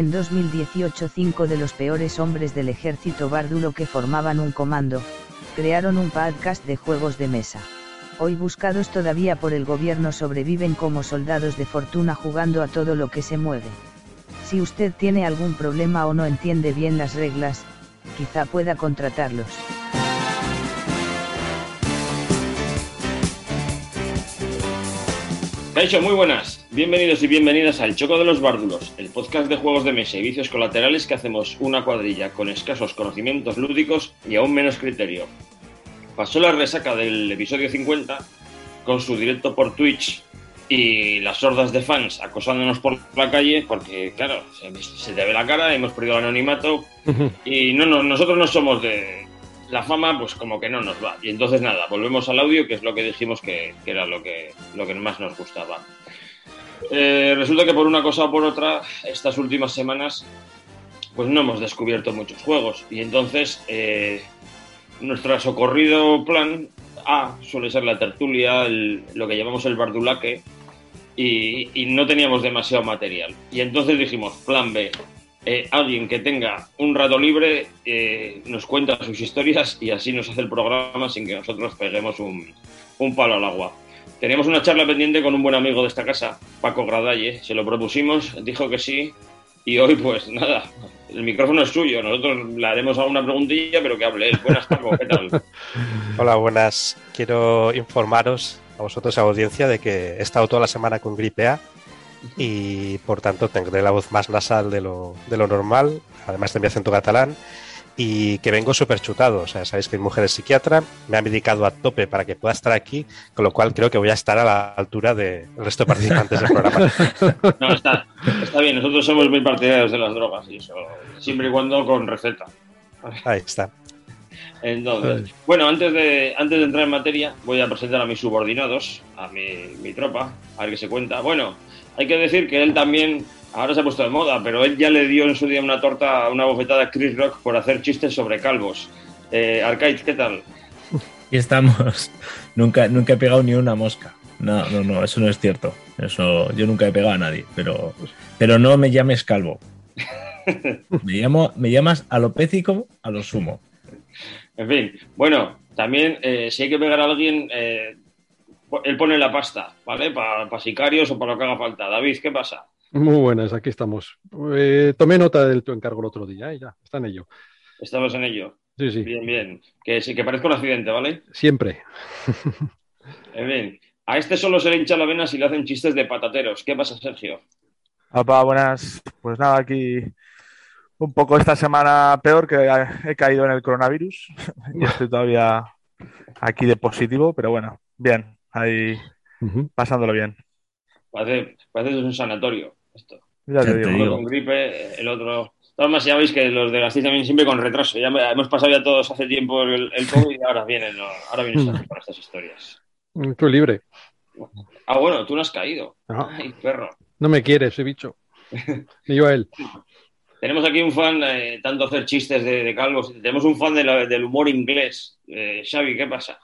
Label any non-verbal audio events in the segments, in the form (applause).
En 2018 cinco de los peores hombres del ejército bárdulo que formaban un comando, crearon un podcast de juegos de mesa. Hoy buscados todavía por el gobierno sobreviven como soldados de fortuna jugando a todo lo que se mueve. Si usted tiene algún problema o no entiende bien las reglas, quizá pueda contratarlos. Caixo, muy buenas. Bienvenidos y bienvenidas al Choco de los Bárdulos, el podcast de juegos de mesa y vicios colaterales que hacemos una cuadrilla con escasos conocimientos lúdicos y aún menos criterio. Pasó la resaca del episodio 50 con su directo por Twitch y las hordas de fans acosándonos por la calle porque, claro, se, te ve la cara, hemos perdido el anonimato y no, no, nosotros no somos de, la fama pues como que no nos va. Y entonces nada, volvemos al audio, que es lo que dijimos que, era lo que, lo que más nos gustaba. Eh, resulta que por una cosa o por otra, estas últimas semanas, pues no hemos descubierto muchos juegos. Y entonces, eh, nuestro socorrido plan A suele ser la tertulia, lo que llamamos el bardulaque, y, y no teníamos demasiado material. Y entonces dijimos, plan B, eh, alguien que tenga un rato libre eh, nos cuenta sus historias y así nos hace el programa sin que nosotros peguemos un, palo al agua. Teníamos una charla pendiente con un buen amigo de esta casa, Paco Gradalle, se lo propusimos, dijo que sí y hoy pues nada, el micrófono es suyo, nosotros le haremos alguna preguntilla pero que hable él. Buenas Paco, ¿qué tal? (laughs) Hola, buenas. Quiero informaros a vosotros, a audiencia, de que he estado toda la semana con gripe A y por tanto tendré la voz más nasal de lo, de lo normal, además de mi acento catalán, y que vengo súper chutado. O sea, sabéis que mi mujer es psiquiatra, me ha medicado a tope para que pueda estar aquí, con lo cual creo que voy a estar a la altura del resto de participantes del programa. No, está, está bien, nosotros somos muy partidarios de las drogas y eso, siempre y cuando con receta. Ahí está. Entonces, bueno, antes de, antes de entrar en materia, voy a presentar a mis subordinados, a mi, mi tropa, a ver qué se cuenta. Bueno, hay que decir que él también, ahora se ha puesto de moda, pero él ya le dio en su día una torta, una bofetada a Chris Rock por hacer chistes sobre calvos. Eh, Arcade, ¿qué tal? (laughs) Y estamos. nunca, nunca he pegado ni una mosca. No, no, no, eso no es cierto. Eso, yo nunca he pegado a nadie, pero, pero no me llames calvo. (laughs) Me, llamo, me llamas alopécico a lo sumo. En fin, bueno, también eh, si hay que pegar a alguien, eh, él pone la pasta, ¿vale? Para sicarios o para lo que haga falta. David, ¿qué pasa? Muy buenas, aquí estamos. Eh, tomé nota del tu encargo el otro día, ¿eh? ya, está en ello. Estamos en ello. Sí, sí. Bien, bien. Que sí, que parezca un accidente, ¿vale? Siempre. (laughs) En fin. A este solo se le hincha la vena si le hacen chistes de patateros. ¿Qué pasa, Sergio? Opa, buenas. Pues nada, aquí un poco esta semana peor que he caído en el coronavirus. y (laughs) estoy todavía aquí de positivo, pero bueno, bien ahí pasándolo bien. Parece, parece un sanatorio esto. Ya te digo. Con gripe, el otro. Además, ya veis que los de Gasteiz también siempre con retraso. Ya hemos pasado ya todos hace tiempo el, el COVID y ahora vienen, ahora vienen para estas historias. Tú libre. Ah, bueno, tú no has caído. Ay, perro. No me quieres, ese bicho. Ni yo a él. Tenemos aquí un fan, eh, tanto hacer chistes de, calvos. Tenemos un fan del humor inglés. Eh, Xavi, ¿qué pasa?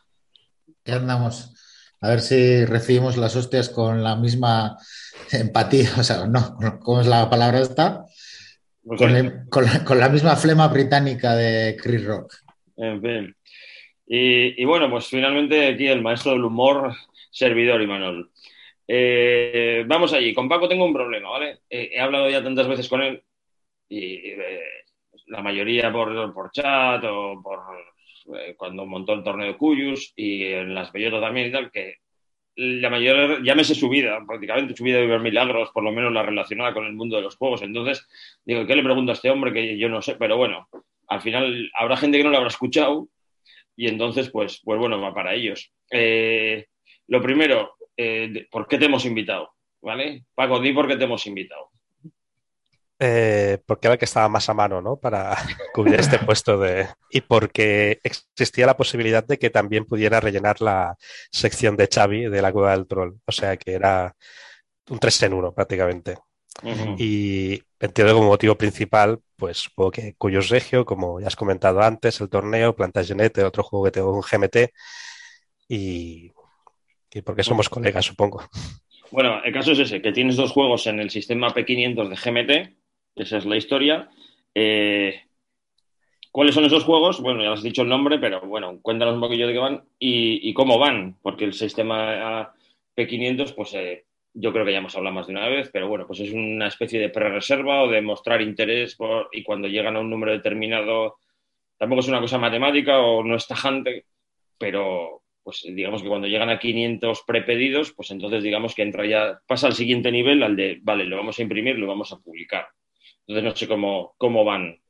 Ya andamos a ver si recibimos las hostias con la misma empatía, (laughs) o sea, no, ¿cómo es la palabra esta? Pues con, la, misma flema británica de Chris Rock. En fin. Y, bueno, pues finalmente aquí el maestro del humor, servidor Imanol. Eh, vamos allí. Con Paco tengo un problema, ¿vale? Eh, he hablado ya tantas veces con él y eh, la mayoría por, por chat o por eh, cuando montó el torneo de Cuyus y en las Bellotas también y tal, que la mayor, llámese su vida, prácticamente su vida de ver milagros, por lo menos la relacionada con el mundo de los juegos. Entonces, digo, ¿qué le pregunto a este hombre? Que yo no sé, pero bueno, al final habrá gente que no lo habrá escuchado y entonces, pues, pues bueno, va para ellos. Eh, lo primero, eh, ¿por qué te hemos invitado? ¿Vale? Paco, di por qué te hemos invitado. Eh, porque era que estaba más a mano, ¿no? Para (laughs) cubrir este puesto de... Y porque existía la posibilidad de que también pudiera rellenar la sección de Xavi de la Cueva del Troll. O sea que era un 3 en 1 prácticamente. Y entiendo como motivo principal, pues supongo que Cuyos Regio, como ya has comentado antes, el torneo, Plantagenet, otro juego que tengo un GMT, y, y porque somos colegas, supongo. Bueno, el caso es ese, que tienes dos juegos en el sistema P500 de GMT Esa es la historia. Eh, ¿Cuáles son esos juegos? Bueno, ya has dicho el nombre, pero bueno, cuéntanos un poquillo de qué van y, cómo van, porque el sistema P500, pues eh, yo creo que ya hemos hablado más de una vez, pero bueno, pues es una especie de pre-reserva o de mostrar interés y cuando llegan a un número determinado, tampoco es una cosa matemática o no es tajante, pero pues digamos que cuando llegan a 500 prepedidos, pues entonces digamos que entra ya, pasa al siguiente nivel, al de, vale, lo vamos a imprimir, lo vamos a publicar. Entonces no sé cómo, cómo van.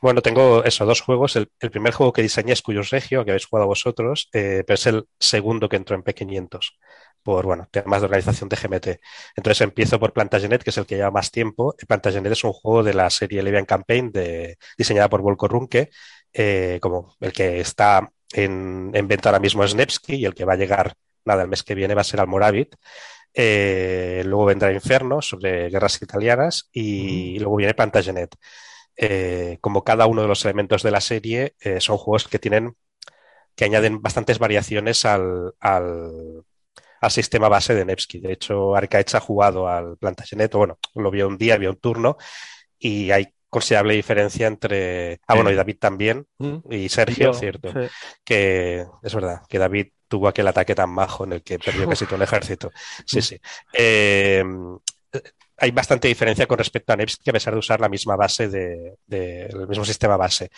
Bueno, tengo eso, dos juegos. El, primer juego que diseñé es Cuyos Regio, que habéis jugado vosotros, eh, pero es el segundo que entró en P500 por, bueno, temas de organización de GMT. Entonces empiezo por Plantagenet, que es el que lleva más tiempo. Plantagenet es un juego de la serie Levian Campaign de, diseñada por Volko Runke, eh, como el que está en, venta ahora mismo es Nevsky y el que va a llegar, nada, el mes que viene va a ser Almoravit. Eh, luego vendrá Inferno sobre guerras italianas y, luego viene Plantagenet. Eh, como cada uno de los elementos de la serie, eh, son juegos que tienen que añaden bastantes variaciones al, al, sistema base de Nevsky. De hecho, Arcaich ha jugado al Plantagenet, bueno, lo vio un día, vio un turno, y hay considerable diferencia entre. Ah, bueno, y David también, y Sergio, cierto. Que es verdad, que David tuvo aquel ataque tan majo en el que perdió casi todo el ejército. Sí, sí. Eh, hay bastante diferencia con respecto a Nevsky a pesar de usar la misma base de, el mismo sistema base.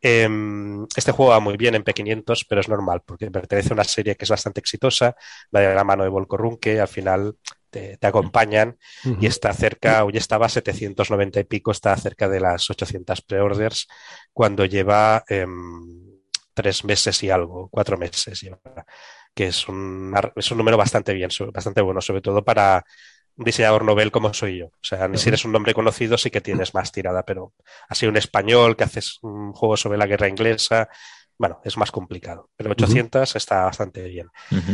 Em, este juego va muy bien en P500, pero es normal porque pertenece a una serie que es bastante exitosa, la de la mano de Volko que al final te, acompañan y está cerca, hoy estaba a 790 y pico, está cerca de las 800 preorders cuando lleva em, tres meses y algo, cuatro meses, que es un, es un número bastante bien, bastante bueno, sobre todo para un diseñador novel como soy yo. O sea, si eres un nombre conocido sí que tienes más tirada, pero así un español que haces un juego sobre la guerra inglesa, bueno, es más complicado. Pero 800 está bastante bien.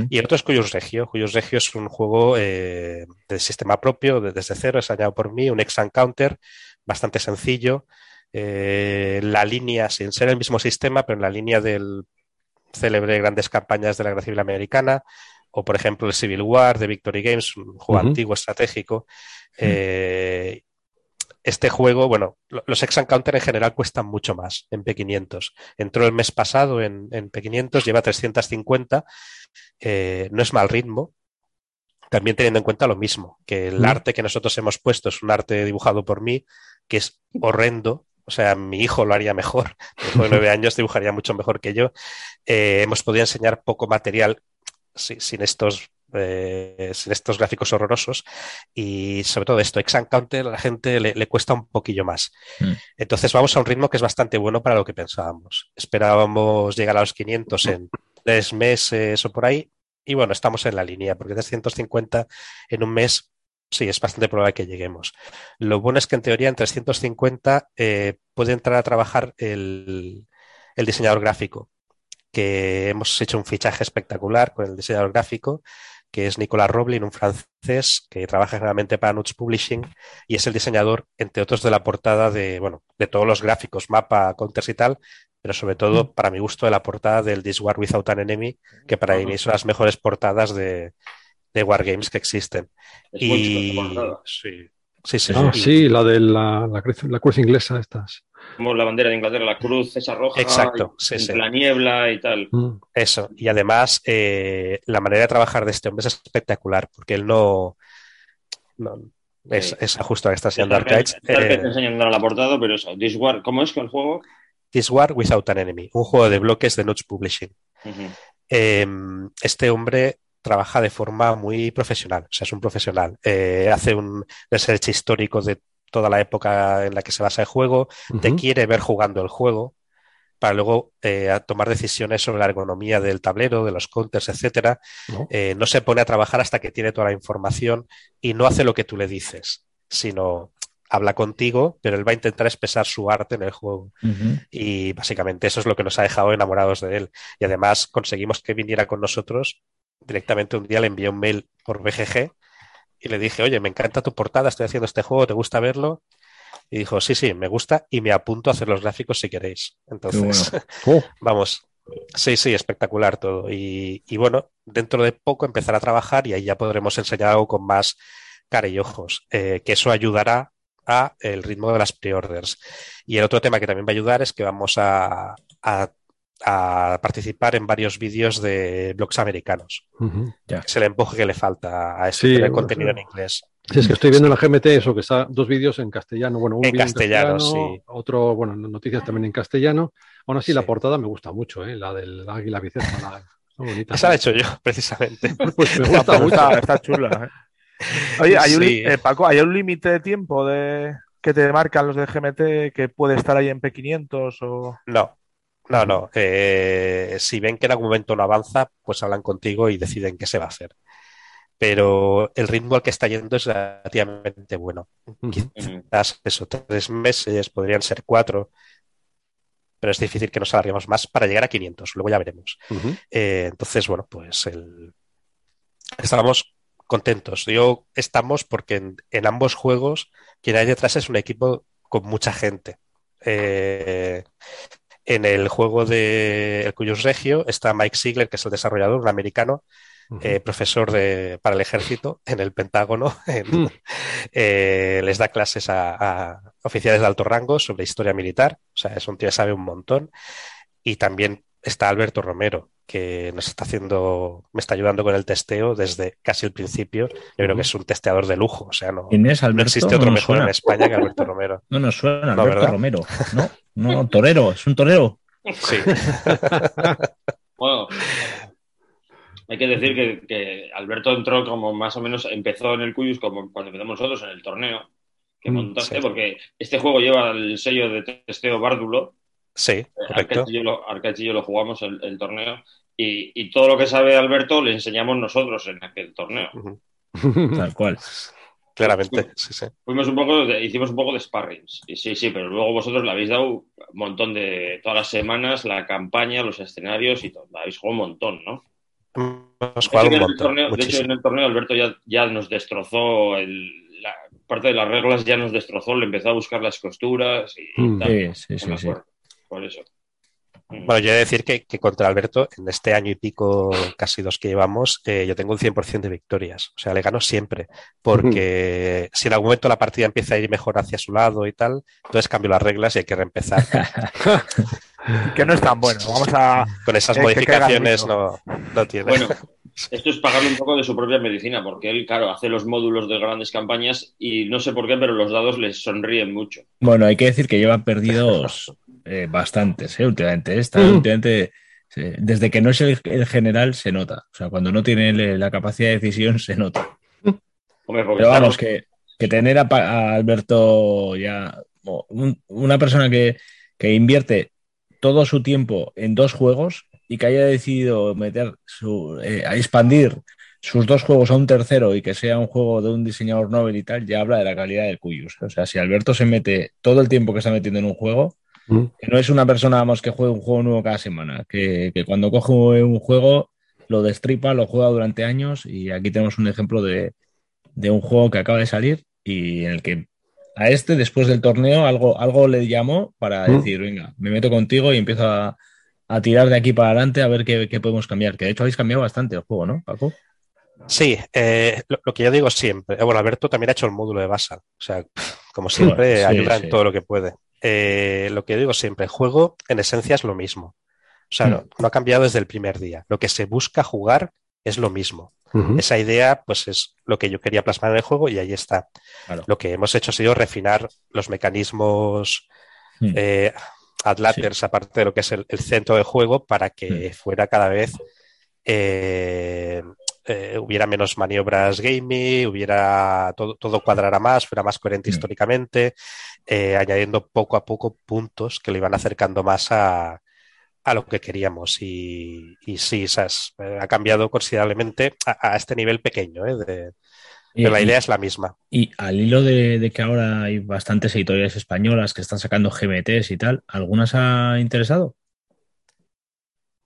Y el otro es Cuyos Regio. Cuyos Regio es un juego eh, de sistema propio, desde cero, diseñado por mí, un ex-encounter bastante sencillo. Eh, la línea, sin ser el mismo sistema, pero en la línea del célebre grandes campañas de la Guerra Civil Americana, o por ejemplo el Civil War de Victory Games, un juego antiguo estratégico. Eh, este juego, bueno, los ex Encounter en general cuestan mucho más en P500. Entró el mes pasado en, P500, lleva 350, eh, no es mal ritmo. También teniendo en cuenta lo mismo, que el arte que nosotros hemos puesto es un arte dibujado por mí, que es horrendo, o sea, mi hijo lo haría mejor, (laughs) mi de nueve (laughs) años dibujaría mucho mejor que yo. Eh, hemos podido enseñar poco material sin estos eh, sin estos gráficos horrorosos y sobre todo esto, Ex Counter a la gente le, cuesta un poquillo más. Mm. Entonces vamos a un ritmo que es bastante bueno para lo que pensábamos. Esperábamos llegar a los 500 en tres meses o por ahí y bueno, estamos en la línea porque 350 en un mes sí, es bastante probable que lleguemos. Lo bueno es que en teoría en 350 eh, puede entrar a trabajar el, el diseñador gráfico que hemos hecho un fichaje espectacular con el diseñador gráfico, que es Nicolas Roblin, un francés que trabaja generalmente para Nuts Publishing y es el diseñador, entre otros, de la portada de, bueno, de todos los gráficos, mapa, counters y tal, pero sobre todo, mm. para mi gusto, de la portada del This War Without an Enemy, que para mí son las mejores portadas de, de Wargames que existen. y sí, sí, sí, ah, sí, la de la, la cruz inglesa, estas como la bandera de Inglaterra, la cruz esa roja, Exacto, la niebla y tal. Mm. Eso, y además eh, la manera de trabajar de este hombre es espectacular, porque él no, es, es, justo que está haciendo Archives. Eh, te enseñando la portada, pero eso, This War, ¿cómo es que el juego? This War Without an Enemy, un juego de bloques de Notch Publishing. Em, este hombre trabaja de forma muy profesional, o sea, es un profesional. Eh, hace un research histórico de toda la época en la que se basa el juego, te quiere ver jugando el juego para luego eh, tomar decisiones sobre la ergonomía del tablero, de los counters, etcétera. Eh, no. se pone a trabajar hasta que tiene toda la información y no hace lo que tú le dices, sino habla contigo, pero él va a intentar expresar su arte en el juego. Y básicamente eso es lo que nos ha dejado enamorados de él. Y además conseguimos que viniera con nosotros. Directamente un día le envié un mail por BGG y le dije, oye, me encanta tu portada, estoy haciendo este juego, ¿te gusta verlo? Y dijo, sí, sí, me gusta y me apunto a hacer los gráficos si queréis. Entonces, (laughs) oh. vamos, sí, sí, espectacular todo. Y, bueno, dentro de poco empezar a trabajar y ahí ya podremos enseñar algo con más cara y ojos, eh, que eso ayudará a el ritmo de las pre-orders. Y el otro tema que también va a ayudar es que vamos a, a, a participar en varios vídeos de blogs americanos. Ujú. Es el empuje que le falta a este Sí, bueno, contenido sí. en inglés. Sí, es que estoy viendo en la GMT eso, que está dos vídeos en castellano. Bueno, un En vídeo castellano, castellano, sí. otro, bueno, noticias también en castellano. Aún así, la portada me gusta mucho, ¿eh? la del águila bicéfala. la- está bonita. Esa la he hecho yo, (laughs) precisamente. (laughs) Pues me gusta mucho. está, está chula. ¿eh? Oye, hay un, eh, Paco, ¿hay un límite de tiempo de que te marcan los de GMT que puede estar ahí en P500 o...? No, no, no. Eh, si ven que en algún momento no avanza, pues hablan contigo y deciden qué se va a hacer. Pero el ritmo al que está yendo es relativamente bueno. Quizás eso, tres meses, podrían ser cuatro, pero es difícil que nos alarguemos más para llegar a 500, luego ya veremos. Eh, entonces, bueno, pues el... estábamos contentos. Yo estamos porque en, en ambos juegos quien hay detrás es un equipo con mucha gente. Eh, en el juego de El Cuyus Regio está Mike Ziegler, que es el desarrollador, un americano, eh, profesor de, para el ejército en el Pentágono. (laughs) en- Mm. eh, les da clases a, a oficiales de alto rango sobre historia militar. O sea, es un tío que sabe un montón. Y también está Alberto Romero, que nos está haciendo, me está ayudando con el testeo desde casi el principio. Yo creo que es un testeador de lujo. O sea, no, ¿Quién es no Alberto? existe otro mejor en. España que Alberto Romero. (laughs) No nos suena, No, Alberto ¿verdad? Romero. (laughs) No, no, torero, es un torero. Sí, (laughs) Bueno, hay que decir que, que Alberto entró como más o menos, empezó en el Cuyus como cuando empezamos nosotros en el torneo que Mm, montaste, sí. porque este juego lleva el sello de testeo Bárdulo. Sí, correcto. Arcaich y yo lo, y yo lo jugamos el, el torneo. Y, y todo lo que sabe Alberto le enseñamos nosotros en aquel torneo. (laughs) Tal cual. Claramente, sí, sí. Fuimos un poco, de- hicimos un poco de sparrings. Y sí, sí, pero luego vosotros le habéis dado un montón de, todas las semanas, la campaña, los escenarios y todo. La habéis jugado un montón, ¿no? Hemos De jugado hecho, un en el montón, torneo- de hecho, muchísimo. en el torneo Alberto ya, ya nos destrozó el- la parte de las reglas, ya nos destrozó, le empezó a buscar las costuras y, y Mm. tal. Sí, sí, sí. Por eso. Mm. Bueno, yo he de decir que, que contra Alberto, en este año y pico, casi dos que llevamos, eh, yo tengo un 100% de victorias. O sea, le gano siempre. Porque si en algún momento la partida empieza a ir mejor hacia su lado y tal, entonces cambio las reglas y hay que reempezar. (laughs) Que no es tan bueno. Vamos a... Con esas Eh, modificaciones no, no tiene. Bueno, esto es pagarle un poco de su propia medicina, porque él, claro, hace los módulos de grandes campañas y no sé por qué, pero los dados les sonríen mucho. Bueno, hay que decir que llevan perdidos (laughs) eh, bastantes, eh, últimamente. Está, Mm. últimamente, eh, desde que no es el, el general, se nota. O sea, cuando no tiene le- la capacidad de decisión, se nota. Hombre, Pero vamos, que, que tener a, Pa- a Alberto ya, un- una persona que, que invierte todo su tiempo en dos juegos y que haya decidido meter su, eh, a expandir sus dos juegos a un tercero y que sea un juego de un diseñador novel y tal, ya habla de la calidad del Cuyus. O sea, si Alberto se mete todo el tiempo que está metiendo en un juego. Que no es una persona vamos, que juegue un juego nuevo cada semana, que, que cuando coge un juego lo destripa, lo juega durante años y aquí tenemos un ejemplo de, de un juego que acaba de salir y en el que a este después del torneo algo, algo le llamó para Mm. decir, venga, me meto contigo y empiezo a, a tirar de aquí para adelante a ver qué, qué podemos cambiar, que de hecho habéis cambiado bastante el juego, ¿no, Paco? Sí, eh, lo, lo que yo digo siempre. eh, Bueno, Alberto también ha hecho el módulo de Basal. O sea, (laughs) como siempre, Sí, ayuda sí. en todo lo que puede. Eh, lo que digo siempre, el juego en esencia es lo mismo. O sea, Mm. no, no ha cambiado desde el primer día. Lo que se busca jugar es lo mismo. Esa idea, pues es lo que yo quería plasmar en el juego y ahí está. Claro. Lo que hemos hecho ha sido refinar los mecanismos Mm. eh, aparte de lo que es el, el centro de juego, para que Mm. fuera cada vez eh, eh, hubiera menos maniobras gaming, hubiera todo, todo cuadrara más, fuera más coherente Mm. históricamente, eh, añadiendo poco a poco puntos que le iban acercando más a, a lo que queríamos. Y, y sí, esas, eh, ha cambiado considerablemente a, a este nivel pequeño, ¿eh? de- pero la idea es la misma. Y al hilo de, de que ahora hay bastantes editoriales españolas que están sacando GMTs y tal, ¿algunas ha interesado?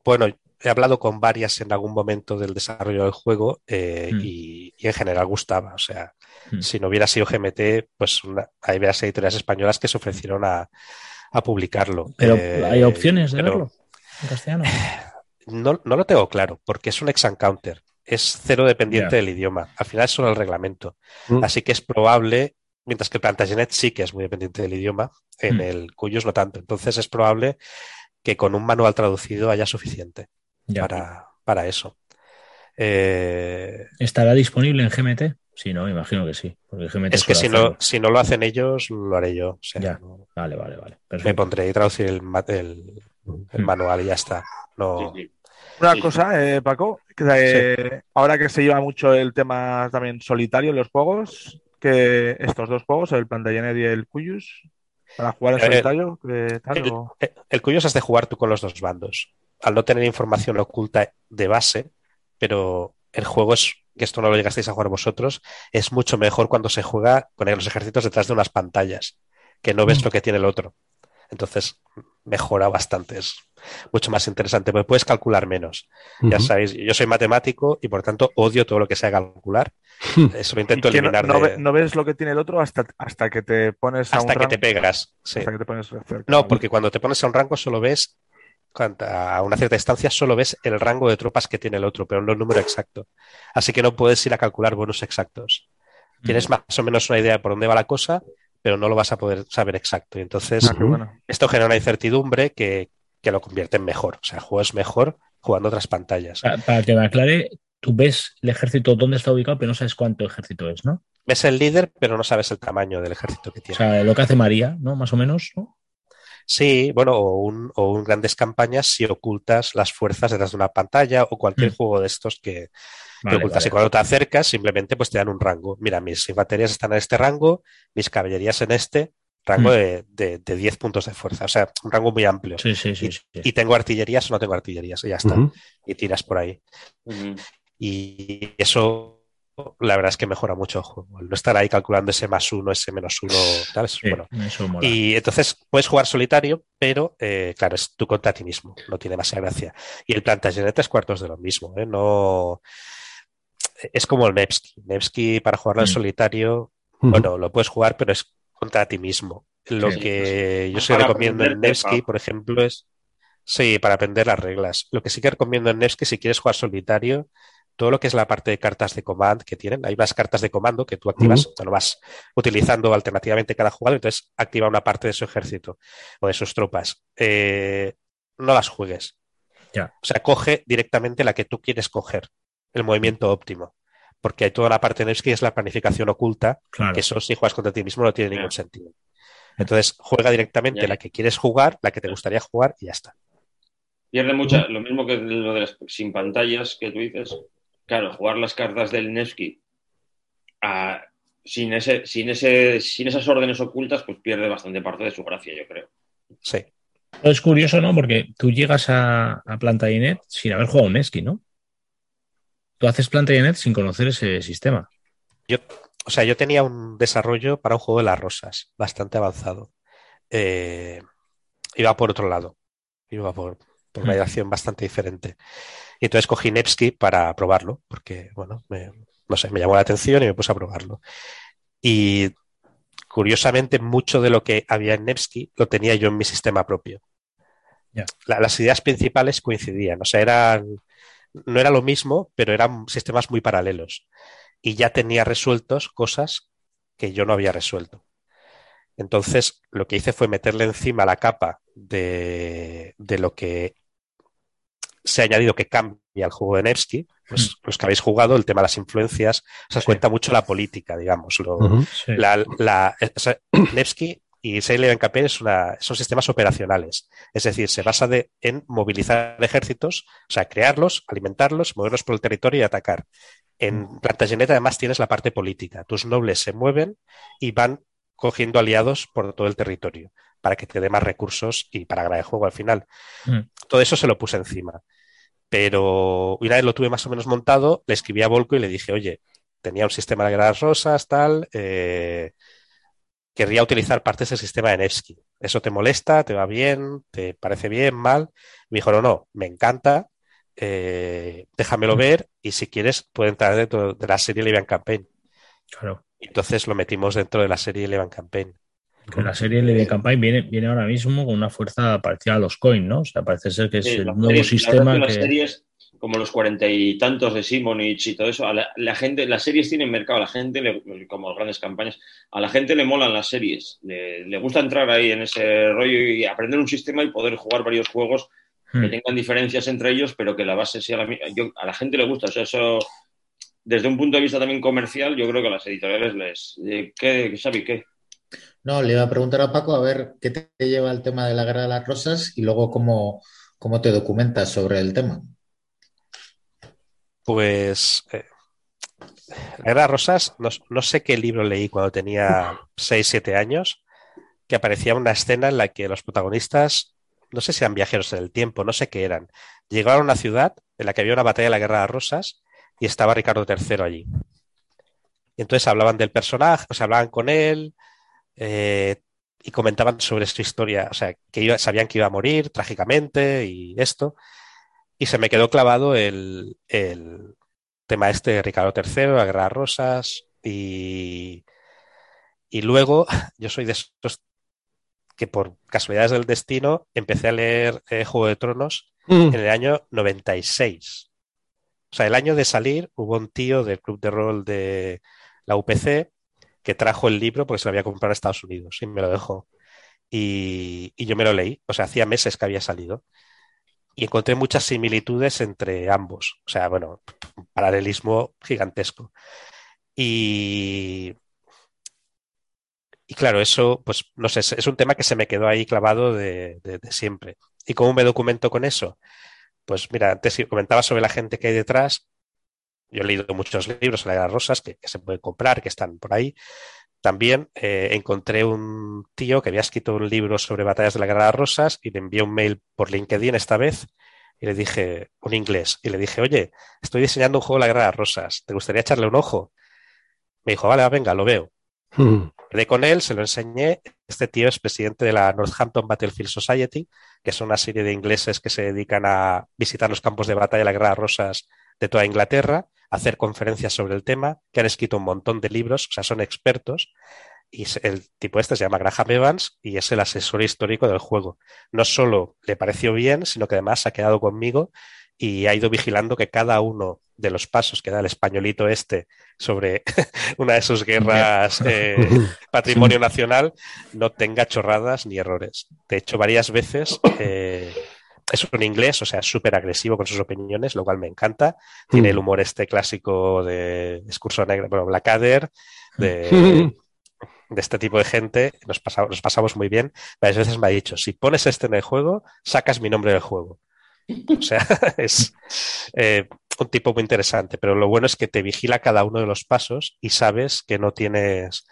Bueno, he hablado con varias en algún momento del desarrollo del juego eh, Mm. y, y en general gustaba. O sea, Mm. si no hubiera sido GMT, pues una- hay varias editoriales españolas que se ofrecieron a, a publicarlo. Pero Eh, hay opciones de pero verlo en castellano. (sighs) No, no lo tengo claro, porque es un ex encounter. Es cero dependiente del idioma. Al final es solo el reglamento. Mm. Así que es probable mientras que el Plantagenet sí que es muy dependiente del idioma, en Mm. el Cuyos no tanto. Entonces es probable que con un manual traducido haya suficiente Ya. para, para eso. Eh, ¿Estará disponible en GMT? Sí, no, imagino que sí. Porque GMT es que si no, si no lo hacen ellos, lo haré yo. O sea, Ya. no- Vale, vale, vale. me pondré y traducir el, ma- el, el Mm. manual y ya está. No, Sí, sí. Una Sí. cosa, eh, Paco, que, eh, ahora que se lleva mucho el tema también solitario en los juegos, que estos dos juegos, el Plantagenet y el Cuyus, para jugar en solitario, el, o- el- el Cuyos has de jugar tú con los dos bandos. Al no tener información oculta de base, pero el juego es, que esto no lo llegasteis a jugar vosotros, es mucho mejor cuando se juega con los ejércitos detrás de unas pantallas, que no ves Mm. lo que tiene el otro. Entonces mejora bastante, es mucho más interesante, porque puedes calcular menos. Ya sabéis, yo soy matemático y por tanto odio todo lo que sea calcular. (laughs) Eso lo intento eliminar no de- ve- no ves lo que tiene el otro hasta, hasta que te pones a hasta un que te rango- pegas. sí. Hasta que te pones cerca. No, porque cuando te pones a un rango solo ves, a una cierta distancia solo ves el rango de tropas que tiene el otro, pero no el número exacto. Así que no puedes ir a calcular bonus exactos. Tienes más o menos una idea de por dónde va la cosa, pero no lo vas a poder saber exacto. Y entonces Ah, bueno. esto genera una incertidumbre que, que lo convierte en mejor. O sea, es mejor jugando otras pantallas. Para, para que me aclare, tú ves el ejército dónde está ubicado, pero no sabes cuánto ejército es, ¿no? Ves el líder, pero no sabes el tamaño del ejército que O tiene. sea, lo que hace María, ¿no? Más o menos, ¿no? Sí, bueno, o un, o un grandes campañas si ocultas las fuerzas detrás de una pantalla o cualquier Mm. juego de estos que, ocultas. vale. Y cuando te acercas, simplemente pues te dan un rango. Mira, mis infanterías están en este rango, mis caballerías en este, rango Mm. de, de, de 10 puntos de fuerza. O sea, un rango muy amplio. Sí, sí, sí. y, sí. y tengo artillerías o no tengo artillerías, y ya está. Y tiras por ahí. Y eso, la verdad es que mejora mucho el juego. No estar ahí calculando ese más uno, ese menos uno, tal, Sí, bueno. Y entonces puedes jugar solitario, pero eh, claro, es tú contra ti mismo, no tiene demasiada gracia. Y el Plantagenet es cuartos de lo mismo, ¿eh? No. Es como el Nevsky. Nevsky para jugarlo en Mm. solitario, bueno, lo puedes jugar, pero es contra ti mismo. Lo Sí, que yo sí recomiendo en Nevsky, por ejemplo, es. Sí, para aprender las reglas. Lo que sí que recomiendo en Nevsky, si quieres jugar solitario, todo lo que es la parte de cartas de command que tienen, hay unas cartas de comando que tú activas, bueno, vas utilizando alternativamente cada jugador, entonces activa una parte de su ejército o de sus tropas. Eh, no las juegues. O sea, coge directamente la que tú quieres coger, el movimiento óptimo. Porque hay toda la parte de Nevsky, es la planificación oculta, Claro. que eso si juegas contra ti mismo no tiene ningún sentido. Entonces, juega directamente la que quieres jugar, la que te gustaría jugar y ya está. Pierde mucha, lo mismo que lo de las sin pantallas que tú dices. Claro, jugar las cartas del Nevsky a- sin, ese, sin, ese, sin esas órdenes ocultas, pues pierde bastante parte de su gracia, yo creo. Sí. Es curioso, ¿no? Porque tú llegas a, a Plantagenet sin haber jugado un esquí, ¿no? Tú haces Plantagenet sin conocer ese sistema. Yo, o sea, yo tenía un desarrollo para un juego de las rosas, bastante avanzado. Eh, iba por otro lado, iba por, por una Mm. dirección bastante diferente. Y entonces cogí Nevsky para probarlo, porque, bueno, me- no sé, me llamó la atención y me puse a probarlo. Y curiosamente, mucho de lo que había en Nevsky lo tenía yo en mi sistema propio. La- las ideas principales coincidían, o sea, eran, no era lo mismo, pero eran sistemas muy paralelos. Y ya tenía resueltos cosas que yo no había resuelto. Entonces, lo que hice fue meterle encima la capa de, de lo que se ha añadido que cambia al juego de Nevsky. Pues los que habéis jugado, el tema de las influencias, se os Sí. cuenta mucho la política, digamos. Lo, Ujú. Sí. la, la- o sea, (clears throat) Nevsky y Sail Eleven Campaign es una- son sistemas operacionales. Es decir, se basa de- en movilizar ejércitos, o sea, crearlos, alimentarlos, moverlos por el territorio y atacar. En Plantagenet además tienes la parte política. Tus nobles se mueven y van cogiendo aliados por todo el territorio para que te dé más recursos y para ganar el juego al final. Mm. Todo eso se lo puse encima. Pero una vez lo tuve más o menos montado, le escribí a Volko y le dije, oye, tenía un sistema de gradas rosas, tal, eh, querría utilizar partes del sistema de Nevsky. ¿Eso te molesta? ¿Te va bien? ¿Te parece bien? ¿Mal? Me dijo, no, no, me encanta, eh, déjamelo ver y si quieres puede entrar dentro de la serie Levian Campaign. Claro. Entonces lo metimos dentro de la serie Levian Campaign. Que la serie de Campaign viene, viene ahora mismo con una fuerza parecida a los coin, ¿no? O sea, parece ser que es Sí, el nuevo series- la sistema que. las series, como los cuarenta y tantos de Simonich y todo eso, a la, gente, las series tienen mercado, a la gente, le, como grandes campañas, a la gente le molan las series, le, gusta entrar ahí en ese rollo y aprender un sistema y poder jugar varios juegos que hmm. tengan diferencias entre ellos, pero que la base sea la misma. A la gente le gusta, o sea, eso, desde un punto de vista también comercial, yo creo que a las editoriales les... Eh, ¿Qué, Xavi, qué? No, le iba a preguntar a Paco a ver qué te lleva el tema de la guerra de las rosas y luego cómo, cómo te documentas sobre el tema. Pues eh, La Guerra de Rosas, no, sé qué libro leí cuando tenía 6, 7 años, que aparecía una escena en la que los protagonistas, no sé si eran viajeros en el tiempo, no sé qué eran, llegaron a una ciudad en la que había una batalla de la Guerra de Rosas y estaba Ricardo III allí. Y entonces hablaban del personaje, o hablaban con él eh, y comentaban sobre su historia, o sea, que sabían que iba a morir trágicamente y esto. Y se me quedó clavado el, tema este de Ricardo III, la Guerra de Rosas, y, y luego (laughs) yo soy de esos que por casualidades del destino empecé a leer eh, Juego de Tronos mm. en el año 96. O sea, el año de salir hubo un tío del club de rol de la UPC que trajo el libro porque se lo había comprado en Estados Unidos y me lo dejó. Y, yo me lo leí, o sea, hacía meses que había salido y encontré muchas similitudes entre ambos. O sea, bueno, un paralelismo gigantesco. Y, y claro, eso, pues no sé, es un tema que se me quedó ahí clavado de, siempre. ¿Y cómo me documento con eso? Pues mira, antes comentaba sobre la gente que hay detrás. Yo he leído muchos libros en las rosas que, que se pueden comprar, que están por ahí. También eh, encontré un tío que había escrito un libro sobre batallas de la Guerra de Rosas y le envié un mail por LinkedIn esta vez y le dije, un inglés, y le dije, oye, estoy diseñando un juego de la Guerra de Rosas, ¿te gustaría echarle un ojo? Me dijo, vale, venga, lo veo. Mm. Quedé con él, se lo enseñé. Este tío es presidente de la Northampton Battlefield Society, que es una serie de ingleses que se dedican a visitar los campos de batalla de la Guerra de Rosas de toda Inglaterra hacer conferencias sobre el tema, que han escrito un montón de libros, o sea, son expertos. Y el tipo este se llama Graham Evans y es el asesor histórico del juego. No solo le pareció bien, sino que además ha quedado conmigo y ha ido vigilando que cada uno de los pasos que da el españolito este sobre (laughs) una de sus guerras (laughs) eh, patrimonio nacional no tenga chorradas ni errores. De hecho, varias veces eh, es un inglés, o sea, súper agresivo con sus opiniones, lo cual me encanta. Tiene el mm. humor este clásico de discurso negro, bueno, Blackadder, de, (laughs) de este tipo de gente. Nos, pasamos, pasamos muy bien. Varias veces me ha dicho, si pones este en el juego, sacas mi nombre del juego. O sea, (laughs) es eh, un tipo muy interesante, pero lo bueno es que te vigila cada uno de los pasos y sabes que no tienes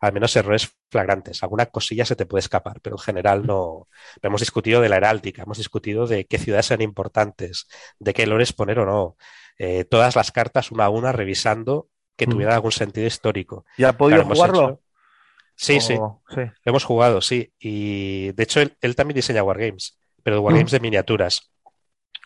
al menos errores flagrantes. Alguna cosilla se te puede escapar, pero en general no. Hemos discutido de la heráldica, hemos discutido de qué ciudades son importantes, de qué lores poner o no. Eh, todas las cartas una a una revisando que mm. tuviera algún sentido histórico. ¿Ya ha podido jugarlo? Sí, sí, hemos jugado, sí. Y de hecho, él, también diseña Wargames, pero Wargames mm. de miniaturas.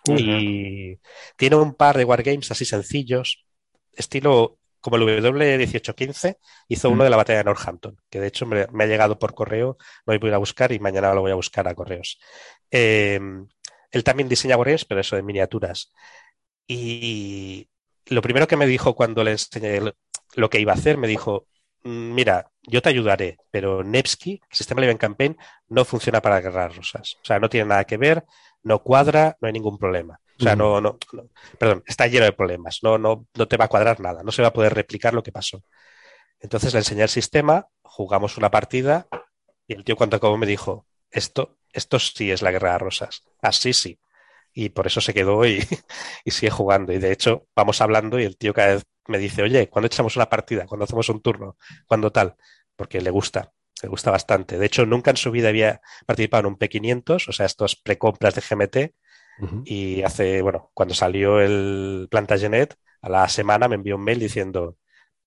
Y tiene un par de Wargames así sencillos, estilo como el W1815, hizo uno de la batalla de Northampton, que de hecho me, ha llegado por correo, lo voy a ir a buscar y mañana lo voy a buscar a correos. Em, él también diseña correos, pero eso de miniaturas. Y lo primero que me dijo cuando le enseñé lo que iba a hacer, me dijo, mm, mira, yo te ayudaré, pero Nevsky, el sistema Living Campaign, no funciona para guerras rosas. O sea, no tiene nada que ver, no cuadra, no hay ningún problema. O sea, no, no, perdón, está lleno de problemas. No, no, no te va a cuadrar nada. No se va a poder replicar lo que pasó. Entonces le enseñé el sistema, jugamos una partida y el tío cuando acabó me dijo, esto, esto sí es la guerra de rosas. Así sí. Y por eso se quedó y, (laughs) y sigue jugando. Y de hecho, vamos hablando y el tío cada vez me dice, oye, ¿cuándo echamos una partida? ¿Cuándo hacemos un turno? ¿Cuándo tal? Porque le gusta, le gusta bastante. De hecho, nunca en su vida había participado en un P500, o sea, estos precompras de GMT, y hace, bueno, cuando salió el Plantagenet, a la semana me envió un mail diciendo,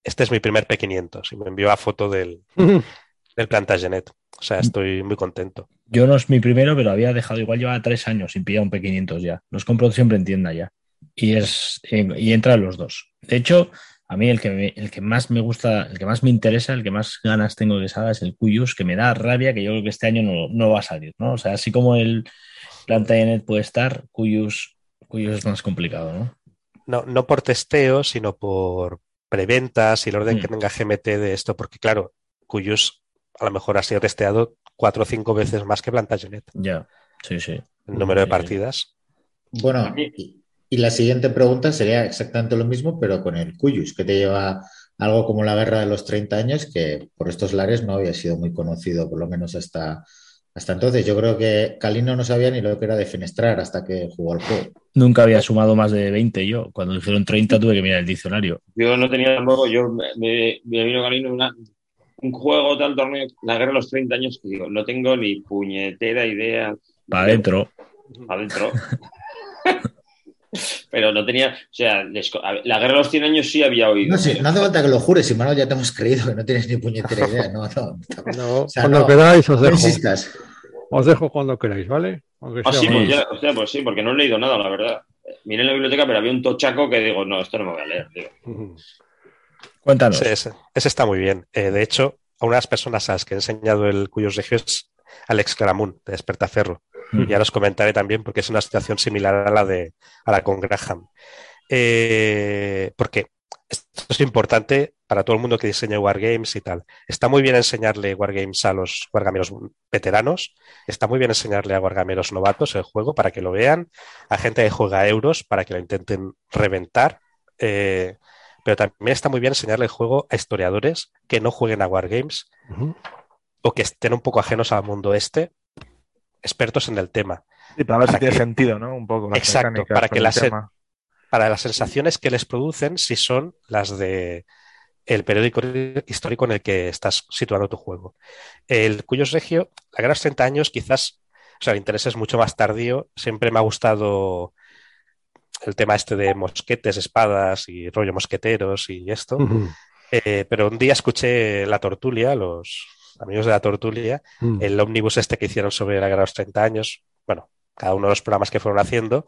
este es mi primer P500 y me envió la foto del, del Plantagenet. O sea, estoy muy contento. Yo no es mi primero, pero había dejado igual lleva tres años sin pillar un P500 ya. Los compro siempre en tienda ya. Y es y entran los dos. De hecho, a mí el que, el que más me gusta, el que más me interesa, el que más ganas tengo de que salga es el Cuyus, que me da rabia que yo creo que este año no, no va a salir, ¿no? O sea, así como el, Plantagenet puede estar, Cuyus Cuyos es más complicado, ¿no? No, no por testeo, sino por preventas y el orden Mm. que tenga GMT de esto, porque claro, Cuyos a lo mejor ha sido testeado cuatro o cinco veces más que Plantagenet, Ya, sí, sí. el número de sí. partidas. Bueno, y, y la siguiente pregunta sería exactamente lo mismo, pero con el Cuyus, que te lleva algo como la guerra de los 30 años, que por estos lares no había sido muy conocido, por lo menos hasta, hasta entonces. Yo creo que Calino no sabía ni lo que era defenestrar hasta que jugó al juego. Nunca había sumado más de 20 yo. Cuando dijeron 30 tuve que mirar el diccionario. Yo no tenía tampoco, yo me, me, me vino Galino una, un juego tal torneo, la guerra de los 30 años, que digo, no tengo ni puñetera idea. Para adentro. Adentro. (laughs) Pero no tenía, o sea, la guerra de los 100 años sí había oído. No sé, no hace falta que lo jures, si Manuel ya te hemos creído que no tienes ni puñetera idea. No, no. No, O sea, cuando no, queráis os dejo. insistas. Os dejo cuando queráis, ¿vale? Aunque Ah, sea sí, pues ya, o sea, pues sí, porque no he leído nada, la verdad. Miré en la biblioteca, pero había un tochaco que digo, no, esto no me voy a leer, tío. (laughs) Cuéntanos. Ese, ese- ese está muy bien. Eh, de hecho, a una de las personas a las que he enseñado el Cuyos Regio es Alex Claramunt, de Despertaferro. Mm. Ya los comentaré también porque es una situación similar a la de a la con Graham. Eh, porque esto es importante para todo el mundo que diseña Wargames y tal. Está muy bien enseñarle Wargames a los wargameros veteranos, está muy bien enseñarle a wargameros novatos el juego para que lo vean, a gente que juega euros para que lo intenten reventar. eh, pero también está muy bien enseñarle el juego a historiadores que no jueguen a Wargames o que estén un poco ajenos al mundo este, expertos en el tema. Y para ver Para si tiene sentido, ¿no? Un poco las Exacto, para que el la se- tema. para las sensaciones que les producen si son las de el periódico histórico en el que estás situando tu juego. El Cuyos Regio, la guerra de los 30 años, quizás, o sea, el interés es mucho más tardío. Siempre me ha gustado el tema este de mosquetes, espadas y rollo mosqueteros y esto. Eh, pero un día escuché la tortulia, los amigos de la tortulia, Mm. el ómnibus este que hicieron sobre la guerra de los 30 años, bueno, cada uno de los programas que fueron haciendo.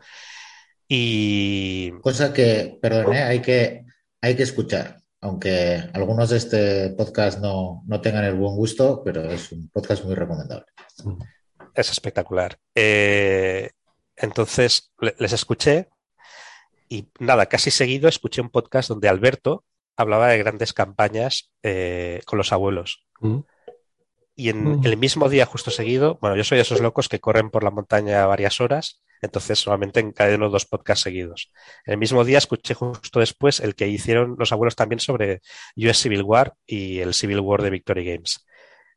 Y Cosa que, perdón, ¿eh? hay que, hay que escuchar. Aunque algunos de este podcast no, no tengan el buen gusto, pero es un podcast muy recomendable. es espectacular. Eh, entonces le- les escuché y nada, casi seguido escuché un podcast donde Alberto hablaba de grandes campañas eh, con los abuelos. Mm. Y en Mm. el mismo día, justo seguido, bueno, yo soy de esos locos que corren por la montaña varias horas, entonces solamente encadeno dos podcasts seguidos. El mismo día escuché justo después el que hicieron los abuelos también sobre US Civil War y el Civil War de Victory Games.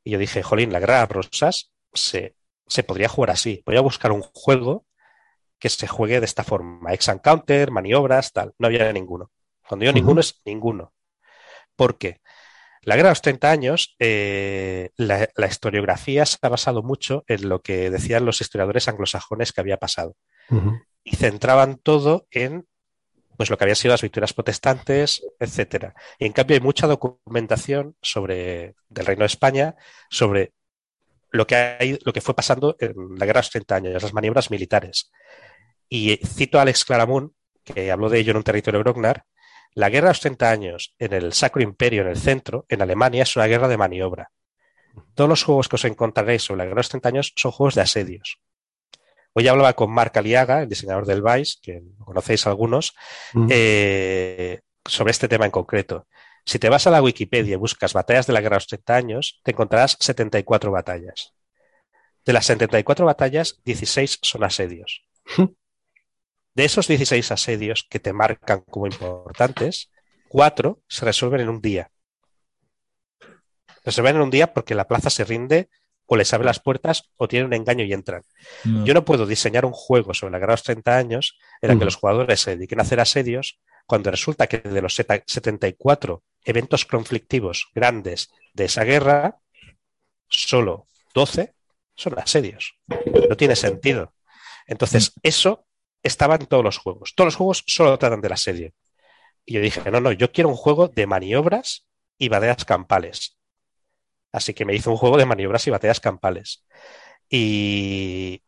Y yo dije, jolín, la guerra de rosas se, se podría jugar así. Voy a buscar un juego que se juegue de esta forma. Ex and counter, maniobras, tal. No había ninguno. Cuando digo ninguno es ninguno. ¿Por qué? La guerra de los 30 años, eh, la, la historiografía se ha basado mucho en lo que decían los historiadores anglosajones que había pasado. Y centraban todo en pues lo que habían sido las victorias protestantes, etcétera. Y en cambio hay mucha documentación sobre del Reino de España sobre lo que hay, lo que fue pasando en la guerra de los 30 años, las maniobras militares. Y cito a Alex Claramunt, que habló de ello en un territorio Grognar, la guerra de los 30 años en el Sacro Imperio, en el centro, en Alemania, es una guerra de maniobra. Todos los juegos que os encontraréis sobre la guerra de los 30 años son juegos de asedios. Hoy hablaba con Marc Aliaga, el diseñador del Vice, que conocéis algunos, Mm. eh, sobre este tema en concreto. Si te vas a la Wikipedia y buscas batallas de la guerra de los 30 años, te encontrarás 74 batallas. De las 74 batallas, 16 son asedios. De esos 16 asedios que te marcan como importantes, cuatro se resuelven en un día. Se resuelven en un día porque la plaza se rinde o les abre las puertas o tiene un engaño y entran. No. Yo no puedo diseñar un juego sobre la guerra de los 30 años en el que los jugadores se dediquen a hacer asedios cuando resulta que de los seta- 74 eventos conflictivos grandes de esa guerra, solo 12 son asedios. No tiene sentido. Entonces, eso estaba en todos los juegos. Todos los juegos solo tratan del asedio. Y yo dije, no, no, yo quiero un juego de maniobras y batallas campales. Así que me hizo un juego de maniobras y batallas campales. Y,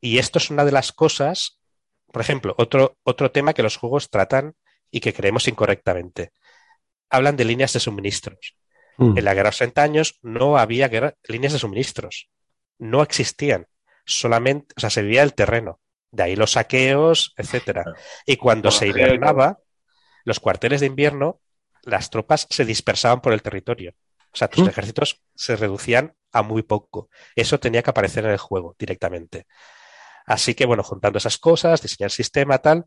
y esto es una de las cosas, por ejemplo, otro, otro tema que los juegos tratan y que creemos incorrectamente. Hablan de líneas de suministros. Mm. En la guerra de los 30 años no había guerra- líneas de suministros. No existían. Solamente, o sea, se vivía el terreno. De ahí los saqueos, etcétera. Y cuando se hibernaba, los cuarteles de invierno, las tropas se dispersaban por el territorio. O sea, tus ejércitos se reducían a muy poco. Eso tenía que aparecer en el juego directamente. Así que, bueno, juntando esas cosas, diseñar el sistema, tal,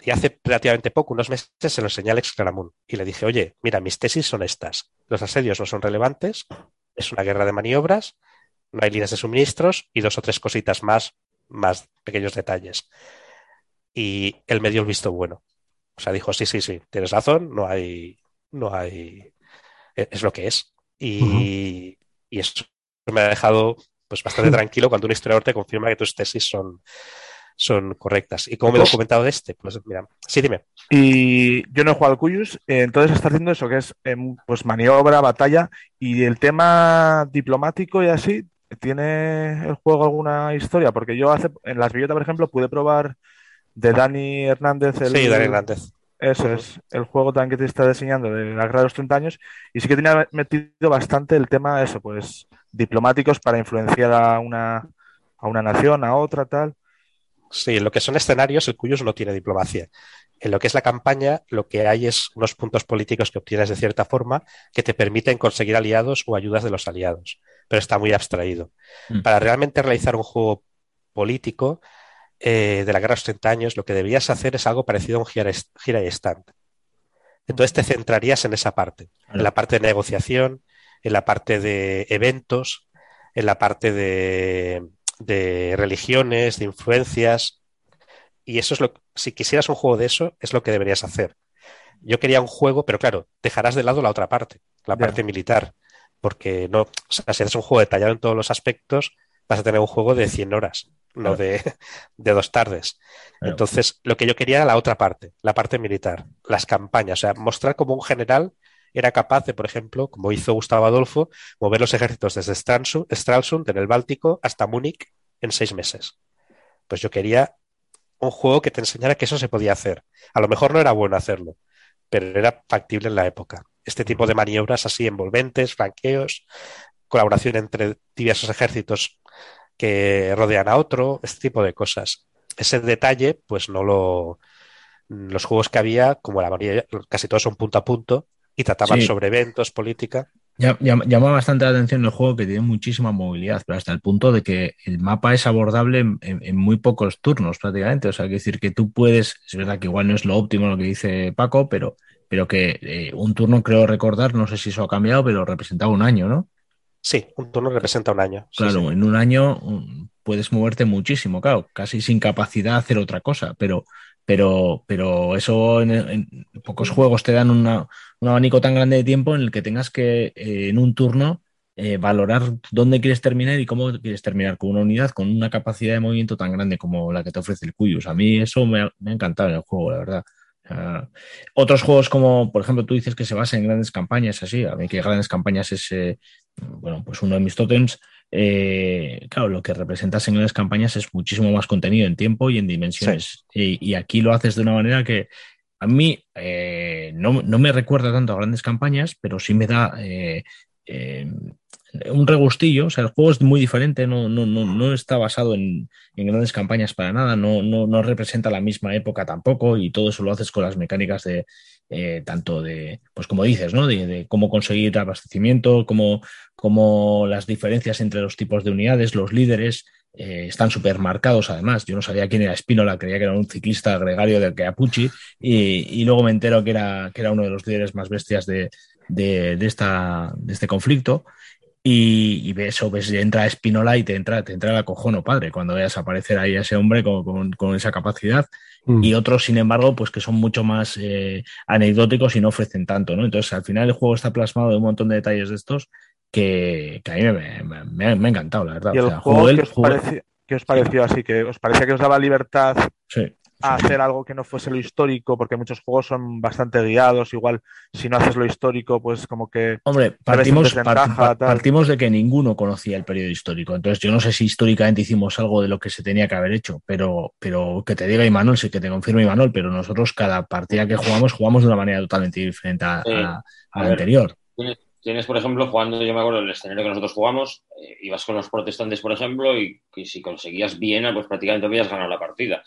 y hace relativamente poco, unos meses, se lo enseñé a Alex Claramun y le dije, oye, mira, mis tesis son estas. Los asedios no son relevantes, es una guerra de maniobras, no hay líneas de suministros y dos o tres cositas más, más pequeños detalles. Y él me dio el visto bueno. O sea, dijo, sí, sí, sí, tienes razón, no hay, no hay, e-, es lo que es. Y, y eso me ha dejado pues bastante (laughs) tranquilo cuando un historiador te confirma que tus tesis son, son correctas. ¿Y cómo me he pues documentado de este? Pues mira, sí, dime. Y yo no he jugado al Cuyus, eh, entonces está haciendo eso, que es em, pues maniobra, batalla, y el tema diplomático y así, ¿tiene el juego alguna historia? Porque yo hace, en las billetas, por ejemplo, pude probar de Dani Hernández. El, sí, Dani Hernández. Eso es, el juego también que te está diseñando de la guerra de los 30 años, y sí que tenía metido bastante el tema de eso, pues diplomáticos para influenciar a una, a una nación, a otra, tal. Sí, en lo que son escenarios, el Cuyos no tiene diplomacia. En lo que es la campaña, lo que hay es unos puntos políticos que obtienes de cierta forma que te permiten conseguir aliados o ayudas de los aliados, pero está muy abstraído. Mm. Para realmente realizar un juego político eh, de la guerra de los 30 años, lo que deberías hacer es algo parecido a un gira, gira y stand. Entonces te centrarías en esa parte, en la parte de negociación, en la parte de eventos, en la parte de, de religiones, de influencias. Y eso es lo si quisieras un juego de eso, es lo que deberías hacer. Yo quería un juego, pero claro, dejarás de lado la otra parte, la parte militar, porque no, o sea, si eres un juego detallado en todos los aspectos, vas a tener un juego de 100 horas, no de, (laughs) de, dos tardes. Entonces, lo que yo quería era la otra parte, la parte militar, las campañas, o sea, mostrar como un general era capaz de, por ejemplo, como hizo Gustavo Adolfo, mover los ejércitos desde Stralsund, en el Báltico, hasta Múnich en seis meses. Pues yo quería un juego que te enseñara que eso se podía hacer. A lo mejor no era bueno hacerlo, pero era factible en la época. Este tipo de maniobras así envolventes, franqueos, colaboración entre diversos ejércitos que rodean a otro, este tipo de cosas. Ese detalle, pues no lo. Los juegos que había, como la mayoría, casi todos son punto a punto, y trataban sobre eventos, política. Llama bastante la atención el juego que tiene muchísima movilidad, pero hasta el punto de que el mapa es abordable en, muy pocos turnos prácticamente. O sea, que decir que tú puedes, es verdad que igual no es lo óptimo lo que dice Paco, pero, pero que eh, un turno creo recordar, no sé si eso ha cambiado, pero representaba un año, ¿no? Sí, un turno representa un año. Claro, en un año mm, puedes moverte muchísimo, claro, casi sin capacidad de hacer otra cosa, pero, pero, pero eso en, pocos juegos te dan un abanico tan grande de tiempo en el que tengas que eh, en un turno eh, valorar dónde quieres terminar y cómo quieres terminar con una unidad con una capacidad de movimiento tan grande como la que te ofrece el Cuyus. A mí eso me ha, encantado en el juego, la verdad. Otros juegos como, por ejemplo, tú dices que se basa en grandes campañas, así, a mí que grandes campañas es, eh, bueno, pues uno de mis totems, eh, claro, lo que representas en las campañas es muchísimo más contenido en tiempo y en dimensiones. Y, aquí lo haces de una manera que a mí eh, no, me recuerda tanto a grandes campañas, pero sí me da eh, un regustillo. O sea, el juego es muy diferente, no, no, no, no está basado en, grandes campañas para nada, no, no, no representa la misma época tampoco y todo eso lo haces con las mecánicas de, eh, tanto de, pues como dices, ¿no? De, cómo conseguir abastecimiento, cómo, cómo, las diferencias entre los tipos de unidades, los líderes, eh, están súper marcados además. Yo no sabía quién era Espínola, creía que era un ciclista gregario del Keapuchi y, luego me entero que era, que era uno de los líderes más bestias de, de, esta, de este conflicto. Y, ves, eso, ves, entra Espinola y te entra, te entra el acojono, padre, cuando veas aparecer ahí a ese hombre con, con, esa capacidad. Mm. Y otros, sin embargo, pues que son mucho más eh, anecdóticos y no ofrecen tanto, ¿no? Entonces, al final el juego está plasmado de un montón de detalles de estos que, a mí me, ha, encantado, la verdad. ¿Y el juego, ¿qué, os pareció, ¿qué, os pareció, así? ¿Que os parecía que os daba libertad sí a hacer algo que no fuese lo histórico, porque muchos juegos son bastante guiados, igual si no haces lo histórico, pues como que... Hombre, partimos, partimos de que ninguno conocía el periodo histórico, entonces yo no sé si históricamente hicimos algo de lo que se tenía que haber hecho, pero, pero que te diga Imanol, sí que te confirme Imanol, pero nosotros cada partida que jugamos jugamos de una manera totalmente diferente a, la anterior. tienes, por ejemplo, jugando, yo me acuerdo del escenario que nosotros jugamos, eh, ibas con los protestantes, por ejemplo, y, y si conseguías Viena, pues prácticamente habías ganado la partida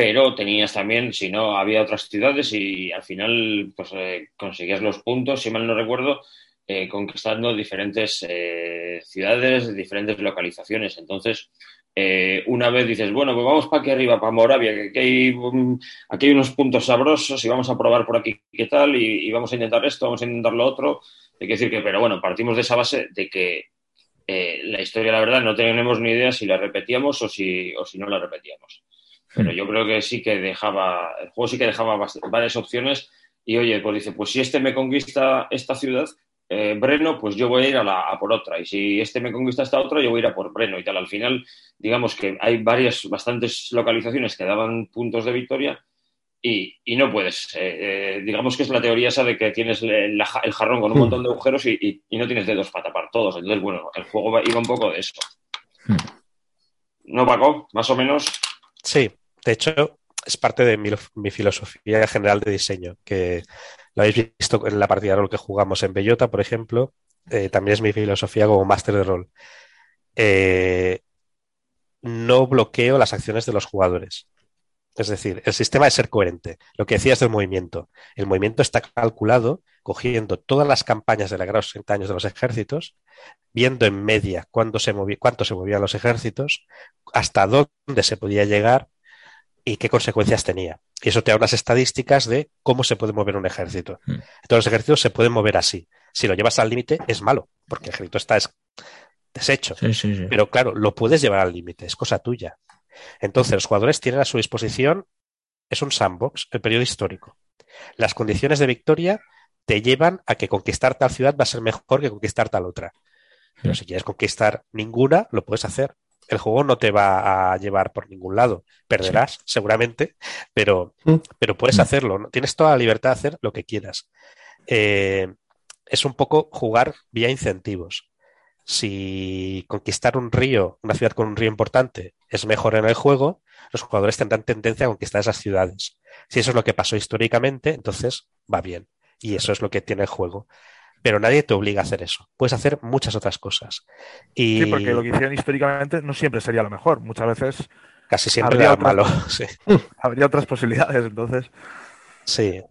pero tenías también, si no, había otras ciudades y al final pues eh, conseguías los puntos, si mal no recuerdo, eh, conquistando diferentes eh, ciudades, diferentes localizaciones. Entonces, una vez dices, bueno, pues vamos para aquí arriba, para Moravia, que aquí hay, um, aquí unos puntos sabrosos y vamos a probar por aquí qué tal y, y, vamos a intentar esto, vamos a intentar lo otro. Hay que decir que, pero bueno, partimos de esa base de que la historia, la verdad, no tenemos ni idea si la repetíamos o si, o si no la repetíamos. Pero yo creo que sí que dejaba, el juego sí que dejaba varias opciones y oye, pues dice, pues si este me conquista esta ciudad, eh, Breno, pues yo voy a ir a, la, a, por otra. Y si este me conquista esta otra, yo voy a ir a por Breno y tal. Al final, digamos que hay varias, bastantes localizaciones que daban puntos de victoria y, y no puedes. Eh, eh, digamos que es la teoría esa de que tienes el, el jarrón con un montón de agujeros y, y, y, no tienes dedos para tapar todos. Entonces, bueno, el juego iba un poco de eso. ¿No, Paco? Más o menos. Sí, de hecho, es parte de mi, filosofía general de diseño, que lo habéis visto en la partida de rol que jugamos en Bellota, por ejemplo, eh, también es mi filosofía como máster de rol. Eh, no bloqueo las acciones de los jugadores. Es decir, el sistema es ser coherente. Lo que decías del movimiento. El movimiento está calculado cogiendo todas las campañas de la guerra de los 60 años de los ejércitos, viendo en media cuánto se movían los ejércitos, hasta dónde se podía llegar y qué consecuencias tenía. Y eso te da unas estadísticas de cómo se puede mover un ejército. Mm. Todos los ejércitos se pueden mover así. Si lo llevas al límite es malo, porque el ejército está deshecho. Sí, sí, sí. Pero claro, lo puedes llevar al límite, es cosa tuya. Entonces, los jugadores tienen a su disposición, es un sandbox, el periodo histórico. Las condiciones de victoria te llevan a que conquistar tal ciudad va a ser mejor que conquistar tal otra. Pero si quieres conquistar ninguna, lo puedes hacer el juego no te va a llevar por ningún lado. Perderás, sí. seguramente, pero, mm. pero puedes mm. hacerlo. ¿no? Tienes toda la libertad de hacer lo que quieras. Eh, es un poco jugar vía incentivos. Si conquistar un río, una ciudad con un río importante, es mejor en el juego, los jugadores tendrán tendencia a conquistar esas ciudades. Si eso es lo que pasó históricamente, entonces va bien. Y eso es lo que tiene el juego pero nadie te obliga a hacer eso. Puedes hacer muchas otras cosas. Y... Sí, porque lo que hicieron históricamente no siempre sería lo mejor. Muchas veces. Casi siempre era otras, malo. (laughs) Sí. Habría otras posibilidades, entonces. Sí.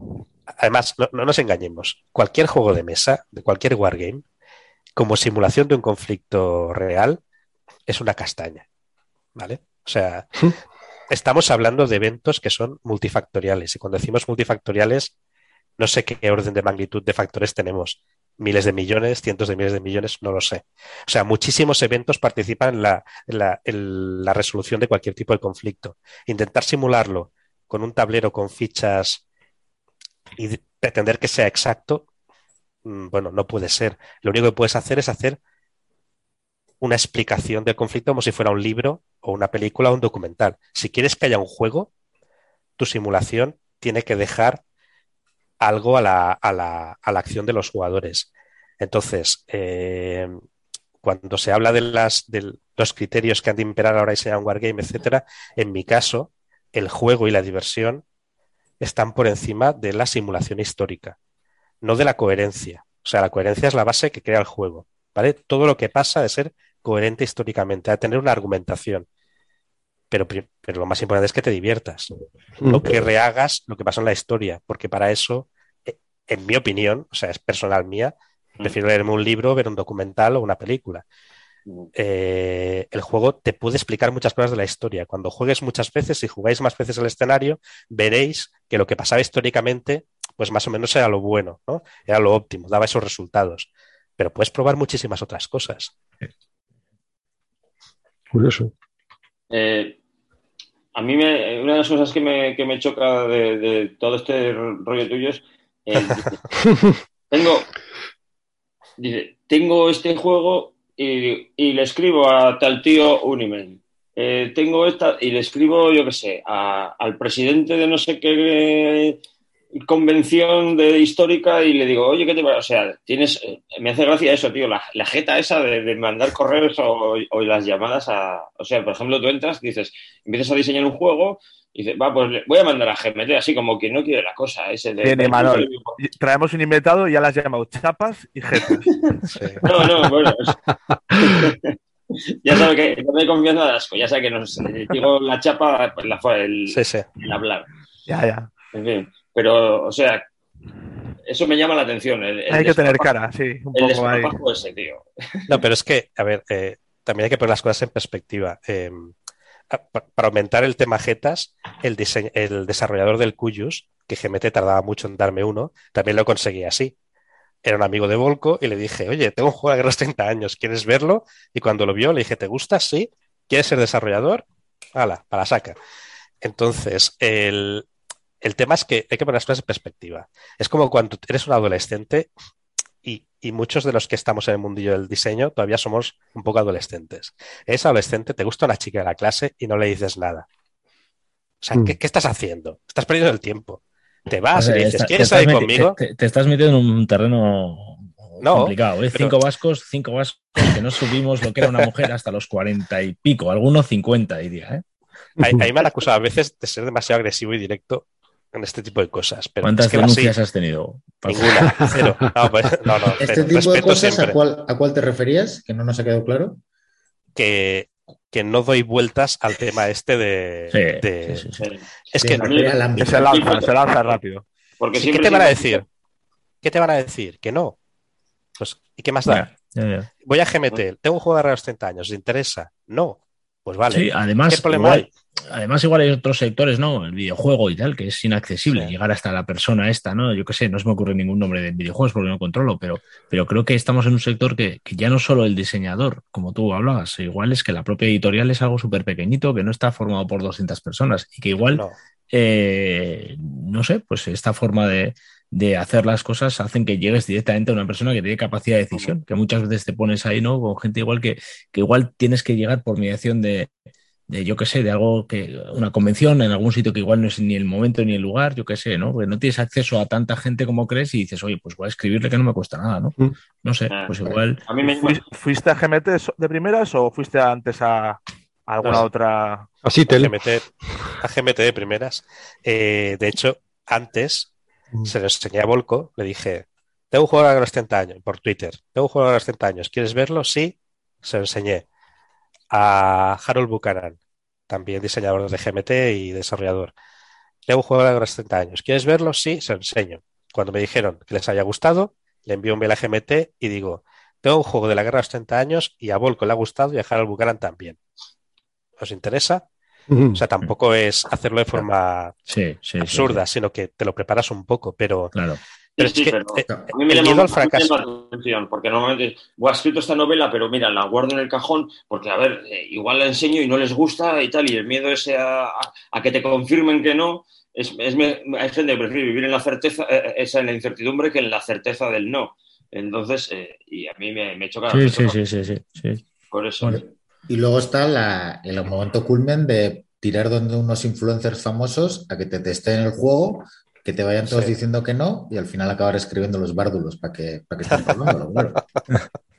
Además, no, no, nos engañemos. Cualquier juego de mesa, de cualquier wargame, como simulación de un conflicto real, es una castaña. ¿Vale? O sea, estamos hablando de eventos que son multifactoriales. Y cuando decimos multifactoriales, no sé qué orden de magnitud de factores tenemos. Miles de millones, cientos de miles de millones, no lo sé. O sea, muchísimos eventos participan en la, en la, en la resolución de cualquier tipo de conflicto. Intentar simularlo con un tablero con fichas y pretender que sea exacto, bueno, no puede ser. Lo único que puedes hacer es hacer una explicación del conflicto como si fuera un libro o una película o un documental. Si quieres que haya un juego, tu simulación tiene que dejar algo a la, a la, a la acción de los jugadores. Entonces, eh, cuando se habla de, las, de los criterios que han de imperar ahora y se llaman Wargame, etcétera, en mi caso, el juego y la diversión están por encima de la simulación histórica, no de la coherencia. O sea, la coherencia es la base que crea el juego. ¿vale? Todo lo que pasa de ser coherente históricamente, a tener una argumentación. Pero, pero, lo más importante es que te diviertas, no que rehagas lo que pasó en la historia, porque para eso, eh, en mi opinión, o sea, es personal mía, prefiero leerme un libro, ver un documental o una película. Eh, el juego te puede explicar muchas cosas de la historia. Cuando juegues muchas veces y jugáis más veces el escenario, veréis que lo que pasaba históricamente, pues más o menos era lo bueno, ¿no? Era lo óptimo, daba esos resultados. Pero puedes probar muchísimas otras cosas. Curioso. Eh, a mí me, una de las cosas que me, que me choca de, de, todo este rollo tuyo es eh, (laughs) tengo dice, tengo este juego y, y, le escribo a tal tío un email. Eh, tengo esta y le escribo, yo qué sé, a, al presidente de no sé qué convención de histórica y le digo, oye, ¿qué te pasa? O sea, tienes, me hace gracia eso, tío, la, la jeta esa de, de mandar correos o, o, las llamadas a, o sea, por ejemplo, tú entras, dices, empiezas a diseñar un juego, Y dice, va, pues le- voy a mandar a GMT, así como que no quiere la cosa. Ese de, Bien, Imanol. Traemos un invitado y ya las has llamado chapas y jetas. (laughs) Sí. No, no, bueno. (laughs) ya sabe que no me confianza de asco, ya sabe que nos eh, digo la chapa, pues la fue el, Sí, sí. el hablar. ya, ya. En fin, pero, o sea, eso me llama la atención. El, el Hay que tener cara, sí, un El poco ahí. ese, tío. No, pero es que, a ver, eh, también hay que poner las cosas en perspectiva. Eh, pa- para aumentar el tema jetas, el, diseñ- el desarrollador del Cuyus, que GMT tardaba mucho en darme uno, también lo conseguí así. Era un amigo de Volco y le dije, oye, tengo un juego de los 30 años, ¿quieres verlo? Y cuando lo vio le dije, ¿te gusta? Sí. ¿Quieres ser desarrollador? Hala, para la saca. Entonces, el, el tema es que hay que poner las cosas en perspectiva. Es como cuando eres un adolescente y, y muchos de los que estamos en el mundillo del diseño todavía somos un poco adolescentes. Eres adolescente, te gusta una chica de la clase y no le dices nada. O sea, Mm. ¿qué, qué estás haciendo? Estás perdiendo el tiempo. Te vas O sea, y le dices, está- ¿quieres salir conmigo? Te, te estás metiendo en un terreno No, complicado. ¿eh? pero- Cinco vascos, cinco vascos que no subimos lo que era una mujer hasta los cuarenta y pico, algunos cincuenta diría. ¿eh? Ahí, ahí me han acusado a veces de ser demasiado agresivo y directo en este tipo de cosas. Pero ¿Cuántas es que denuncias has tenido? Ninguna, (laughs) cero. No, pues, no, no, Este cero. tipo de cosas, ¿a cuál, ¿a cuál te referías? Que no nos ha quedado claro. Que, que no doy vueltas al tema este de. Sí, de- sí, sí, sí. Es que se lanza, se lanza rápido. Porque ¿Qué te van a decir? ¿Qué te van a decir? Que no. Pues, ¿y qué más da? Ya, ya, ya. Voy a GMT, tengo un juego de los 30 años, ¿te interesa? No. Pues vale. Sí, además, ¿Qué problema igual, además igual hay otros sectores, ¿no? El videojuego y tal, que es inaccesible Sí. llegar hasta la persona esta, ¿no? Yo qué sé, no se me ocurre ningún nombre de videojuegos porque no controlo, pero, pero creo que estamos en un sector que, que ya no solo el diseñador, como tú hablabas, igual es que la propia editorial es algo súper pequeñito que no está formado por 200 personas y que igual, No. eh, no sé, pues esta forma de, de hacer las cosas hacen que llegues directamente a una persona que tiene capacidad de decisión, que muchas veces te pones ahí, ¿no? Con gente igual que, que igual tienes que llegar por mediación de, de yo qué sé, de algo que, una convención en algún sitio que igual no es ni el momento ni el lugar, yo qué sé, ¿no? Porque no tienes acceso a tanta gente como crees y dices, oye, pues voy a escribirle que no me cuesta nada, ¿no? Mm. No sé, Ah, pues igual. A mí me ¿Fui- ¿Fuiste a GMT de primeras o fuiste antes a a alguna No. otra? Así A te GMT, a GMT de primeras. Eh, de hecho, antes Mm. se lo enseñé a Volco, le dije, tengo un juego de los 30 años, por Twitter, tengo un juego de los 30 años, ¿quieres verlo? Sí, se lo enseñé. A Harold Buchanan, también diseñador de GMT y desarrollador. Tengo un juego de los 30 años, ¿quieres verlo? Sí, se lo enseño. Cuando me dijeron que les había gustado, le envío un mail a GMT y digo, tengo un juego de la guerra de los 30 años y a Volco le ha gustado y a Harold Buchanan también. ¿Os interesa? O sea, tampoco es hacerlo de forma Sí, sí, sí, absurda, sino que te lo preparas un poco, pero, Claro. Pero Sí, es sí, que pero eh, a mí me el llama, miedo al a fracaso. la atención, porque normalmente, "Buah, he escrito esta novela, pero mira, la guardo en el cajón, porque a ver, eh, igual la enseño y no les gusta y tal, y el miedo ese a, a- a que te confirmen que no, es, hay gente que prefiere vivir en la certeza, eh, esa en la incertidumbre que en la certeza del no. Entonces, eh, y a mí me, me choca, Sí, me sí, choca sí, sí, sí, sí. por eso. Bueno. Y luego está la- el momento culmen de tirar donde unos influencers famosos a que te testeen el juego, que te vayan todos Sí. diciendo que no y al final acabar escribiendo los bárdulos para que, para que estén probándolo, claro. (laughs)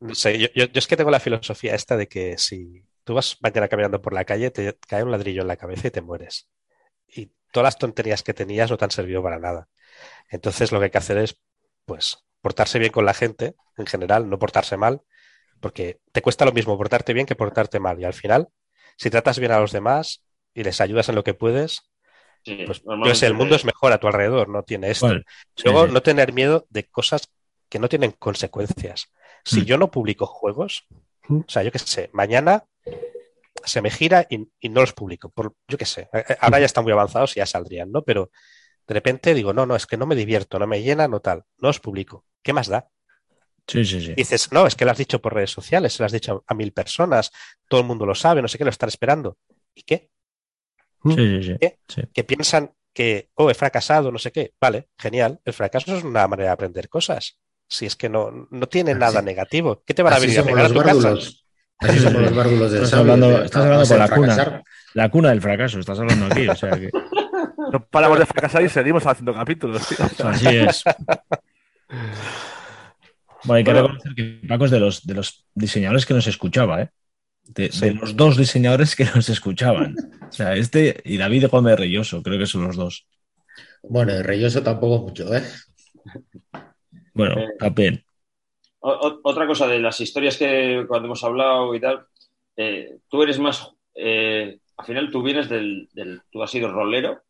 No sé, yo, yo- yo es que tengo la filosofía esta de que si tú vas mañana caminando por la calle, te cae un ladrillo en la cabeza y te mueres. Y todas las tonterías que tenías no te han servido para nada. Entonces lo que hay que hacer es, pues, portarse bien con la gente en general, no portarse mal, porque te cuesta lo mismo portarte bien que portarte mal. Y al final, si tratas bien a los demás y les ayudas en lo que puedes, Sí, pues el mundo es mejor a tu alrededor, no tiene esto. Luego, sí. no tener miedo de cosas que no tienen consecuencias. Si Mm. yo no publico juegos, Mm. o sea, yo qué sé, mañana se me gira y, y no los publico. Por, yo qué sé, eh, eh, ahora ya están muy avanzados y ya saldrían, ¿no? Pero de repente digo, no, no, es que no me divierto, no me llena, no tal, no los publico. ¿Qué más da? Sí, sí, sí. Dices, no, es que lo has dicho por redes sociales, se lo has dicho a mil personas, todo el mundo lo sabe, no sé qué, lo están esperando. ¿Y qué? Sí, sí, sí. Sí. que piensan que, oh, he fracasado, no sé qué. Vale, genial. El fracaso es una manera de aprender cosas. Si es que no, no tiene Así- nada negativo. ¿Qué te van a venir a pegar a los tu casa? bárdulos. Así somos los bárdulos del Estás hablando- de- estás hablando vamos por la cuna. La cuna del fracaso, estás hablando aquí, o sea que (laughs) No paramos de fracasar y seguimos haciendo capítulos. tío. (laughs) así es. Bueno, hay que Bueno. reconocer que Paco es de los, de los diseñadores que nos escuchaba, ¿eh? De, Sí. de los dos diseñadores que nos escuchaban. O sea, este y David Gómez Reyoso, creo que son los dos. Bueno, de Reyoso tampoco mucho, ¿eh? Bueno, Eh, también. O- o- otra cosa de las historias que cuando hemos hablado y tal, eh, tú eres más, eh, al final tú vienes del, del- tú has sido rolero,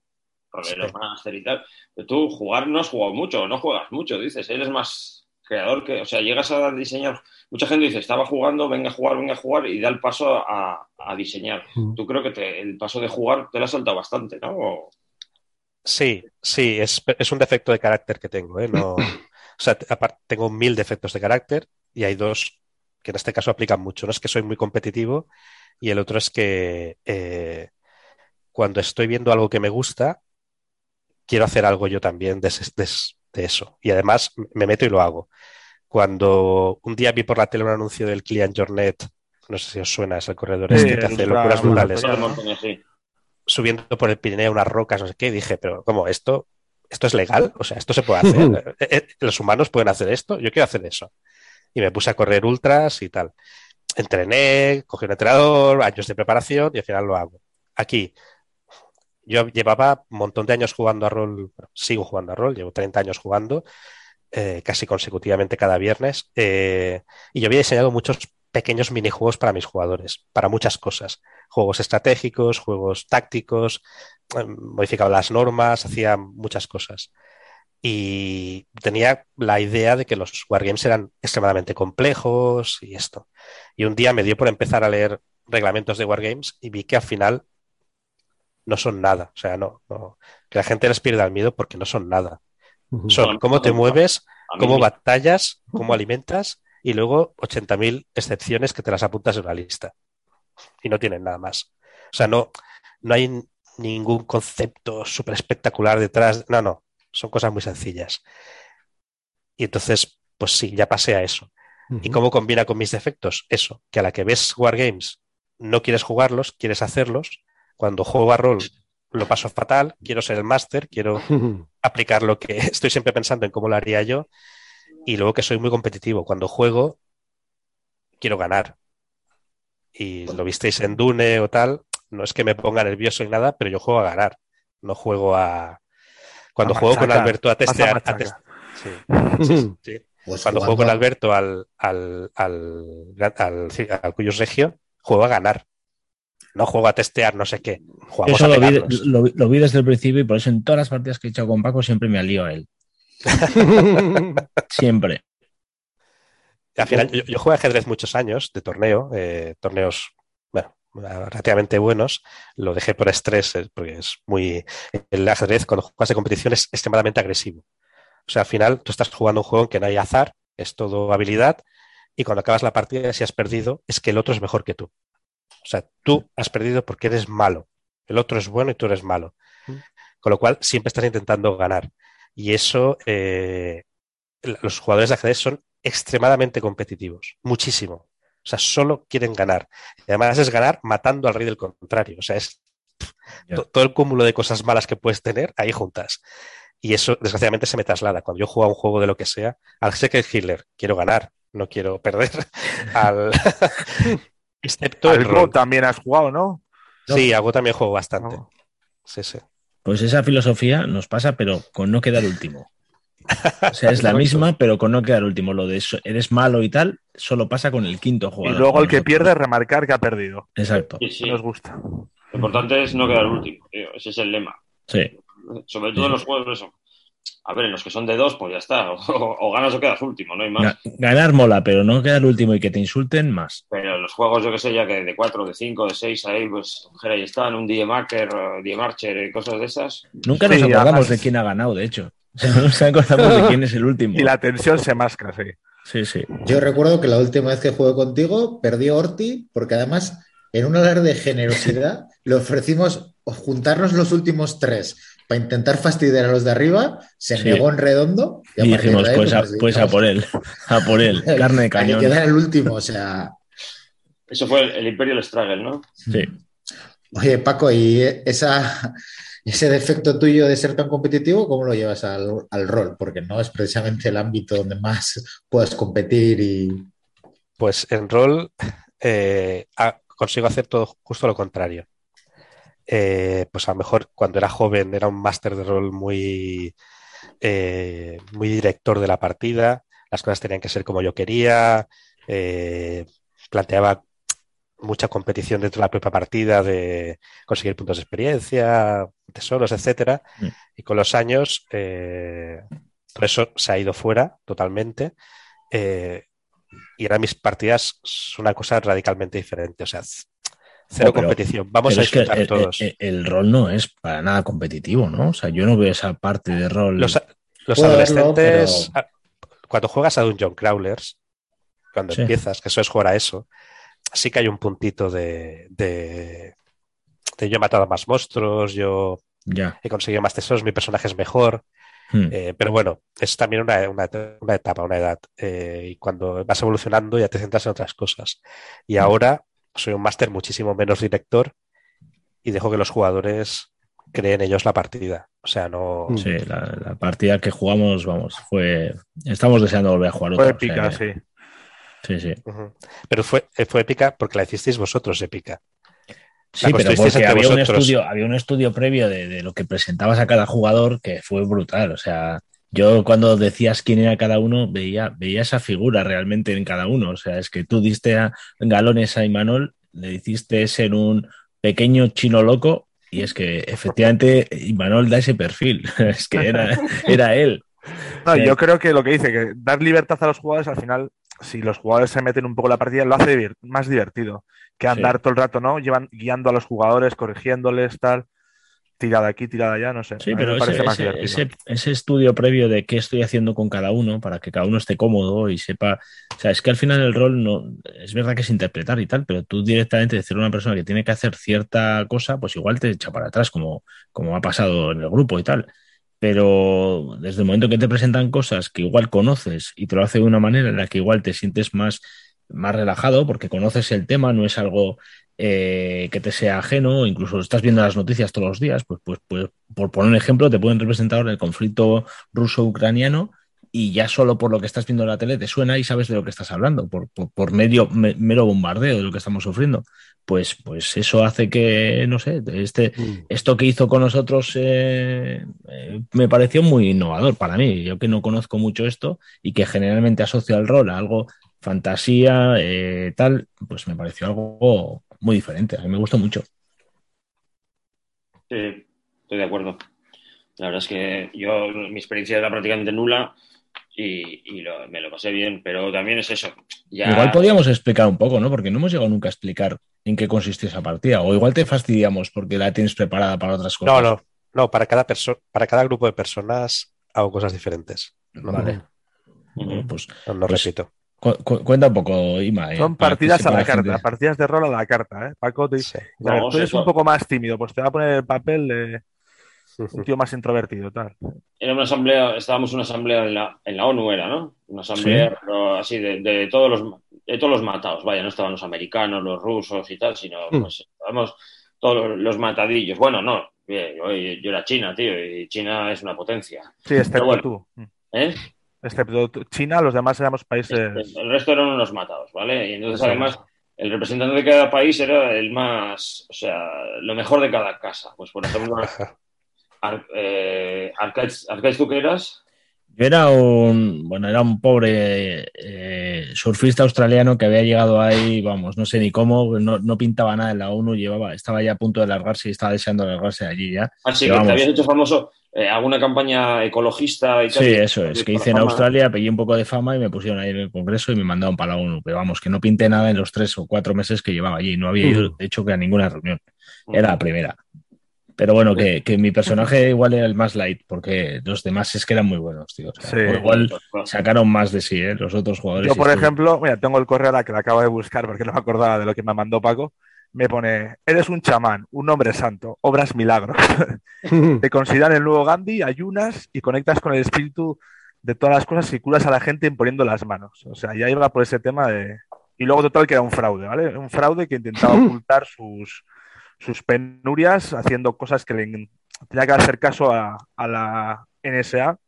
rolero Sí. máster y tal, pero tú jugar no has jugado mucho, no juegas mucho, dices, eres más creador que, o sea, llegas a diseñar, mucha gente dice, estaba jugando, venga a jugar, venga a jugar y da el paso a, a diseñar. Mm. Tú creo que te- el paso de jugar te lo has saltado bastante, ¿no? O- Sí, sí, es, es un defecto de carácter que tengo, ¿eh? No, o sea, aparte, tengo mil defectos de carácter y hay dos que en este caso aplican mucho. Uno es que soy muy competitivo y el otro es que eh, cuando estoy viendo algo que me gusta, quiero hacer algo yo también de, ese- de es- de eso. Y además me meto y lo hago. Cuando un día vi por la tele un anuncio del Client Journet, no sé si os suena, es el corredor Sí, este que hace locuras brutales subiendo por el Pirineo unas rocas, no sé qué, y dije, pero ¿cómo? ¿Esto, esto es legal? O sea, ¿esto se puede hacer? Eh, eh, ¿Los humanos pueden hacer esto? Yo quiero hacer eso. Y me puse a correr ultras y tal. Entrené, cogí un entrenador, años de preparación y al final lo hago. Aquí, yo llevaba un montón de años jugando a rol, sigo jugando a rol, llevo 30 años jugando, eh, casi consecutivamente cada viernes, eh, y yo había diseñado muchos pequeños minijuegos para mis jugadores, para muchas cosas juegos estratégicos, juegos tácticos, eh, modificaba las normas, hacía muchas cosas. Y tenía la idea de que los wargames eran extremadamente complejos y esto. Y un día me dio por empezar a leer reglamentos de wargames y vi que al final no son nada. O sea, no, no- que la gente les pierda el miedo porque no son nada. Son cómo te mueves, cómo batallas, cómo alimentas y luego 80.000 excepciones que te las apuntas en una lista. Y no tienen nada más. O sea, no, no hay ningún concepto súper espectacular detrás. No, no. Son cosas muy sencillas. Y entonces, pues sí, ya pasé a eso. ¿Y cómo combina con mis defectos? Eso, que a la que ves Wargames no quieres jugarlos, quieres hacerlos. Cuando juego a rol lo paso fatal, quiero ser el máster, quiero (laughs) aplicar lo que (laughs) estoy siempre pensando en cómo lo haría yo y luego que soy muy competitivo. Cuando juego, quiero ganar. Y lo visteis en Dune o tal, no es que me ponga nervioso ni nada, pero yo juego a ganar, no juego a... Cuando A juego con Alberto a testear... a sí, (laughs) sí, sí, sí. Pues Cuando jugando juego con a- Alberto al, al, al, al, sí, al Cuyos Regio, juego a ganar. No juego a testear no sé qué. Jugamos Eso a lo vi, pegarnos. lo vi- lo vi desde el principio y por eso en todas las partidas que he echado con Paco siempre me alío a él. (laughs) Siempre. Al final, yo, yo jugué ajedrez muchos años de torneo, eh, torneos, bueno, relativamente buenos. Lo dejé por estrés, eh, porque es muy. El ajedrez, cuando juegas de competición, es extremadamente agresivo. O sea, al final, tú estás jugando un juego en que no hay azar, es todo habilidad, y cuando acabas la partida, si has perdido, es que el otro es mejor que tú. O sea, tú has perdido porque eres malo. El otro es bueno y tú eres malo. Con lo cual, siempre estás intentando ganar. Y eso, eh, los jugadores de ajedrez son extremadamente competitivos, muchísimo. O sea, solo quieren ganar. Y además es ganar matando al rey del contrario. O sea, es todo el cúmulo de cosas malas que puedes tener ahí juntas. Y eso, desgraciadamente, se me traslada. Cuando yo juego a un juego de lo que sea, al Secret Hitler, quiero ganar, no quiero perder. (laughs) Al... Excepto el. Go también has jugado, ¿no? Sí, hago también juego bastante. No. Sí, sí. Pues esa filosofía nos pasa, pero con no quedar último. O sea, es (laughs) la misma, pero con no quedar último. Lo de so- eres malo y tal, solo pasa con el quinto Y jugador. luego con el que pierde, remarcar que ha perdido. Exacto. Sí, sí. Nos gusta. Lo importante es no quedar último, tío. Ese es el lema. Sí. Sobre todo en los juegos, eso. A ver, en los que son de dos, pues ya está. (laughs) O, o ganas o quedas último, no hay más. Ga- Ganar mola, pero no quedar último y que te insulten más. Pero en los juegos, yo que sé, ya que de cuatro, de cinco, de seis, ahí, pues, ahí están, un Die Marker, eh, Die Marcher y cosas de esas. Nunca Sí, nos acordamos además- de quién ha ganado, de hecho. (laughs) O sea, no nos acordamos de quién es el último. (laughs) Y la tensión se masca, sí. Sí, sí. Yo recuerdo que la última vez que jugué contigo perdió Orti porque además en un alarde de generosidad le ofrecimos juntarnos los últimos tres para intentar fastidiar a los de arriba, se Sí. negó en redondo Y partir dijimos, ahí, pues a, pues a por él, a por él, (laughs) carne de que cañón. quedara el último, o sea, Eso fue el, el Imperial Struggle, ¿no? Sí. oye Paco, y esa, ese defecto tuyo de ser tan competitivo, ¿cómo lo llevas al, al rol? Porque no es precisamente el ámbito donde más puedas competir y Pues en rol, eh, a- consigo hacer todo justo lo contrario. Eh, pues a lo mejor cuando era joven era un máster de rol muy, eh, muy director de la partida, las cosas tenían que ser como yo quería, eh, planteaba mucha competición dentro de la propia partida de conseguir puntos de experiencia, tesoros, etcétera. Mm. Y con los años todo eso se ha ido fuera totalmente. y ahora mis partidas son una cosa radicalmente diferente. O sea, cero pero- competición. Vamos a es que disfrutar el, todos. el- el rol no es para nada competitivo, ¿no? O sea, yo no veo esa parte de rol. los los Puedo verlo, adolescentes, pero- cuando juegas a Dungeon Crawlers, cuando Sí. empiezas, que eso es jugar a eso, sí que hay un puntito de, de, de yo he matado a más monstruos, yo Ya. he conseguido más tesoros, mi personaje es mejor. Hmm. Eh, pero bueno, es también una, una, una etapa, una edad. Eh, y cuando vas evolucionando ya te centras en otras cosas. Y ahora soy un máster muchísimo menos director y dejo que los jugadores creen ellos la partida. O sea, no. Mm. Sí, la, la partida que jugamos, vamos, fue. Estamos deseando volver a jugar otra. Fue o sea, épica, sí. Sí, sí. Pero fue, eh, fue épica porque la hicisteis vosotros épica. Sí, pero porque había un, estudio, había un estudio previo de, de lo que presentabas a cada jugador que fue brutal. O sea, yo cuando decías quién era cada uno, veía, veía esa figura realmente en cada uno. O sea, es que tú diste a galones a Imanol, le hiciste ser un pequeño chino loco, y es que efectivamente Imanol da ese perfil. (laughs) es que era, (laughs) era él. No, Sí. yo creo que lo que dice, que dar libertad a los jugadores, al final, si los jugadores se meten un poco en la partida, lo hace divir- más divertido que andar todo el rato, ¿no? Llevan guiando a los jugadores, corrigiéndoles, tal. Tirada aquí, tirada allá, no sé. Sí, pero me ese, más ese- ese- ese estudio previo de qué estoy haciendo con cada uno para que cada uno esté cómodo y sepa. O sea, es que al final el rol no. Es verdad que es interpretar y tal, pero tú directamente decir a una persona que tiene que hacer cierta cosa, pues igual te echa para atrás, como, como ha pasado en el grupo y tal. Pero desde el momento que te presentan cosas que igual conoces y te lo hace de una manera en la que igual te sientes más, más relajado porque conoces el tema, no es algo eh, que te sea ajeno, incluso estás viendo las noticias todos los días, pues, pues, pues por poner un ejemplo, te pueden representar el conflicto ruso-ucraniano y ya solo por lo que estás viendo en la tele te suena y sabes de lo que estás hablando, por, por, por medio, me- mero bombardeo de lo que estamos sufriendo. Pues, pues eso hace que, no sé, este, Mm. esto que hizo con nosotros eh, eh, me pareció muy innovador para mí. Yo que no conozco mucho esto y que generalmente asocio al rol a algo fantasía, eh, tal, pues me pareció algo muy diferente. A mí me gustó mucho. Sí, estoy de acuerdo. La verdad es que yo, mi experiencia era prácticamente nula y, y lo- me lo pasé bien, pero también es eso. Ya, Igual podíamos explicar un poco, ¿no? Porque no hemos llegado nunca a explicar en qué consiste esa partida. O igual te fastidiamos porque la tienes preparada para otras cosas. No, no, no, para cada persona, para cada grupo de personas hago cosas diferentes. No, Vale. Pues no, no Pues- repito. Cu- cu- cuenta un poco, Ima. eh, Son partidas a la carta, partidas de rol a la carta, ¿eh? Paco te dice, Sí. tú eres un poco más tímido, pues te va a poner el papel de (laughs) un tío más introvertido, tal. Era una asamblea, estábamos en una asamblea en la, en la ONU, era, ¿no? Una asamblea Sí. así de, de todos los de todos los matados, vaya, no estaban los americanos, los rusos y tal, sino Mm. pues estábamos todos los, los matadillos. Bueno, no, bien, yo, yo era China, tío, y China es una potencia. Sí, excepto bueno. tú. ¿Eh? Excepto. China, los demás éramos países. El resto eran unos matados, ¿vale? Y entonces, además, el representante de cada país era el más, o sea, lo mejor de cada casa. Pues, por ejemplo, (laughs) Ar eh, Arcaiz, Arcaiz, ¿tú qué eras? Yo era un, bueno, era un pobre eh, surfista australiano que había llegado ahí, vamos, no sé ni cómo, no, no pintaba nada en la ONU, llevaba, estaba ya a punto de largarse y estaba deseando largarse de allí ya. Así Que que vamos. te habías hecho famoso eh, alguna campaña ecologista y tal. Sí, eso es, que hice en Fama. Australia, pegué un poco de fama y me pusieron ahí en el Congreso y me mandaron para la ONU, pero vamos, que no pinté nada en los tres o cuatro meses que llevaba allí, no había ido, de hecho, que a ninguna reunión, era la primera. Pero bueno, que, que mi personaje igual era el más light, porque los demás es que eran muy buenos, tío. O sea, Sí. igual sacaron más de sí, ¿eh? Los otros jugadores. Yo, por ejemplo, mira, tengo el correo ahora que lo acabo de buscar porque no me acordaba de lo que me mandó Paco. Me pone, eres un chamán, un hombre santo, obras milagros. (laughs) Te consideran el nuevo Gandhi, ayunas y conectas con el espíritu de todas las cosas y curas a la gente imponiendo las manos. O sea, ya iba por ese tema de... Y luego total que era un fraude, ¿vale? Un fraude que intentaba (laughs) ocultar sus, sus penurias haciendo cosas que le tenía que hacer caso a, a la NSA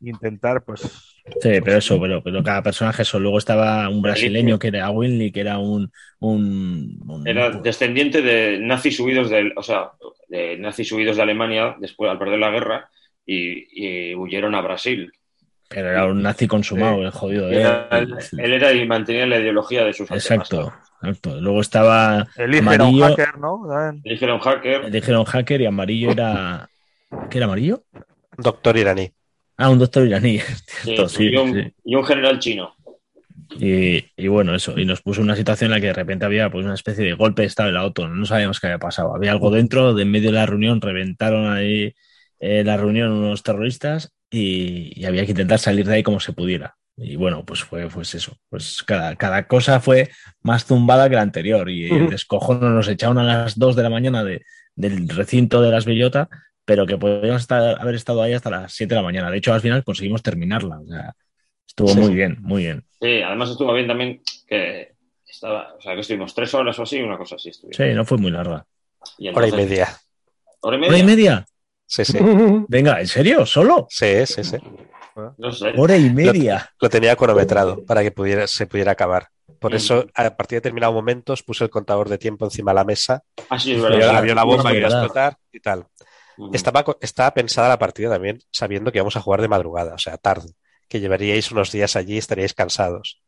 e intentar, pues, Sí, pero eso, pero, pero cada personaje eso. Luego estaba un brasileño que era Winley, que era un, un, un- Era descendiente de nazis huidos de, o sea, de nazis huidos de Alemania después al perder la guerra y, y huyeron a Brasil. pero era un nazi consumado, el jodido. ¿eh? Era- él, él era y mantenía la ideología de sus Exacto, exacto. Luego estaba El era un hacker, ¿no? También. Eligieron hacker. dijeron hacker y amarillo era. ¿Qué era amarillo? Doctor iraní. Ah, un doctor iraní. (laughs) sí, Cierto, sí, y, un, sí. y un general chino. Y, y bueno, eso, y nos puso una situación en la que de repente había pues una especie de golpe de estado en la auto, no sabíamos qué había pasado. Había algo dentro, de en medio de la reunión, reventaron ahí eh, la reunión unos terroristas y, y había que intentar salir de ahí como se pudiera. Y bueno, pues fue pues eso, pues cada, cada cosa fue más zumbada que la anterior y el descojono nos echaron a las 2 de la mañana de, del recinto de las Bellota, pero que podíamos estar, haber estado ahí hasta las 7 de la mañana. De hecho, al final conseguimos terminarla. O sea, estuvo Sí. muy bien, muy bien. Sí, además estuvo bien también que estaba, o sea, que estuvimos tres horas o así, una cosa así estuvimos. Sí, no fue muy larga. Y Hora y media. ¿Hora y ¿Hora y media? Sí, sí. (laughs) Venga, ¿en serio? ¿Solo? Sí, sí, sí. No sé. Hora y media. Lo tenía cronometrado para que pudiera, se pudiera acabar. Por Mm. eso, a partir de determinados momentos, puse el contador de tiempo encima de la mesa. Ah, sí, es verdad. había una bomba que iba a explotar y tal. Estaba pensada la partida también sabiendo que íbamos a jugar de madrugada, o sea, tarde. Que llevaríais unos días allí y estaríais cansados.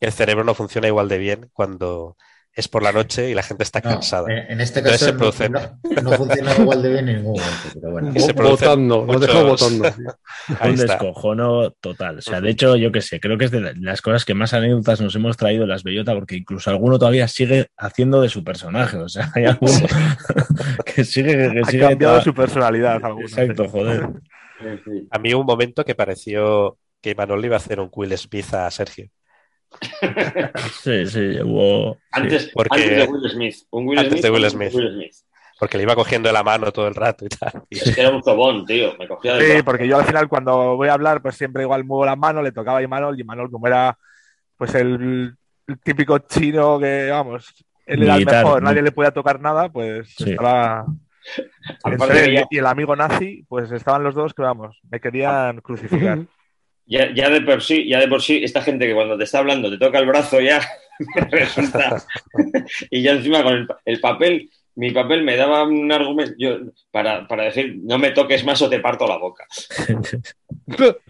El cerebro no funciona igual de bien cuando es por la noche y la gente está No, cansada. en, en este caso se no, producen- no- no funciona igual de bien en ningún momento, pero bueno. Se Votando, nos dejó muchos- votando. (laughs) Ahí Un está. descojono total. O sea, de hecho, yo qué sé, creo que es de la- las cosas que más anécdotas nos hemos traído las Bellota, porque incluso alguno todavía sigue haciendo de su personaje. O sea, hay alguno (laughs) que sigue. Que Ha sigue cambiado toda- su personalidad. alguno. Exacto, joder. Sí, sí. A mí hubo un momento que pareció que Imanol le iba a hacer un Will Smith a Sergio. (laughs) Sí, sí, hubo. Antes, porque- antes de Will Smith. Un Will Antes Smith, de Will Smith. Smith. Porque le iba cogiendo de la mano todo el rato y tal. Y- Es que era un zobón, tío. Me cogía Sí, brazo. porque yo al final cuando voy a hablar, pues siempre igual muevo la mano, le tocaba a Imanol, y Imanol como era pues el, el típico chino que, vamos, él era Militar, el mejor, ¿no? nadie le podía tocar nada, pues Sí. estaba... Entre él y el amigo nazi, pues estaban los dos que, vamos, me querían crucificar. Ya, ya de por sí, ya de por sí, esta gente que cuando te está hablando te toca el brazo ya (laughs) resulta. (laughs) y ya encima con el, el papel, mi papel me daba un argumento yo, para, para decir no me toques más o te parto la boca. (laughs)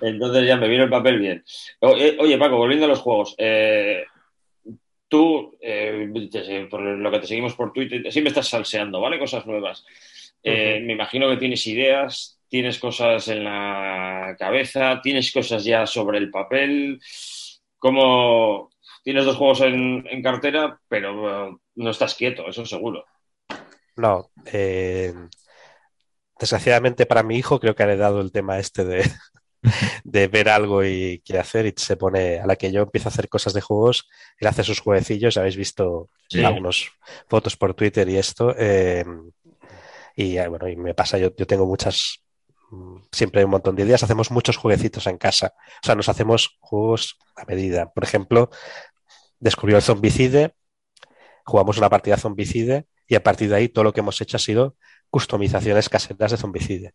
Entonces ya me vino el papel bien. Eh, Oye, Paco, volviendo a los juegos. eh, tú, eh, por lo que te seguimos por Twitter, siempre estás salseando, ¿vale? Cosas nuevas. Eh, Me imagino que tienes ideas, tienes cosas en la cabeza, tienes cosas ya sobre el papel. ¿Cómo tienes dos juegos en, en cartera, pero no estás quieto, eso seguro? No, eh, desgraciadamente para mi hijo creo que ha heredado el tema este de, (laughs) de ver algo y quiere hacer y se pone a la que yo empiezo a hacer cosas de juegos, él hace sus jueguecillos, habéis visto Sí. algunas fotos por Twitter y esto, eh, y bueno, y me pasa, yo, yo tengo muchas, siempre hay un montón de ideas, hacemos muchos jueguecitos en casa, o sea, nos hacemos juegos a medida, por ejemplo, descubrió el zombicide, jugamos una partida zombicide y a partir de ahí todo lo que hemos hecho ha sido customizaciones caseras de zombicide.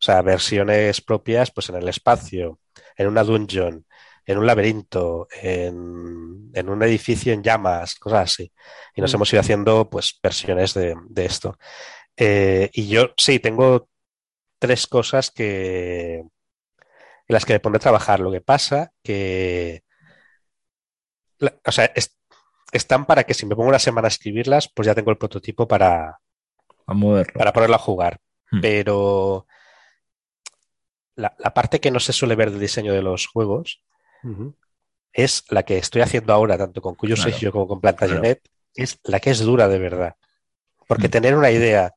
O sea, versiones propias pues en el espacio, en una dungeon, en un laberinto, en, en un edificio en llamas, cosas así. Y nos Mm. hemos ido haciendo pues versiones de, de esto. Eh, y yo sí, tengo tres cosas que en las que me pondré a trabajar. Lo que pasa que la- o sea, es- están para que si me pongo una semana a escribirlas, pues ya tengo el prototipo para, A moverlo. para ponerlo a jugar. Hmm. Pero la, la parte que no se suele ver del diseño de los juegos es la que estoy haciendo ahora, tanto con Cuyo Claro. Sergio como con Plantagenet, Claro. es la que es dura de verdad. Porque Mm. tener una idea,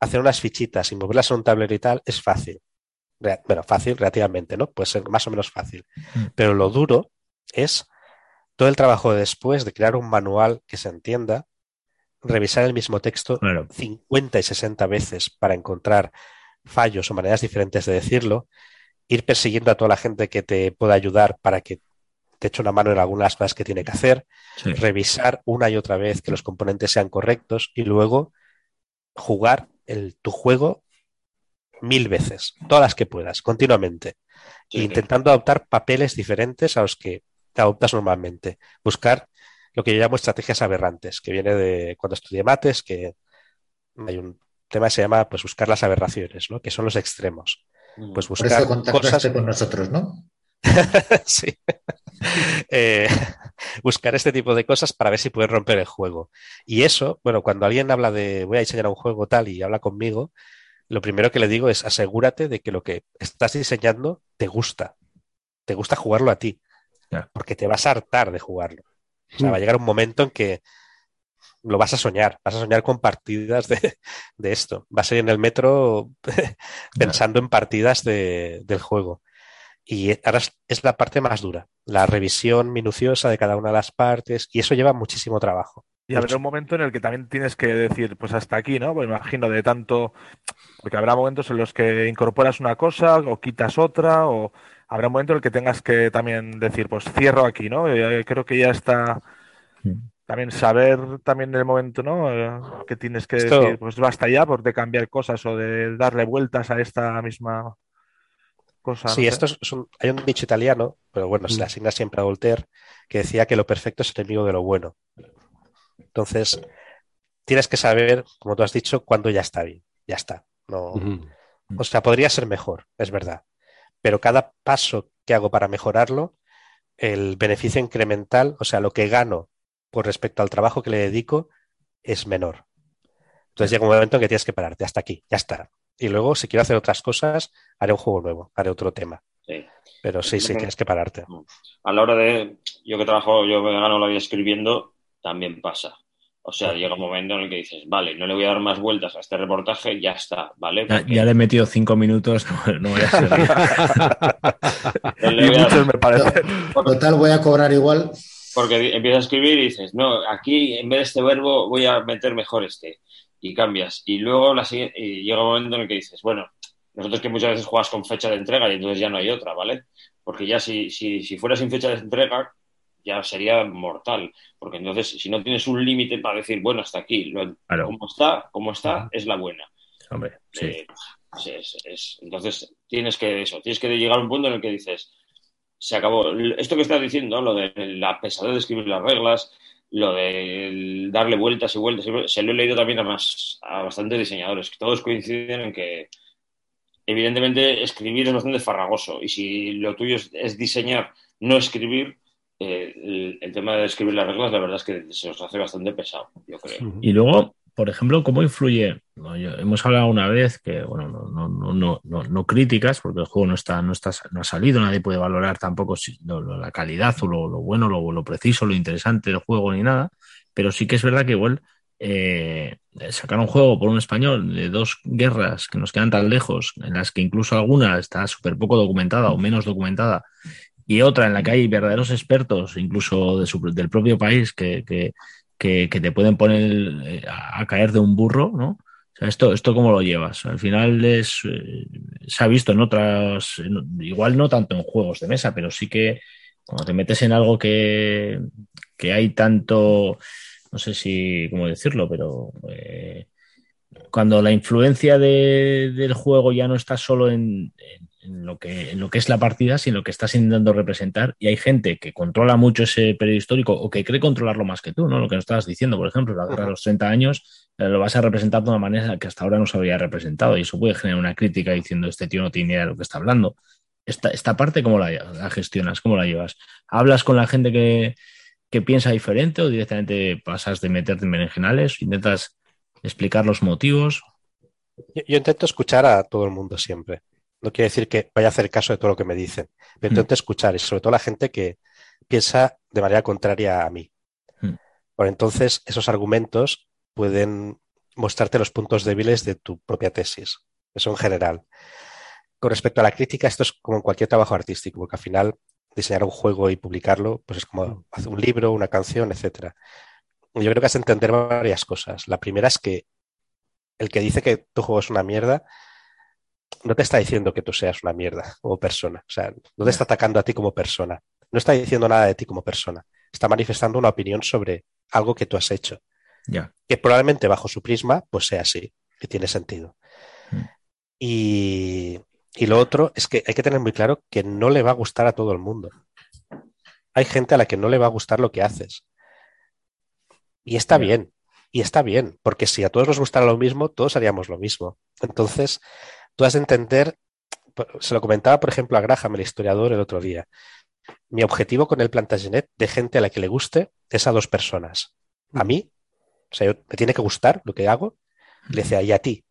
hacer unas fichitas y moverlas en un tablero y tal, es fácil. Bueno, fácil relativamente, ¿no? Puede ser más o menos fácil. Mm. Pero lo duro es todo el trabajo de después de crear un manual que se entienda, revisar el mismo texto Claro. 50 y 60 veces para encontrar fallos o maneras diferentes de decirlo, ir persiguiendo a toda la gente que te pueda ayudar para que te eche una mano en algunas cosas que tiene que hacer, Sí. revisar una y otra vez que los componentes sean correctos y luego jugar el, tu juego mil veces, todas las que puedas, continuamente, Sí, intentando adoptar papeles diferentes a los que te adoptas normalmente. Buscar lo que yo llamo estrategias aberrantes, que viene de cuando estudié mates, que hay un tema que se llama pues buscar las aberraciones, ¿no? Que son los extremos. Mm. Pues Por buscar eso contactaste cosas con nosotros, ¿no? (laughs) sí. Eh, (laughs) buscar este tipo de cosas para ver si puedes romper el juego. Y eso, bueno, cuando alguien habla de voy a diseñar un juego tal y habla conmigo, lo primero que le digo es asegúrate de que lo que estás diseñando te gusta. Te gusta jugarlo a ti. Porque te vas a hartar de jugarlo. O sea, Mm. va a llegar un momento en que lo vas a soñar, vas a soñar con partidas de, de esto. Vas a ir en el metro (laughs) pensando en partidas de- del juego. Y ahora es, la parte más dura, la revisión minuciosa de cada una de las partes, y eso lleva muchísimo trabajo. Y habrá un momento en el que también tienes que decir, pues hasta aquí, ¿no? Pues imagino de tanto, porque habrá momentos en los que incorporas una cosa o quitas otra, o habrá un momento en el que tengas que también decir, pues cierro aquí, ¿no? Eh, creo que ya está también saber también el momento, ¿no? Eh, que tienes que Esto- decir, pues basta ya por de cambiar cosas o de darle vueltas a esta misma cosa. no Sí, sé. esto es, un- hay un dicho italiano, pero bueno, se le asigna siempre a Voltaire, que decía que lo perfecto es enemigo de lo bueno. Entonces, tienes que saber, como tú has dicho, cuándo ya está bien. Ya está. No. O sea, podría ser mejor, es verdad. Pero cada paso que hago para mejorarlo, el beneficio incremental, o sea, lo que gano con respecto al trabajo que le dedico, es menor. Entonces llega un momento en que tienes que pararte, hasta aquí, ya está. Y luego, si quiero hacer otras cosas, haré un juego nuevo, haré otro tema. Sí. Pero sí, sí, tienes que pararte. A la hora de. Yo que trabajo, yo me gano la vida escribiendo, también pasa. O sea, llega un momento en el que dices, vale, no le voy a dar más vueltas a este reportaje, ya está, ¿vale? Ya, Porque ya le he metido cinco minutos, (laughs) no, no voy a (laughs) le Y muchos me parece. Total, voy a cobrar igual. Porque empiezas a escribir y dices, no, aquí en vez de este verbo voy a meter mejor este. Y cambias. Y luego la siguiente- y llega un momento en el que dices, bueno, nosotros que muchas veces juegas con fecha de entrega y entonces ya no hay otra, ¿vale? Porque ya si, si, si fuera sin fecha de entrega, ya sería mortal. Porque entonces, si no tienes un límite para decir, bueno, hasta aquí, lo- Claro. como está, como está, es la buena. Hombre, sí. Eh, sí, es- es- entonces tienes que eso, tienes que llegar a un punto en el que dices, se acabó. Esto que estás diciendo, lo de la pesadez de escribir las reglas, lo de darle vueltas y vueltas, se lo he leído también a más a bastantes diseñadores, que todos coinciden en que evidentemente escribir es bastante farragoso y si lo tuyo es, diseñar, no escribir, eh, el, el tema de escribir las reglas, la verdad es que se os hace bastante pesado, yo creo. Y luego, por ejemplo, ¿cómo influye? Hemos hablado una vez que, bueno, no, no, no, no, no, críticas, porque el juego no está, no está, no ha salido, nadie puede valorar tampoco la calidad o lo, lo bueno, lo, preciso, lo interesante del juego ni nada, pero sí que es verdad que igual eh, sacar un juego por un español de dos guerras que nos quedan tan lejos, en las que incluso alguna está súper poco documentada o menos documentada, y otra en la que hay verdaderos expertos, incluso del propio país, que, que, que, te pueden poner eh, a, caer de un burro, ¿no? O sea, esto, esto cómo lo llevas. Al final es, eh, se ha visto en otras, igual no tanto en juegos de mesa, pero sí que cuando te metes en algo que, que hay tanto, no sé si, cómo decirlo, pero eh, cuando la influencia de- del juego ya no está solo en- en lo que, en lo que es la partida, sino lo que estás intentando representar, y hay gente que controla mucho ese periodo histórico o que cree controlarlo más que tú, ¿no? Lo que nos estabas diciendo, por ejemplo, la guerra de los 30 años, eh, lo vas a representar de una manera que hasta ahora no se había representado, y eso puede generar una crítica diciendo este tío no tiene idea de lo que está hablando. Esta, esta parte, ¿cómo la, la gestionas? ¿Cómo la llevas? ¿Hablas con la gente que, que piensa diferente o directamente pasas de meterte en berenjenales? ¿Intentas explicar los motivos? Yo, yo intento escuchar a todo el mundo siempre. No quiere decir que vaya a hacer caso de todo lo que me dicen, pero Mm. intento escuchar y sobre todo la gente que piensa de manera contraria a mí. Mm. Por entonces, esos argumentos pueden mostrarte los puntos débiles de tu propia tesis. Eso en general. Con respecto a la crítica, esto es como en cualquier trabajo artístico, porque al final diseñar un juego y publicarlo, pues es como hacer un libro, una canción, etcétera. Yo creo que has de entender varias cosas. La primera es que el que dice que tu juego es una mierda, no te está diciendo que tú seas una mierda como persona. O sea, no te está atacando a ti como persona. No está diciendo nada de ti como persona. Está manifestando una opinión sobre algo que tú has hecho. Que probablemente bajo su prisma, pues sea así, que tiene sentido. Mm. Y, y lo otro es que hay que tener muy claro que no le va a gustar a todo el mundo. Hay gente a la que no le va a gustar lo que haces. Y está bien, y está bien, porque si a todos nos gustara lo mismo, todos haríamos lo mismo. Entonces, tú has de entender, se lo comentaba, por ejemplo, a Graham, el historiador, el otro día. Mi objetivo con el Plantagenet de gente a la que le guste es a dos personas. A mí, o sea, yo- me tiene que gustar lo que hago, y le decía, y a ti,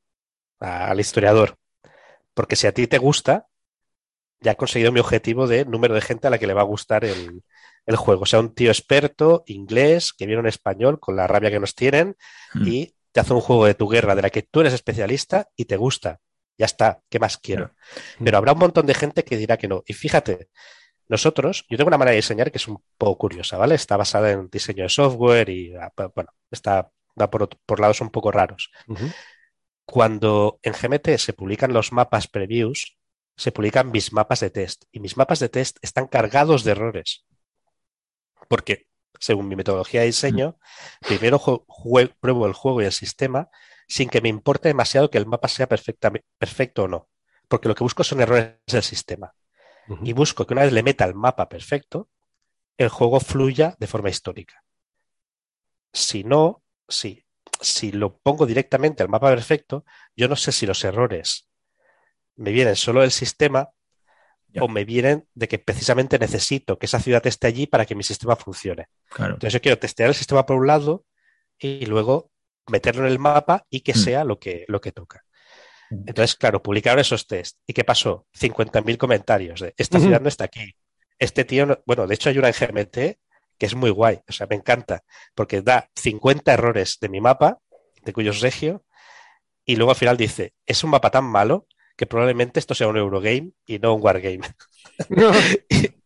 a- al historiador. Porque si a ti te gusta, ya he conseguido mi objetivo de número de gente a la que le va a gustar el, el juego. O sea, un tío experto, inglés, que viene en español, con la rabia que nos tienen, Mm. y te hace un juego de tu guerra de la que tú eres especialista y te gusta. Ya está, ¿qué más quiero? Pero habrá un montón de gente que dirá que no. Y fíjate, nosotros, yo tengo una manera de diseñar que es un poco curiosa, ¿vale? Está basada en diseño de software y, ah, bueno, está, va por, por lados un poco raros. Cuando en GMT se publican los mapas previews, se publican mis mapas de test. Y mis mapas de test están cargados de errores. Porque, según mi metodología de diseño, primero jue- jue- pruebo el juego y el sistema sin que me importe demasiado que el mapa sea perfecto o no. Porque lo que busco son errores del sistema. Y busco que una vez le meta el mapa perfecto, el juego fluya de forma histórica. Si no, si, si lo pongo directamente al mapa perfecto, yo no sé si los errores me vienen solo del sistema Ya. o me vienen de que precisamente necesito que esa ciudad esté allí para que mi sistema funcione. Claro. Entonces yo quiero testear el sistema por un lado y luego meterlo en el mapa y que Mm. sea lo que, lo que toca. Mm. Entonces, claro, publicaron esos test. ¿Y qué pasó? 50.000 comentarios de esta ciudad no está aquí. Este tío, no- bueno, de hecho hay una en GMT que es muy guay, o sea, me encanta, porque da 50 errores de mi mapa, de cuyos regio, y luego al final dice, es un mapa tan malo que probablemente esto sea un Eurogame y no un Wargame. (laughs) Y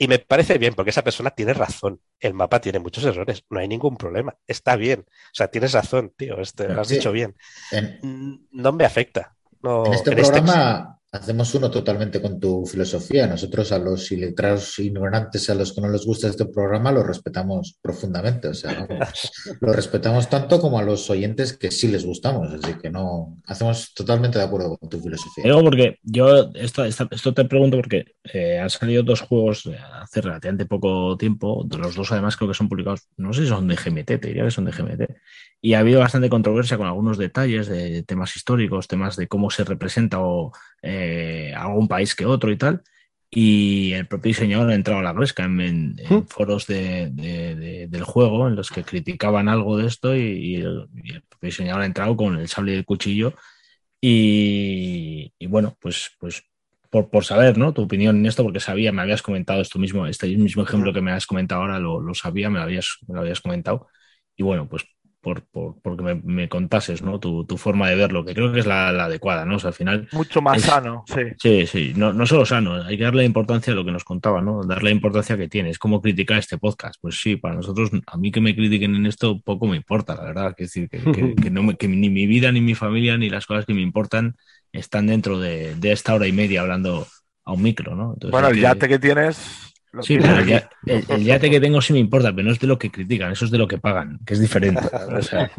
me parece bien, porque esa persona tiene razón. El mapa tiene muchos errores, no hay ningún problema. Está bien. O sea, tienes razón, tío. Este, lo has Sí. dicho bien. En, No me afecta. No, en este en este- programa hacemos uno totalmente con tu filosofía. Nosotros a los iletrados ignorantes, a los que no les gusta este programa, lo respetamos profundamente. O sea, vamos, (laughs) lo respetamos tanto como a los oyentes que sí les gustamos. Así que no, hacemos totalmente de acuerdo con tu filosofía. Digo porque yo esto, esto te pregunto porque eh, han salido dos juegos hace relativamente poco tiempo, de los dos además creo que son publicados, no sé si son de GMT, te diría que son de GMT, y ha habido bastante controversia con algunos detalles de temas históricos, temas de cómo se representa o, eh, algún país que otro y tal. Y el propio diseñador ha entrado a la gresca en, en- en ¿Mm? foros de- de- de- del juego en los que criticaban algo de esto y, y el, y el propio diseñador ha entrado con el sable y el cuchillo y, y bueno, pues, pues por, por saber, ¿no? Tu opinión en esto, porque sabía, me habías comentado esto mismo, este mismo ejemplo que me has comentado ahora, lo, lo sabía, me lo habías, me lo habías comentado. Y bueno, pues por, por, porque me, me contases, ¿no? Tu, tu forma de verlo, que creo que es la, la adecuada, ¿no? O sea, al final, Mucho más Es- sano, sí. sí, sí, no, no solo sano, hay que darle importancia a lo que nos contaba, ¿no? Darle la importancia que tiene. Es como criticar este podcast. Pues sí, para nosotros, a mí que me critiquen en esto, poco me importa, la verdad. Es decir, que, que- (laughs) que no me- que ni mi vida, ni mi familia, ni las cosas que me importan están dentro de, de esta hora y media hablando a un micro, ¿no? Entonces, Bueno, el yate que tienes. Lo Sí, pero el, el- el yate que tengo sí me importa, pero no es de lo que critican, eso es de lo que pagan, que es diferente. (laughs) O sea,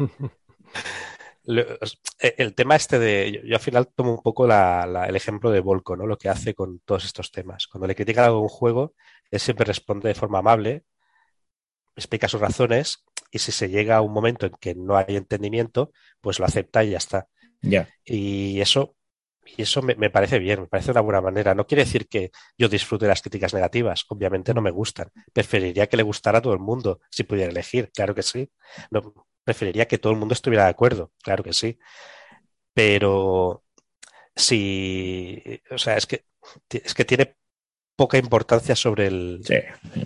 Lo- eh, El tema este de. Yo, yo al final tomo un poco la- la- el ejemplo de Volco, ¿no? Lo que hace con todos estos temas. Cuando le critican algo a un juego, él siempre responde de forma amable, explica sus razones, y si se llega a un momento en que no hay entendimiento, pues lo acepta y ya está. ya. Y eso, y eso me, me parece bien, me parece una buena manera. No quiere decir que yo disfrute de las críticas negativas, obviamente no me gustan. Preferiría que le gustara a todo el mundo, si pudiera elegir, claro que sí. No, preferiría que todo el mundo estuviera de acuerdo, claro que sí. Pero si, o sea, es que, es que tiene poca importancia sobre el, Sí.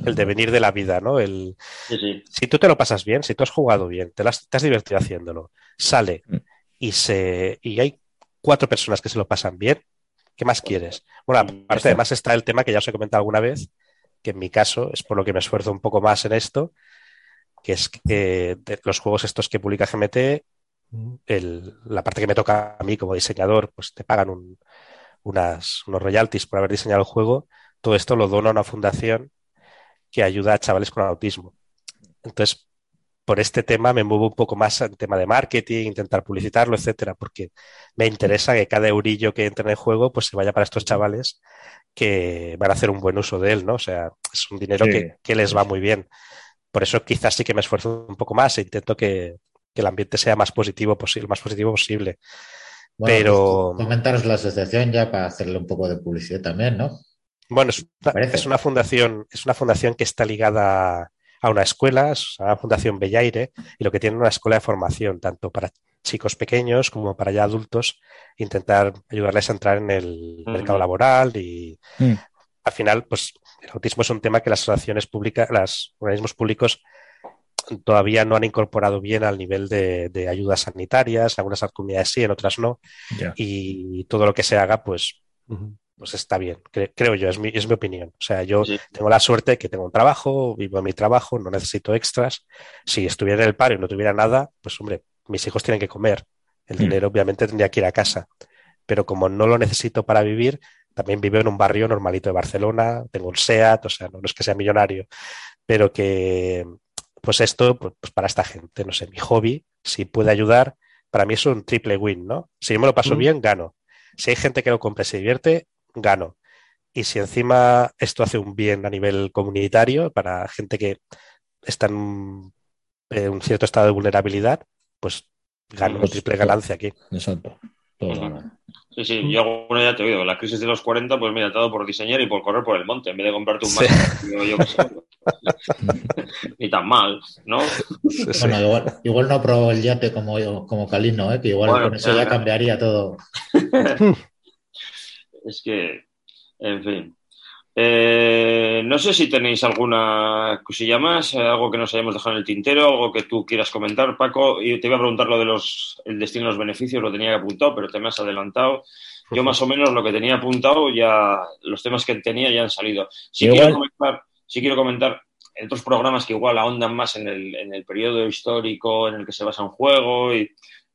el devenir de la vida, ¿no? El, Sí, sí. si tú te lo pasas bien, si tú has jugado bien, te, lo has, te has divertido haciéndolo, sale Mm. y se y hay cuatro personas que se lo pasan bien, ¿qué más quieres? Bueno, Mm, aparte además está el tema que ya os he comentado alguna vez, que en mi caso es por lo que me esfuerzo un poco más en esto, que es que de los juegos estos que publica GMT, el- la parte que me toca a mí como diseñador, pues te pagan un- unas, unos royalties por haber diseñado el juego, todo esto lo dono a una fundación que ayuda a chavales con autismo. Entonces, por este tema me muevo un poco más en tema de marketing, intentar publicitarlo, etcétera, porque me interesa que cada eurillo que entre en el juego pues se vaya para estos chavales que van a hacer un buen uso de él, ¿no? O sea, es un dinero Sí. que, que les va muy bien. Por eso quizás sí que me esfuerzo un poco más e intento que, que el ambiente sea más positivo posible, más positivo posible. Bueno, Pero- pues, comentaros la asociación ya para hacerle un poco de publicidad también, ¿no? Bueno, es una, es una fundación, es una fundación que está ligada a una escuela, es una fundación Bellaire, y lo que tiene es una escuela de formación, tanto para chicos pequeños como para ya adultos, intentar ayudarles a entrar en el mercado laboral y Mm. al final, pues el autismo es un tema que las asociaciones públicas, los organismos públicos todavía no han incorporado bien al nivel de, de ayudas sanitarias, algunas comunidades sí, en otras no, y todo lo que se haga, pues. Pues está bien, cre- creo yo, es mi, es mi opinión. O sea, yo Sí. tengo la suerte que tengo un trabajo, vivo en mi trabajo, no necesito extras. Si estuviera en el paro y no tuviera nada, pues hombre, mis hijos tienen que comer. El Mm. dinero obviamente tendría que ir a casa. Pero como no lo necesito para vivir, también vivo en un barrio normalito de Barcelona, tengo un SEAT, o sea, no, no es que sea millonario, pero que pues esto, pues, pues para esta gente, no sé, mi hobby, si puede ayudar, para mí es un triple win, ¿no? Si yo me lo paso Mm. bien, gano. Si hay gente que lo compra y se divierte, gano. Y si encima esto hace un bien a nivel comunitario para gente que está en un, en un cierto estado de vulnerabilidad, pues gano Pues, triple ganancia aquí. Exacto. Todo gana. Sí, sí, yo alguna ya te he oído. La crisis de los 40, pues mira, te ha dado por diseñar y por correr por el monte, en vez de comprarte un Sí. (laughs) Yo. Ni tan mal, ¿no? Sí, sí. Bueno, igual, igual no probó el yate como yo, como Calino, ¿eh? que igual Bueno, con eso ya. cambiaría todo. (laughs) Es que, en fin. Eh, no sé si tenéis alguna cosilla más, eh, algo que nos hayamos dejado en el tintero, algo que tú quieras comentar, Paco. Y te iba a preguntar lo de los, el destino de los beneficios, lo tenía apuntado, pero te me has adelantado. Yo más o menos lo que tenía apuntado, ya los temas que tenía ya han salido. Si quiero comentar, sí quiero comentar en otros programas que igual ahondan más en el, en el periodo histórico en el que se basa un juego. Y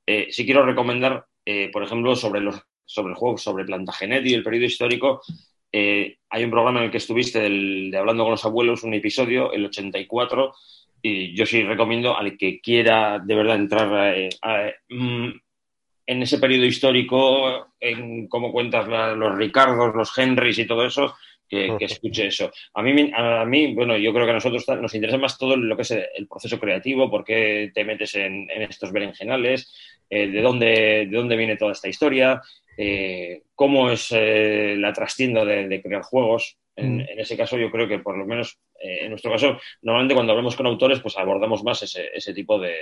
eh, sí quiero recomendar, eh, por ejemplo, sobre los sobre el juego, sobre Plantagenet y el periodo histórico. eh, hay un programa en el que estuviste del- de Hablando con los Abuelos, un episodio, el 84, y yo sí recomiendo al que quiera de verdad entrar eh, a- mm, en ese periodo histórico, en cómo cuentas la- los Ricardos, los Henrys y todo eso, que, que escuche eso. A mí, a mí, bueno, yo creo que a nosotros nos interesa más todo lo que es el proceso creativo, por qué te metes en, en estos berenjenales, eh, de, dónde, de dónde viene toda esta historia, eh, cómo es eh, la trastienda de, de crear juegos. En, Mm. en ese caso, yo creo que por lo menos eh, en nuestro caso, normalmente cuando hablamos con autores, pues abordamos más ese, ese tipo de,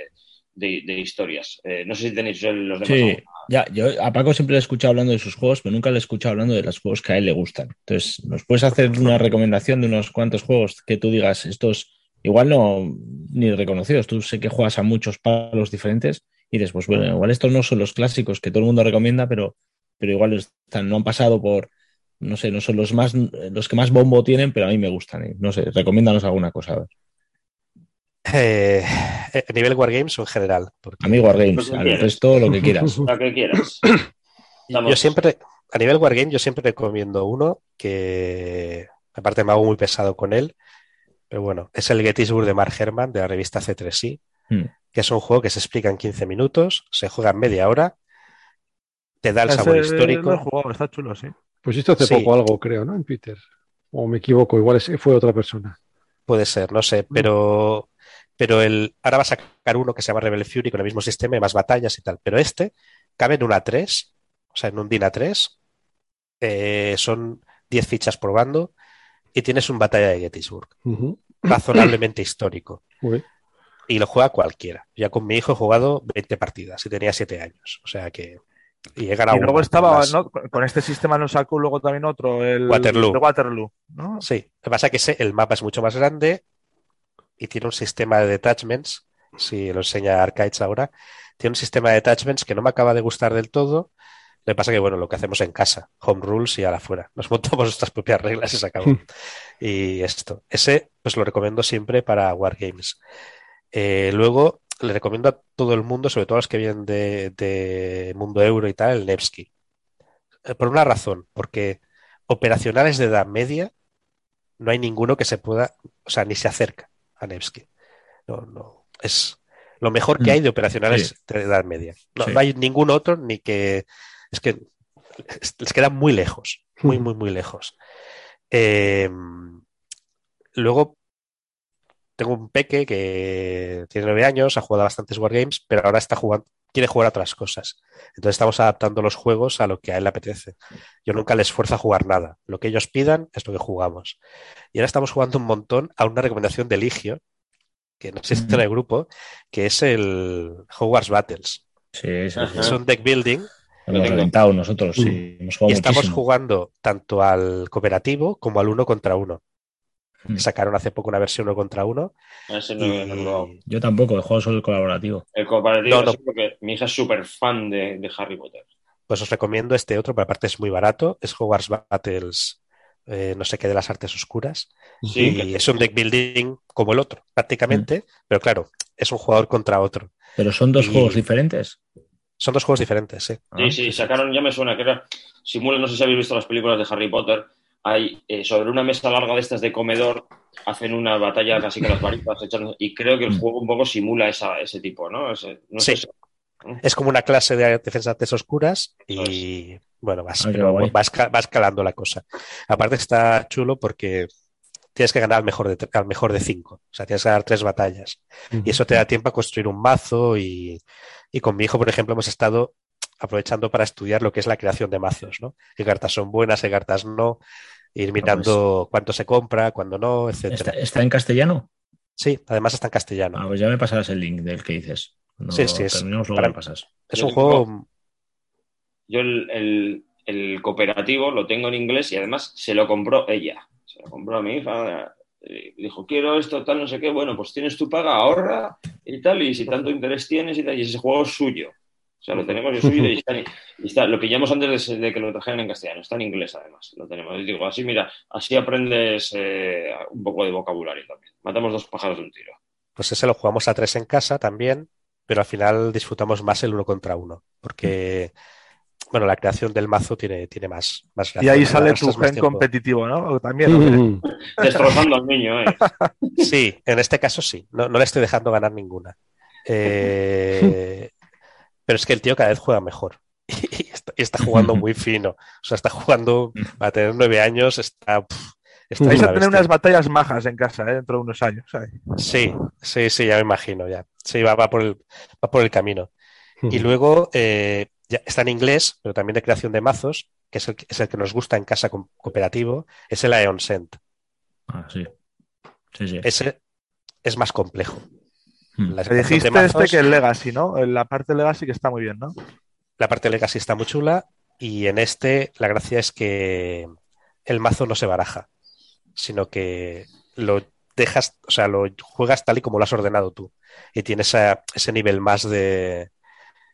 de- de historias. No sé si tenéis los demás. Sí, ya, yo a Paco siempre le he escuchado hablando de sus juegos, pero nunca le he escuchado hablando de los juegos que a él le gustan. Entonces, ¿nos puedes hacer una recomendación de unos cuantos juegos que tú digas, estos igual no ni reconocidos? Tú sé que juegas a muchos palos diferentes y dices, pues bueno, igual estos no son los clásicos que todo el mundo recomienda, pero, pero igual están, no han pasado por, no sé, no son los más, los que más bombo tienen, pero a mí me gustan. ¿eh? No sé, recomiéndanos alguna cosa. A, ver. Eh, a nivel Wargames o en general. Porque a mí Wargames, Lo al resto lo que quieras. (laughs) La que quieras. (coughs) Yo siempre, a nivel Wargame, yo siempre recomiendo uno que, aparte me hago muy pesado con él, pero bueno, es el Gettysburg de Mark Herman de la revista C3I, Hmm. que es un juego que se explica en 15 minutos, se juega en media hora, te da el sabor histórico. he jugado, está chulo, sí. Pues esto hace Sí. poco algo, creo, ¿no? En Twitter. O me equivoco, igual fue otra persona. Puede ser, no sé, pero, pero el, ahora va a sacar uno que se llama Rebel Fury con el mismo sistema y más batallas y tal. Pero este cabe en una 3, o sea, en un DIN A3. eh, son 10 fichas por bando y tienes un batalla de Gettysburg, razonablemente histórico. (coughs) Uy. Y lo juega cualquiera. Ya con mi hijo he jugado 20 partidas y tenía 7 años. O sea que. Y luego estaba. ¿no? Con este sistema nos sacó luego también otro, el Waterloo. el Waterloo, ¿no? Sí, lo que pasa es que ese- el mapa es mucho más grande y tiene un sistema de detachments, si lo enseña Arcades ahora, tiene un sistema de detachments que no me acaba de gustar del todo. Lo que pasa que, bueno, lo que hacemos en casa, home rules y a la fuera. Nos (laughs) montamos nuestras propias reglas y se acabó. y esto. Ese, pues lo recomiendo siempre para Wargames. Eh, luego, le recomiendo a todo el mundo, sobre todo a los que vienen de, de mundo euro y tal, el Nevsky. Eh, por una razón, porque operacionales de edad media no hay ninguno que se pueda, o sea, ni se acerca a Nevsky. No, no. es lo mejor que hay de operacionales Sí. de edad media. No, Sí. no hay ningún otro ni que es que les queda muy lejos, muy, muy, muy lejos. Eh, luego tengo un peque que tiene nueve años, ha jugado a bastantes wargames, pero ahora está jugando, quiere jugar a otras cosas. Entonces estamos adaptando los juegos a lo que a él le apetece. Yo nunca les fuerzo a jugar nada. Lo que ellos pidan es lo que jugamos. Y ahora estamos jugando un montón a una recomendación de Ligio, que no existe en el grupo, que es el Hogwarts Battles. Sí, sí, sí. Es un deck building Hemos tengo. reventado nosotros, sí. Hemos y estamos muchísimo. jugando tanto al cooperativo como al uno contra uno. Mm. Sacaron hace poco una versión uno contra uno. A ese no, y- no lo hago. Yo tampoco, he jugado solo el colaborativo. El cooperativo No, no. sí, porque mi hija es súper fan de, de Harry Potter. Pues os recomiendo este otro, pero aparte es muy barato. Es Hogwarts Battles, eh, no sé qué de las artes oscuras. Sí, y que- es un deck building como el otro, prácticamente. Pero claro, es un jugador contra otro. Pero son dos Y- juegos diferentes. Son dos juegos diferentes, sí. Ah, Sí, sí, sacaron, ya me suena que era. Simula, no sé si habéis visto las películas de Harry Potter. Hay eh, sobre una mesa larga de estas de comedor, hacen una batalla casi con las varitas, y creo que el Mm. juego un poco simula esa, ese tipo, ¿no? Ese- no sé Sí. si- Es como una clase de defensa artes oscuras y bueno, vas, Ah, pero guay. va, esca- va escalando la cosa. Aparte está chulo porque tienes que ganar al mejor de, tre- al mejor de cinco. O sea, tienes que ganar tres batallas. Y eso te da tiempo a construir un mazo y, y con mi hijo, por ejemplo, hemos estado aprovechando para estudiar lo que es la creación de mazos, ¿no? Qué cartas son buenas, qué cartas no, ir mirando cuánto se compra, cuándo no, ¿Está, etcétera. está en castellano? Sí, además está en castellano. Ah, pues ya me pasarás el link del que dices. No, Sí, sí, es- luego para- pasas. Es un juego Yo el, el- el cooperativo lo tengo en inglés y además se lo compró ella. Se lo compró a mi hija. y Dijo, quiero esto, tal, no sé qué. Bueno, pues tienes tu paga, ahorra y tal. Y si tanto interés tienes y tal, y ese juego es suyo. O sea, lo tenemos y es suyo y está, en- y está- lo pillamos antes de, de que lo trajeran en castellano. Está en inglés además. Lo tenemos. Y digo, así, mira, así aprendes eh, un poco de vocabulario también. Matamos dos pájaros de un tiro. Pues ese lo jugamos a tres en casa también, pero al final disfrutamos más el uno contra uno, porque, bueno, la creación del mazo tiene, tiene más, más Y gracia, ahí ¿no? sale tu gen competitivo, ¿no? También. ¿o qué? Mm. Destrozando al niño, ¿eh? (laughs) Sí, en este caso sí, no, no le estoy dejando ganar ninguna. Eh, pero es que el tío cada vez juega mejor (laughs) y está, y está jugando (laughs) muy fino. O sea, está jugando, para tener nueve años, está... pff, está Vais a tener unas batallas majas en casa, ¿eh? Dentro de unos años. ¿sabes? Sí, sí, sí, ya me imagino, ya. Sí, va, va por el, va por el camino. Y luego eh, ya está en inglés, pero también de creación de mazos, que es el, que- es el que nos gusta en casa co- cooperativo, es el Aeon Sent. Ah, sí. Sí, sí. Ese es más complejo. Mm. La creación dijiste mazos, este que el Legacy, ¿no? La parte Legacy que está muy bien, ¿no? la parte Legacy está muy chula y en este la gracia es que el mazo no se baraja, sino que lo dejas, o sea, lo juegas tal y como lo has ordenado tú y tienes ese nivel más de,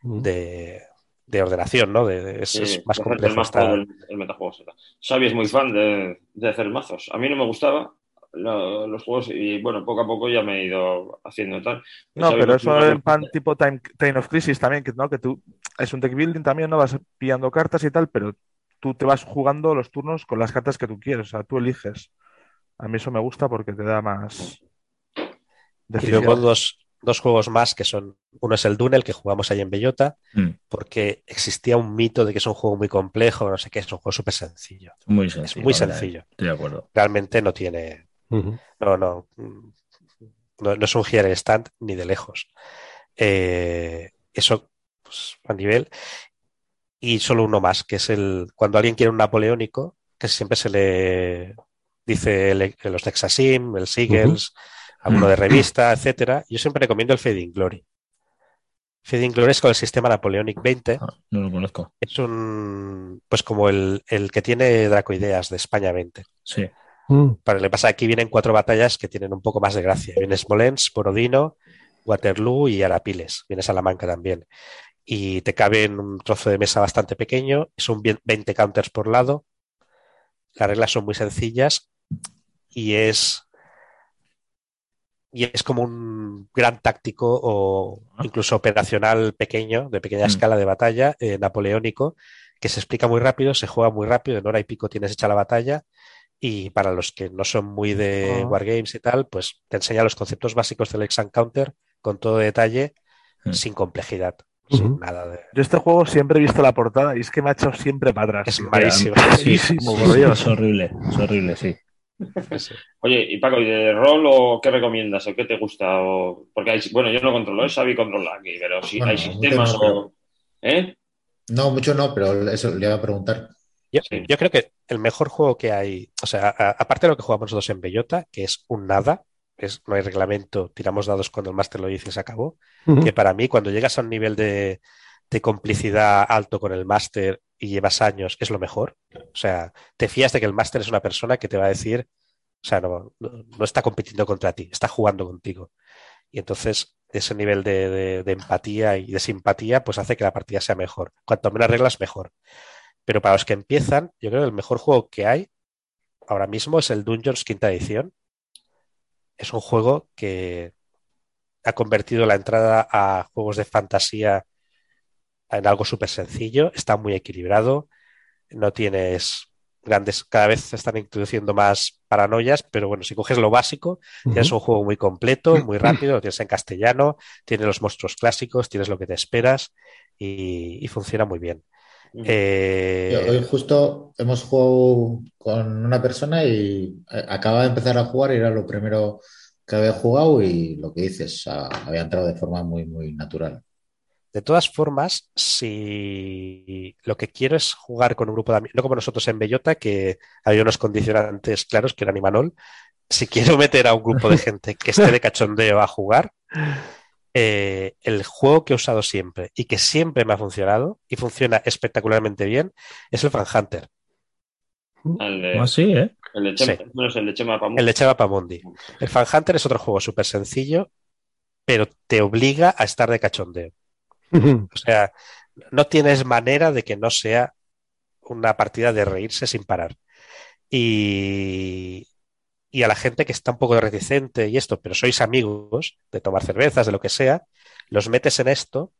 de, de ordenación, ¿no? De- de- es, Sí, es más complejo. El, mazo el metajuego. Xavi es muy fan de, de hacer mazos. A mí no me gustaba lo- los juegos y bueno, poco a poco ya me he ido haciendo tal. No, pero eso en pan tipo time, Time of Crisis también, que, ¿no? Que tú es un deck building también, ¿no? Vas pillando cartas y tal, pero tú te vas jugando los turnos con las cartas que tú quieres, o sea, tú eliges. A mí eso me gusta porque te da más Y luego dos, dos juegos más que son, uno es el Dunel que jugamos ahí en Bellota, Mm. porque existía un mito de que es un juego muy complejo, no sé qué, es un juego súper sencillo. Muy Es sencillo. muy la verdad, sencillo. Estoy de acuerdo. Realmente no tiene, No, no, no, no es un Here Stand ni de lejos. Eh, eso pues, a nivel. Y solo uno más, que es el cuando alguien quiere un napoleónico, que siempre se le dice el- los Texasim, el Siegels, alguno de revista, etcétera. Yo siempre recomiendo el Fading Glory. Fading Glory es con el sistema Napoleonic 20. Ah, no lo conozco. Es un, pues como el, el que tiene Dracoideas de España 20. Sí. Mm. Para le pasa aquí vienen cuatro batallas que tienen un poco más de gracia. Viene Smolensk, Borodino, Waterloo y Arapiles. Viene Salamanca también. Y te cabe en un trozo de mesa bastante pequeño. Son bien- 20 counters por lado. Las reglas son muy sencillas y es y es como un gran táctico o incluso operacional pequeño, de pequeña Mm. escala de batalla, eh, napoleónico, que se explica muy rápido, se juega muy rápido, en hora y pico tienes hecha la batalla y para los que no son muy de Ah. Wargames y tal, pues te enseña los conceptos básicos del Ex and Counter con todo detalle, Mm. sin complejidad, sin nada de... Yo este juego siempre he visto la portada y es que me ha echado siempre para atrás. Es malísimo. (laughs) Sí, Sí, es horrible, es horrible, sí. Oye, y Paco, ¿y de rol o qué recomiendas o qué te gusta? O... Porque hay, bueno, yo no controlo, ¿eh? Xavi controla aquí, pero si Bueno, hay sistemas no, o... ¿Eh? No, mucho no, pero eso le iba a preguntar. Yo, Sí. yo creo que el mejor juego que hay, o sea, a- aparte de lo que jugamos nosotros en Bellota, que es un nada, es, no hay reglamento, tiramos dados cuando el máster lo dice y se acabó, que para mí cuando llegas a un nivel de, de complicidad alto con el máster y llevas años, es lo mejor. O sea, te fías de que el máster es una persona que te va a decir, o sea, no, no, no está compitiendo contra ti, está jugando contigo. Y entonces ese nivel de, de- de empatía y de simpatía pues hace que la partida sea mejor. Cuanto menos reglas, mejor. Pero para los que empiezan, yo creo que el mejor juego que hay ahora mismo es el Dungeons quinta edición. Es un juego que ha convertido la entrada a juegos de fantasía en algo súper sencillo, está muy equilibrado, no tienes grandes, cada vez se están introduciendo más paranoias, pero bueno, si coges lo básico, tienes un juego muy completo, muy rápido, lo tienes en castellano, tienes los monstruos clásicos, tienes lo que te esperas y, y funciona muy bien. Eh, Yo- Hoy justo hemos jugado con una persona y eh, acaba de empezar a jugar y era lo primero que había jugado y lo que dices, había entrado de forma muy, muy natural. De todas formas, si lo que quiero es jugar con un grupo de amigos, no como nosotros en Bellota, que hay unos condicionantes claros, que eran Imanol, si quiero meter a un grupo de gente que esté de cachondeo a jugar, eh, el juego que he usado siempre y que siempre me ha funcionado y funciona espectacularmente bien es el Fan Hunter, El de, Ah, sí, ¿eh? el de Chema, Sí. bueno, es el de Chema el de Pamundi. El Fan Hunter es otro juego súper sencillo, pero te obliga a estar de cachondeo. (laughs) O sea, no tienes manera de que no sea una partida de reírse sin parar. Y, y a la gente que está un poco reticente y esto, pero sois amigos de tomar cervezas, de lo que sea, los metes en esto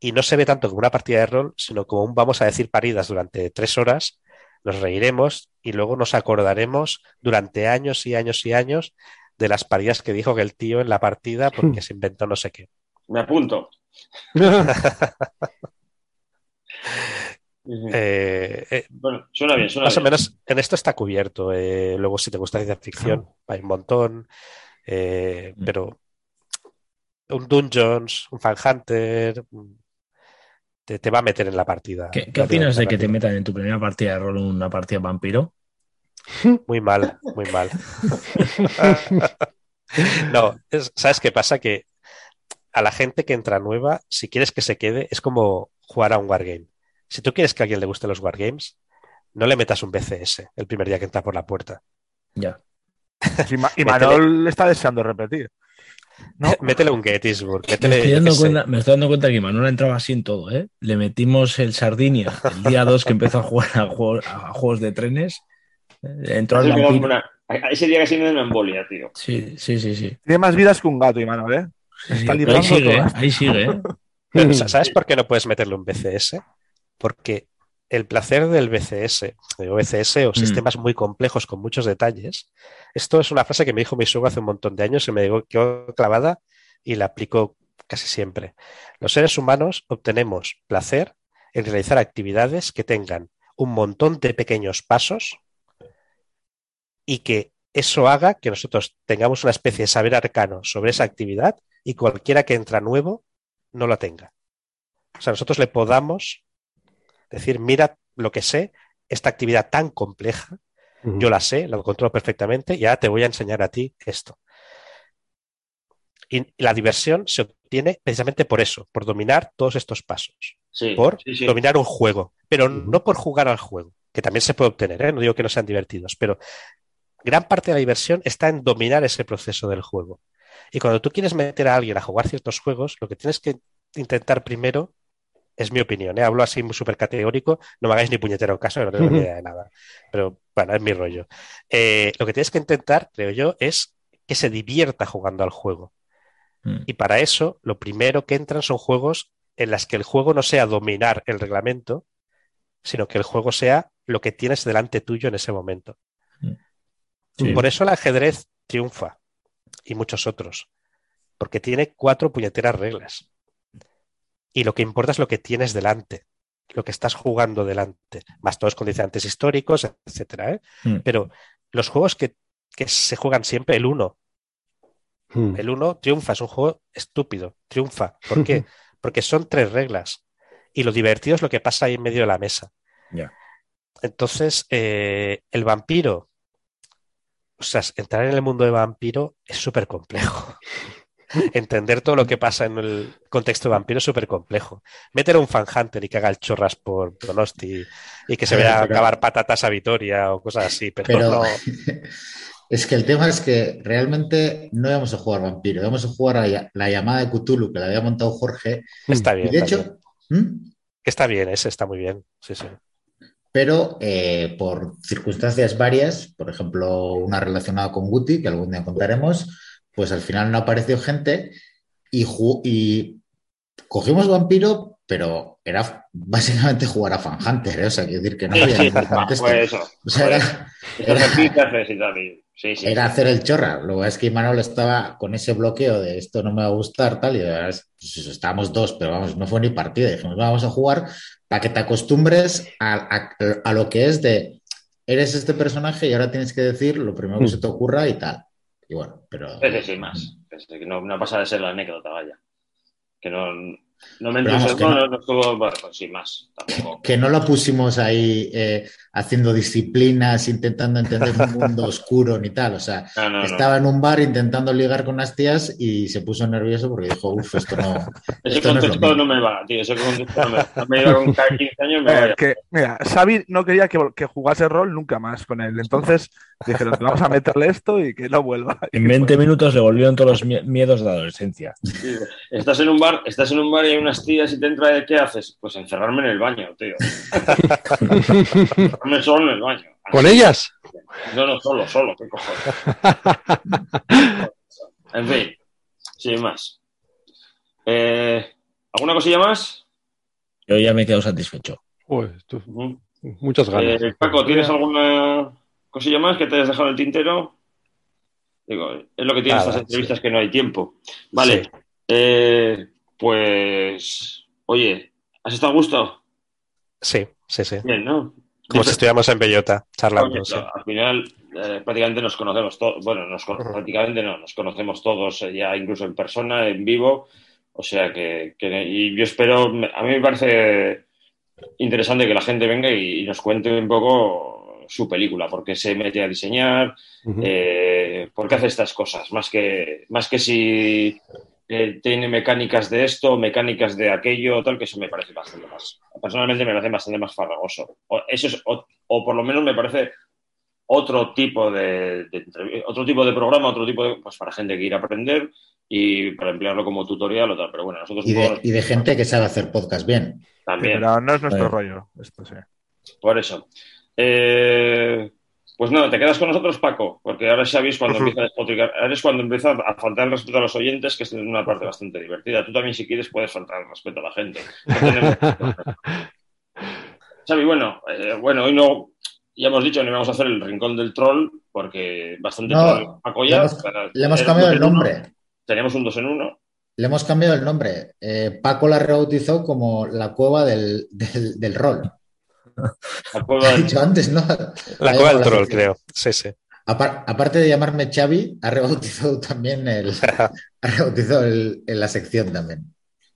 y no se ve tanto como una partida de rol, sino como un vamos a decir paridas durante tres horas, nos reiremos y luego nos acordaremos durante años y años y años de las paridas que dijo que el tío en la partida porque se inventó no sé qué. (laughs) Me apunto. (laughs) Eh, eh, Bueno, suena bien, suena Más o menos en esto está cubierto. Eh, luego, si te gusta ciencia ficción, hay un montón. Eh, Mm. pero un Dungeons, un Fan Hunter, un- te, te va a meter en la partida. ¿Qué, opinas de que te metan en tu primera partida de rol una partida vampiro? (laughs) Muy mal, muy mal. (laughs) No, es- ¿sabes qué pasa? Que a la gente que entra nueva, si quieres que se quede, es como jugar a un wargame. Si tú quieres que a alguien le guste los wargames, no le metas un BCS el primer día que entra por la puerta. Ya. Y, Ma- y (laughs) Manol está deseando repetir. No. (laughs) Métele un Gettysburg, Me métele, estoy, yo dando cuenta, me estoy dando cuenta que Manuel entraba así en todo, ¿eh? Le metimos el Sardinia el día 2 que empezó a jugar a juegos, a juegos de trenes. Eh, Entró al me una- Ese día casi me da una embolia, tío. Sí, sí, sí, sí. Tiene más vidas que un gato, Imanol, ¿eh? Sí, está pero ahí sigue, ¿eh? ahí sigue, ¿eh? ¿Sabes por qué no puedes meterle un BCS? Porque el placer del BCS, o BCS o Mm. sistemas muy complejos con muchos detalles, esto es una frase que me dijo mi suegro hace un montón de años y me quedó clavada y la aplico casi siempre. Los seres humanos obtenemos placer en realizar actividades que tengan un montón de pequeños pasos y que eso haga que nosotros tengamos una especie de saber arcano sobre esa actividad y cualquiera que entra nuevo no la tenga. O sea, nosotros le podamos decir, mira lo que sé, esta actividad tan compleja, yo la sé, la controlo perfectamente y ahora te voy a enseñar a ti esto. Y la diversión se obtiene precisamente por eso, por dominar todos estos pasos, Sí, por sí, sí. dominar un juego, pero no por jugar al juego, que también se puede obtener, ¿eh? no digo que no sean divertidos, pero gran parte de la diversión está en dominar ese proceso del juego. Y cuando tú quieres meter a alguien a jugar ciertos juegos, lo que tienes que intentar primero, es mi opinión, ¿eh? hablo así súper categórico, no me hagáis ni puñetero caso, no tengo ni idea de nada, (laughs) pero bueno, es mi rollo. Eh, lo que tienes que intentar, creo yo, es que se divierta jugando al juego. Mm. Y para eso, lo primero que entran son juegos en las que el juego no sea dominar el reglamento, sino que el juego sea lo que tienes delante tuyo en ese momento. Sí. Por eso el ajedrez triunfa y muchos otros. porque tiene cuatro puñeteras reglas. Y lo que importa es lo que tienes delante, lo que estás jugando delante, más todos condicionantes históricos, etcétera. ¿eh? Mm. Pero los juegos que, que se juegan siempre, el 1, Hmm. el 1 triunfa, es un juego estúpido, triunfa. ¿Por qué? (laughs) Porque son tres reglas. Y lo divertido es lo que pasa ahí en medio de la mesa. Ya. Entonces, eh, el vampiro, o sea, entrar en el mundo de vampiro es súper complejo. (laughs) (laughs) Entender todo lo que pasa en el contexto vampiro es súper complejo. Meter a un fan hunter y que haga el chorras por Donosti y que se vea (laughs) pero- acabar patatas a Vitoria o cosas así, pero, Pero no. (laughs) es que el tema es que realmente no íbamos a jugar vampiro, íbamos a jugar a la- la llamada de Cthulhu que la había montado Jorge. Está Y bien. de también. hecho, ¿Mm? Que está bien, ese está muy bien. Sí, sí. pero eh, por circunstancias varias, por ejemplo, una relacionada con Guti, que algún día contaremos, pues al final no apareció gente y, cogimos vampiro, pero era básicamente jugar a Fan Hunter, ¿eh? o sea, quiero decir que no Sí, había sí, ningún fue eso. (laughs) O sea, era, era- Sí, sí. hacer el chorra. Lo que es que Imanol estaba con ese bloqueo de esto no me va a gustar, tal, y es- pues estábamos dos, pero vamos, no fue ni partida. Dijimos, vamos a jugar para que te acostumbres a, a- a lo que es de eres este personaje y ahora tienes que decir lo primero que Mm. se te ocurra y tal. Y bueno, pero. Sí, sí, más. Es no, no pasa de ser la anécdota, vaya. Que no, no me entusiasmó, no- no estuvo, bueno, pues sí, más. Tampoco. Que no lo pusimos ahí eh, haciendo disciplinas, intentando entender un mundo (laughs) oscuro ni tal. O sea, No, no, no. estaba en un bar intentando ligar con unas tías y se puso nervioso porque dijo, uff, esto no. Ese esto no es lo contexto mío". no me va, tío. Ese contexto no me, no me iba con cada 15 años, me Eh, que, mira, Xavi no quería que, que jugase rol nunca más con él. Entonces dijeron, vamos a meterle esto y que no vuelva. (laughs) En 20 minutos le volvieron todos los mie- miedos de la adolescencia. Estás en un bar, estás en un bar y hay unas tías y te entra de ¿qué haces? Pues encerrarme en el baño, tío. (laughs) Encerrarme solo en el baño. ¿Con ellas? No, no, solo, solo, qué cojones. (laughs) En fin, sin más. Eh, ¿Alguna cosilla más? Yo ya me quedo satisfecho. Joder, tú- Ujú. muchas ganas. Eh, Paco, ¿tienes alguna cosilla más que te hayas dejado en el tintero? Digo, es lo que tiene estas entrevistas sí. que no hay tiempo. Vale, Sí. eh, pues, oye, ¿has estado a gusto? Sí, sí, sí. Bien, ¿no? Como si estuviéramos en Bellota charlando. Oye, sí. Al final, eh, prácticamente nos conocemos todos. Bueno, nos prácticamente no, nos conocemos todos eh, ya incluso en persona, en vivo. O sea que, que- y yo espero, a mí me parece interesante que la gente venga y, y nos cuente un poco su película, por qué se mete a diseñar, eh, por qué hace estas cosas, más que, más que si eh, tiene mecánicas de esto, mecánicas de aquello, tal, que eso me parece bastante más. Personalmente me parece bastante más farragoso. O, eso es, o, o por lo menos me parece otro tipo de, de otro tipo de programa, otro tipo de, pues para gente que quiere aprender y para emplearlo como tutorial o tal. Pero bueno, nosotros Y de, y de gente que sabe hacer podcast bien. también. Pero no es nuestro rollo. Esto sí. Por eso. Eh, pues nada, te quedas con nosotros, Paco, porque ahora sabéis cuando empieza a despotricar, ahora es cuando empieza a faltar el respeto a los oyentes, que es una parte bastante divertida. Tú también, si quieres, puedes faltar el respeto a la gente. No tenemos- (laughs) Xavi, bueno, eh, bueno, hoy no, ya hemos dicho, no íbamos a hacer el rincón del troll, porque bastante No, troll Paco le ya, hemos, le hemos cambiado el uno. nombre. Teníamos un dos en uno. Le hemos cambiado el nombre. Eh, Paco la rebautizó como la cueva del, del, del rol. La cueva (laughs) del- dicho antes, ¿no? La cueva del troll, creo. Sí, sí. Apar- aparte de llamarme Xavi, ha rebautizado también el, (laughs) ha rebautizado el- en la sección también.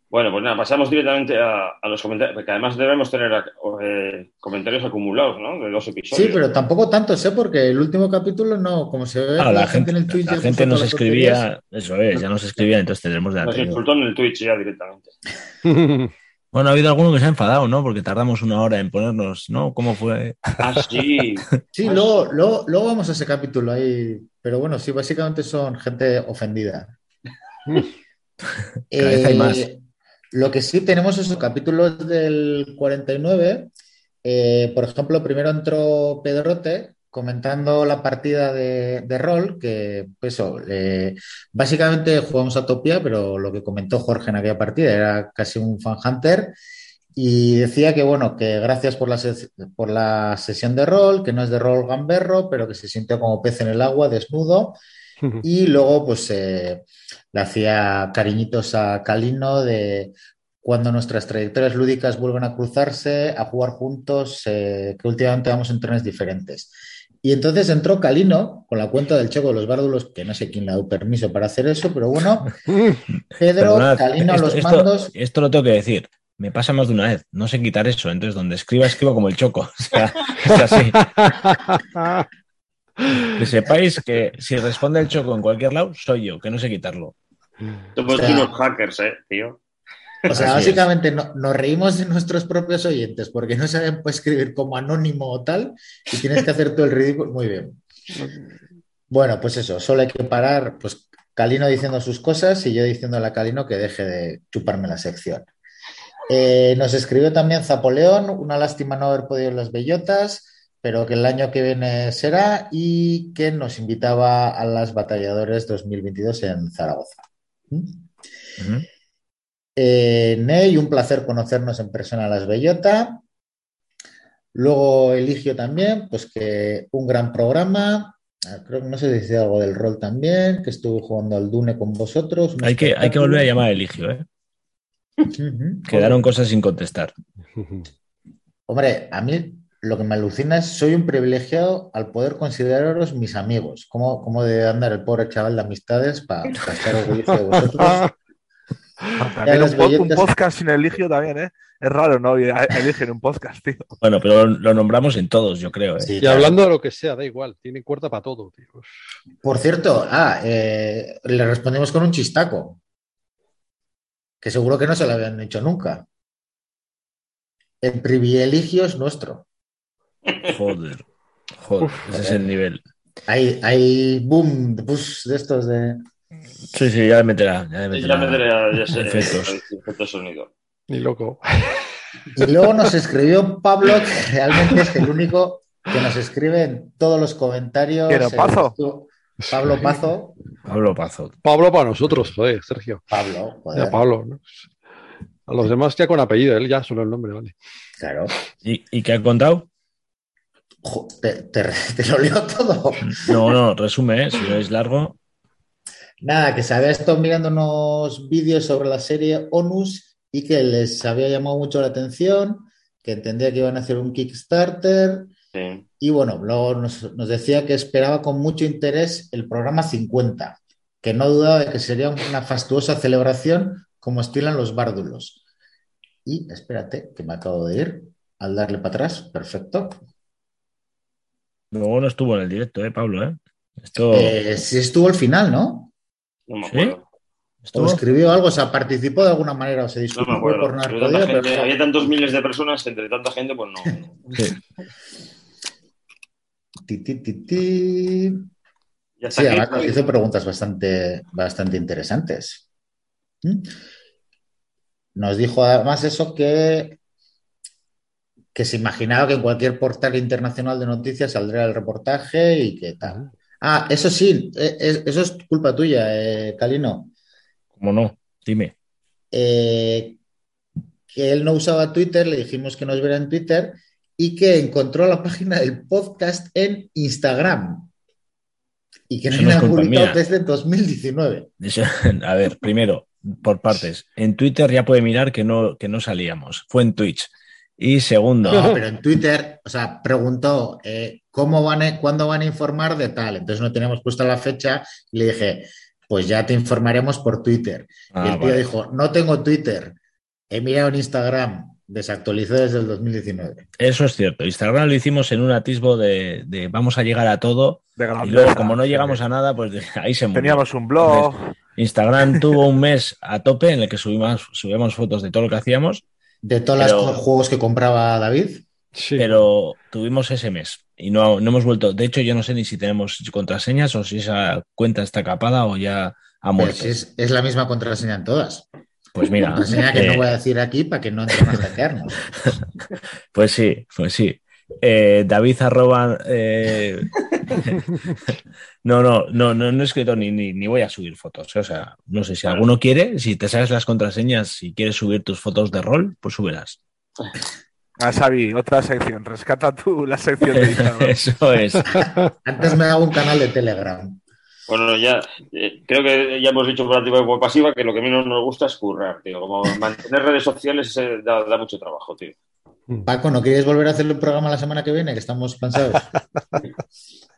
Bueno, pues nada, pasamos directamente a, a los comentarios, porque además debemos tener eh, comentarios acumulados, ¿no? De dos episodios. Sí, pero tampoco tanto sé, porque el último capítulo no, como se ve, Ah, la, gente, en el Twitch la ya gente nos escribía, eso es, ya nos escribía, entonces tendremos de Nos insultó en el Twitch ya directamente. (laughs) Bueno, ha habido alguno que se ha enfadado, ¿no? Porque tardamos una hora en ponernos, ¿no? ¿Cómo fue? Ah, sí. (laughs) Sí, luego, luego, luego vamos a ese capítulo ahí, pero bueno, sí, básicamente son gente ofendida. (laughs) Cada vez hay más. Lo que sí tenemos esos capítulos del 49. eh, por ejemplo, primero entró Pedrote comentando la partida de, de rol, que pues, eso, eh, básicamente jugamos a Topia, pero lo que comentó Jorge en aquella partida era casi un fan hunter. Y decía que, bueno, que gracias por la, por la sesión de rol, que no es de rol gamberro, pero que se sintió como pez en el agua, desnudo, Y luego, pues, eh, le hacía cariñitos a Calino de cuando nuestras trayectorias lúdicas vuelven a cruzarse, a jugar juntos, eh, que últimamente vamos en trenes diferentes. Y entonces entró Calino con la cuenta del Choco de los Bárdulos, que no sé quién le ha dado permiso para hacer eso, pero bueno, (laughs) Pedro, Calino esto, los esto- mandos. esto lo tengo que decir. Me pasa más de una vez. No sé quitar eso. Entonces, donde escriba, escribo como el choco. (laughs) O sea, es así. Que sepáis que si responde el choco en cualquier lado, soy yo, que no sé quitarlo. Somos O sea- unos hackers, ¿eh, tío? O sea, Así básicamente no- nos reímos de nuestros propios oyentes porque no saben pues, escribir como anónimo o tal y tienes que hacer todo el ridículo. Muy bien. Bueno, pues eso, solo hay que parar, pues Calino diciendo sus cosas y yo diciéndole a Calino que deje de chuparme la sección. Eh, nos escribió también Zapoleón, una lástima no haber podido ir las bellotas, pero que el año que viene será y que nos invitaba a las Batalladores 2022 en Zaragoza. ¿Mm? Eh, Ney, un placer conocernos en persona a las Bellota. Luego Eligio también, pues que un gran programa. Ah, Creo que no sé si dice algo del rol también, que estuve jugando al Dune con vosotros. Hay que, hay que volver a llamar a Eligio, ¿eh? Quedaron cosas sin contestar. Hombre, a mí lo que me alucina es soy un privilegiado al poder consideraros mis amigos. ¿Cómo, cómo debe andar el pobre chaval de amistades para estar orgulloso de vosotros? (laughs) También un, po- un bellotas- podcast sin Eligio también, ¿eh? Es raro, ¿no? Y a- Eligio en un podcast, tío. Bueno, pero lo, lo nombramos en todos, yo creo, ¿eh? Sí, Y claro. hablando de lo que sea, da igual, tiene cuerda para todo, tío. Por cierto, ah, eh, le respondimos con un chistaco, que seguro que no se lo habían hecho nunca. El privilegio es nuestro. Joder. Joder, ese es el nivel. Hay, hay boom, de push de estos de... Sí, sí, ya me meterá. Ya me Sí, ya meterá. meteré ya sé, Efectos. eh, efectos sonido. Ni loco. Y luego nos escribió Pablo, que realmente es el único que nos escribe en todos los comentarios. ¿Quién, en Pazo? Pablo Pazo. Pablo Pazo. Pablo para nosotros, joder, Sergio. Pablo, Ya, joder, Pablo. ¿no? A los demás ya con apellido, él ya solo el nombre, vale. claro. ¿Y, y qué ha contado? Te, te- te lo leo todo. No, no, resume, ¿eh? Si no es largo. Nada, que se había estado mirando unos vídeos sobre la serie Onus y que les había llamado mucho la atención, que entendía que iban a hacer un Kickstarter Sí. y bueno, luego nos, nos decía que esperaba con mucho interés el programa 50, que no dudaba de que sería una fastuosa celebración como estilan los bárdulos. Y espérate, que me acabo de ir al darle para atrás, perfecto. Luego no estuvo en el directo, ¿eh, Pablo? ¿eh? Esto. Eh, sí estuvo al final, ¿no? No me ¿Sí? acuerdo. O escribió algo, o sea, participó de alguna manera o se No disculpó me acuerdo. por no podido, gente- pero- había tantos miles de personas que entre tanta gente, pues no. Sí. (laughs) Ti, ti, ti, ti. Ya Sí, aquí. además nos hizo preguntas bastante, bastante interesantes. ¿Mm? Nos dijo además eso que, que se imaginaba que en cualquier portal internacional de noticias saldría el reportaje y que tal. Ah, eso sí, eh, es- eso es culpa tuya, eh, Calino. ¿Cómo no? Dime. Eh, que él no usaba Twitter, le dijimos que nos viera en Twitter y que encontró la página del podcast en Instagram y que no Eso no culpa publicado mía. desde 2019. Eso- (laughs) A ver, primero, por partes. En Twitter ya puede mirar que no, que no salíamos. Fue en Twitch. Y segundo, No, pero en Twitter, o sea, preguntó eh, cómo van a, cuándo van a informar de tal. Entonces no teníamos puesta la fecha y le dije, pues ya te informaremos por Twitter. y Ah, el tío vale. dijo, no tengo Twitter, he mirado en Instagram, desactualizó desde el 2019. eso es cierto. Instagram lo hicimos en un atisbo de, de vamos a llegar a todo. De Y luego, como no sí. llegamos a nada, pues de- ahí se murió. Teníamos un blog. Instagram tuvo un mes a tope en el que subimos, subíamos fotos de todo lo que hacíamos, De todos Pero- los juegos que compraba David, Sí. pero tuvimos ese mes y no, no hemos vuelto. De hecho, yo no sé ni si tenemos contraseñas o si esa cuenta está capada o ya ha pues muerto. es, es la misma contraseña en todas. Pues mira, Contraseña que eh, no voy a decir aquí para que no entren a hackearnos. (laughs) pues sí, pues sí. Eh, David arroba. eh, (laughs) no, no, no, no, no he escrito ni, ni, ni voy a subir fotos. O sea, no sé si alguno quiere, si te sabes las contraseñas, si quieres subir tus fotos de rol, pues súbelas. Ah, Xavi, otra sección. Rescata tú la sección de (laughs) Instagram. Eso es. Antes me hago un canal de Telegram. Bueno, ya eh, creo que ya hemos dicho por activa y por pasiva que lo que menos nos gusta es currar, tío. Como mantener redes sociales eh, da, da mucho trabajo, tío. Paco, ¿no querías volver a hacer el programa la semana que viene? Que estamos cansados. (laughs)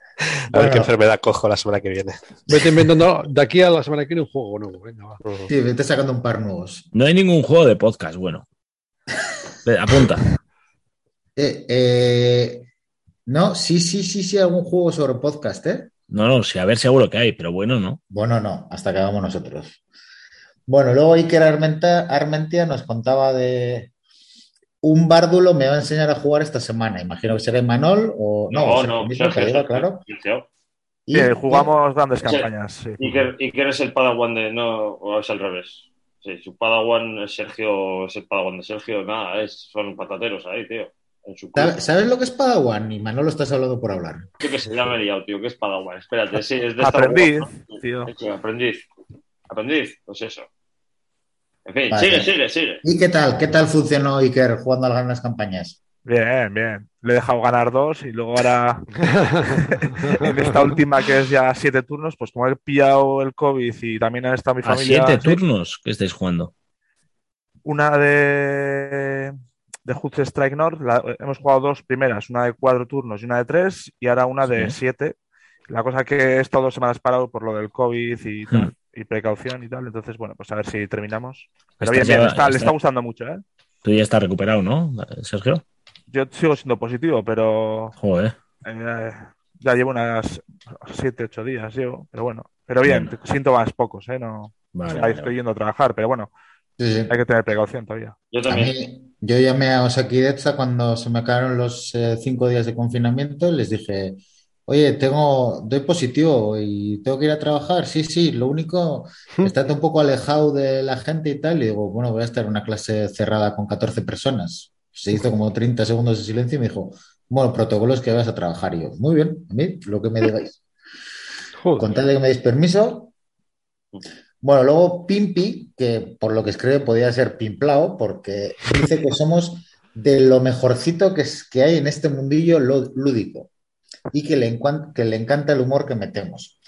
A ver qué enfermedad cojo la semana que viene. Vete inventando de aquí a la semana que viene un juego nuevo. Venga, va. Sí, vete sacando un par nuevos. No hay ningún juego de podcast bueno. (laughs) Apunta. Eh, eh, no, sí, sí, sí, sí, algún juego sobre podcast, ¿eh? No, no, sí, a ver, seguro que hay, pero bueno, no. Bueno, no, hasta que hagamos nosotros. Bueno, luego Iker Armenta- Armentia nos contaba de un bárdulo me va a enseñar a jugar esta semana. Imagino que será Manol o no, No, será no, el mismo, Sergio, que diga, Sergio, claro. Sergio. Y- Sí, jugamos grandes Sí. campañas. Sí. Y que, y que eres el padawan de. No, o es al revés. Sí, su padawan es Sergio, es el padawan de Sergio. Nada, es, son patateros ahí, tío. En su club. ¿Sabe- ¿Sabes lo que es Padawan? Y Manolo estás hablando por hablar. Yo que se llama liado, tío. ¿Qué es padawan? Espérate, sí, es de Star Aprendiz, Wars, ¿no? tío. Sí, aprendiz. Aprendiz, pues eso. En fin, Vale. sigue, sigue, sigue. ¿Y qué tal? ¿Qué tal funcionó Iker jugando a las grandes campañas? Bien, bien. Le he dejado ganar dos y luego ahora (laughs) en esta última que es ya siete turnos, pues como he pillado el COVID y también ha estado mi A familia. siete sí, turnos que estáis jugando. Una de, de Huts Strike North, la- hemos jugado dos primeras, una de cuatro turnos y una de tres, y ahora una de Sí. siete. La cosa es que he estado dos semanas parado por lo del COVID y tal, Hmm. Y precaución y tal. Entonces, bueno, pues a ver si terminamos. Pero bien, bien, está- le está- gustando mucho, ¿eh? Tú ya estás recuperado, ¿no, Sergio? Yo sigo siendo positivo, pero Joder. eh, ya llevo unas siete, ocho días, llevo, pero bueno. Pero bien, Bueno. síntomas pocos, ¿eh? No, Vale, yendo a trabajar, pero bueno, Sí, sí. hay que tener precaución todavía. Yo también. mí, yo llamé a Osaki cuando se me acabaron los eh, cinco días de confinamiento y les dije, oye, tengo, doy positivo y tengo que ir a trabajar. Sí, sí, lo único, (laughs) estate un poco alejado de la gente y tal. Y digo, bueno, voy a estar en una clase cerrada con 14 personas. Se hizo como 30 segundos de silencio y me dijo, bueno, protocolo es que vas a trabajar. Y yo, muy bien, a mí, lo que me digáis. (laughs) Joder. Con tal de que me deis permiso. Bueno, luego Pimpi, que por lo que escribe podía ser Pimplao, porque dice que somos de lo mejorcito que, es- que hay en este mundillo lo- lúdico y que le, encuan- que le encanta el humor que metemos.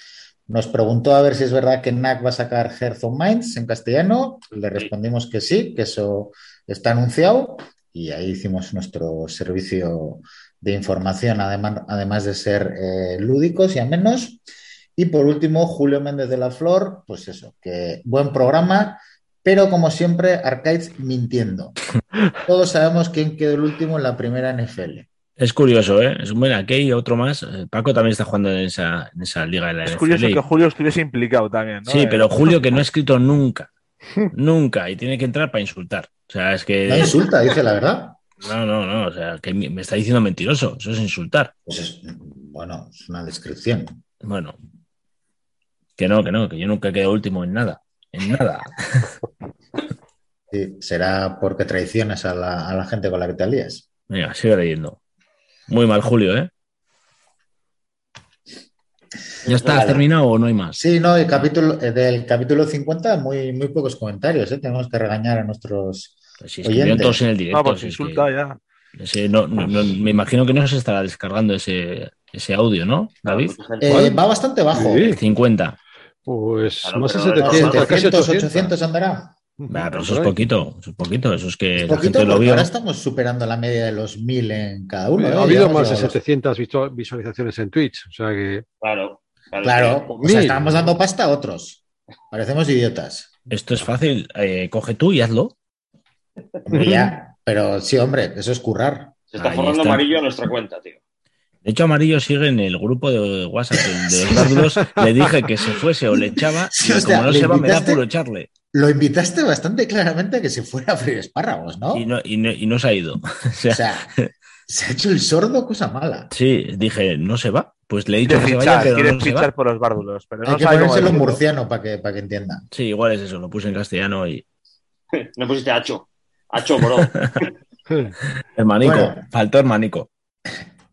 Nos preguntó a ver si es verdad que NAC va a sacar Hearth of Minds en castellano. Le respondimos que sí, que eso está anunciado y ahí hicimos nuestro servicio de información, además, además de ser eh, lúdicos y amenos. Y por último, Julio Méndez de la Flor, pues eso, que buen programa, pero como siempre, Arcades mintiendo. (laughs) Todos sabemos quién quedó el último en la primera NFL. Es curioso, ¿eh? Es un buen aquí y otro más. Eh, Paco también está jugando en esa, en esa liga de la Es NFL. curioso que Julio estuviese implicado también, ¿no? Sí, Eh, pero Julio (laughs) que no ha escrito nunca. (laughs) Nunca. Y tiene que entrar para insultar. O sea, es que. No insulta, dice la verdad. No, no, no. O sea, que me está diciendo mentiroso. Eso es insultar. Pues es, bueno, es una descripción. Bueno. Que no, que no, que yo nunca quedo último en nada. En nada. (laughs) Sí, será porque traicionas a la, a la gente con la que te alías. Venga, sigue leyendo. Muy mal, Julio, ¿eh? ¿Ya está? ¿Has Vale. terminado o no hay más? Sí, no, el capítulo, eh, del capítulo 50, muy, muy pocos comentarios, ¿eh? Tenemos que regañar a nuestros... Pues si Oyentes. todos en el directo. No, pues insulta que ya. ese no- no- no- me imagino que no se estará descargando ese, ese audio, ¿no, David? Eh, va bastante bajo. Sí. El 50. Pues Claro, más de pero no, 700, casi 700, 800. 800 andará. Pero eso es poquito, eso es poquito, eso es que Es la gente lo vio. ahora estamos superando la media de los 1000 en cada uno. ¿eh? ha habido Ya hemos más de llegado a los- 700 visu- visualizaciones en Twitch. O sea que. Claro. Claro. Claro, o sea, Mil. estamos dando pasta a otros. Parecemos idiotas. Esto es fácil, eh, coge tú y hazlo. Hombre, ya. Pero sí, hombre, eso es currar. Se está Ahí forrando está. amarillo a nuestra cuenta, tío. De hecho, Amarillo sigue en el grupo de WhatsApp de los. (laughs) Le dije que se fuese o le echaba. Sí, y o sea, como no ¿le se va, me da puro echarle. Lo invitaste bastante claramente a que se fuera a freír espárragos, ¿no? Y no, y no, y no se ha ido. (laughs) O sea, O sea, se ha hecho el sordo, cosa mala. sí, dije, no se va. Pues le he dicho que se vaya, fichar, pero quiere no se fichar va. por los bárdulos, pero Hay no que ponérselo en murciano para que, para que entienda. Sí, igual es eso, lo puse en castellano y. (laughs) No pusiste Hacho. Hacho, bro. (laughs) Hermanico, Bueno. faltó hermanico.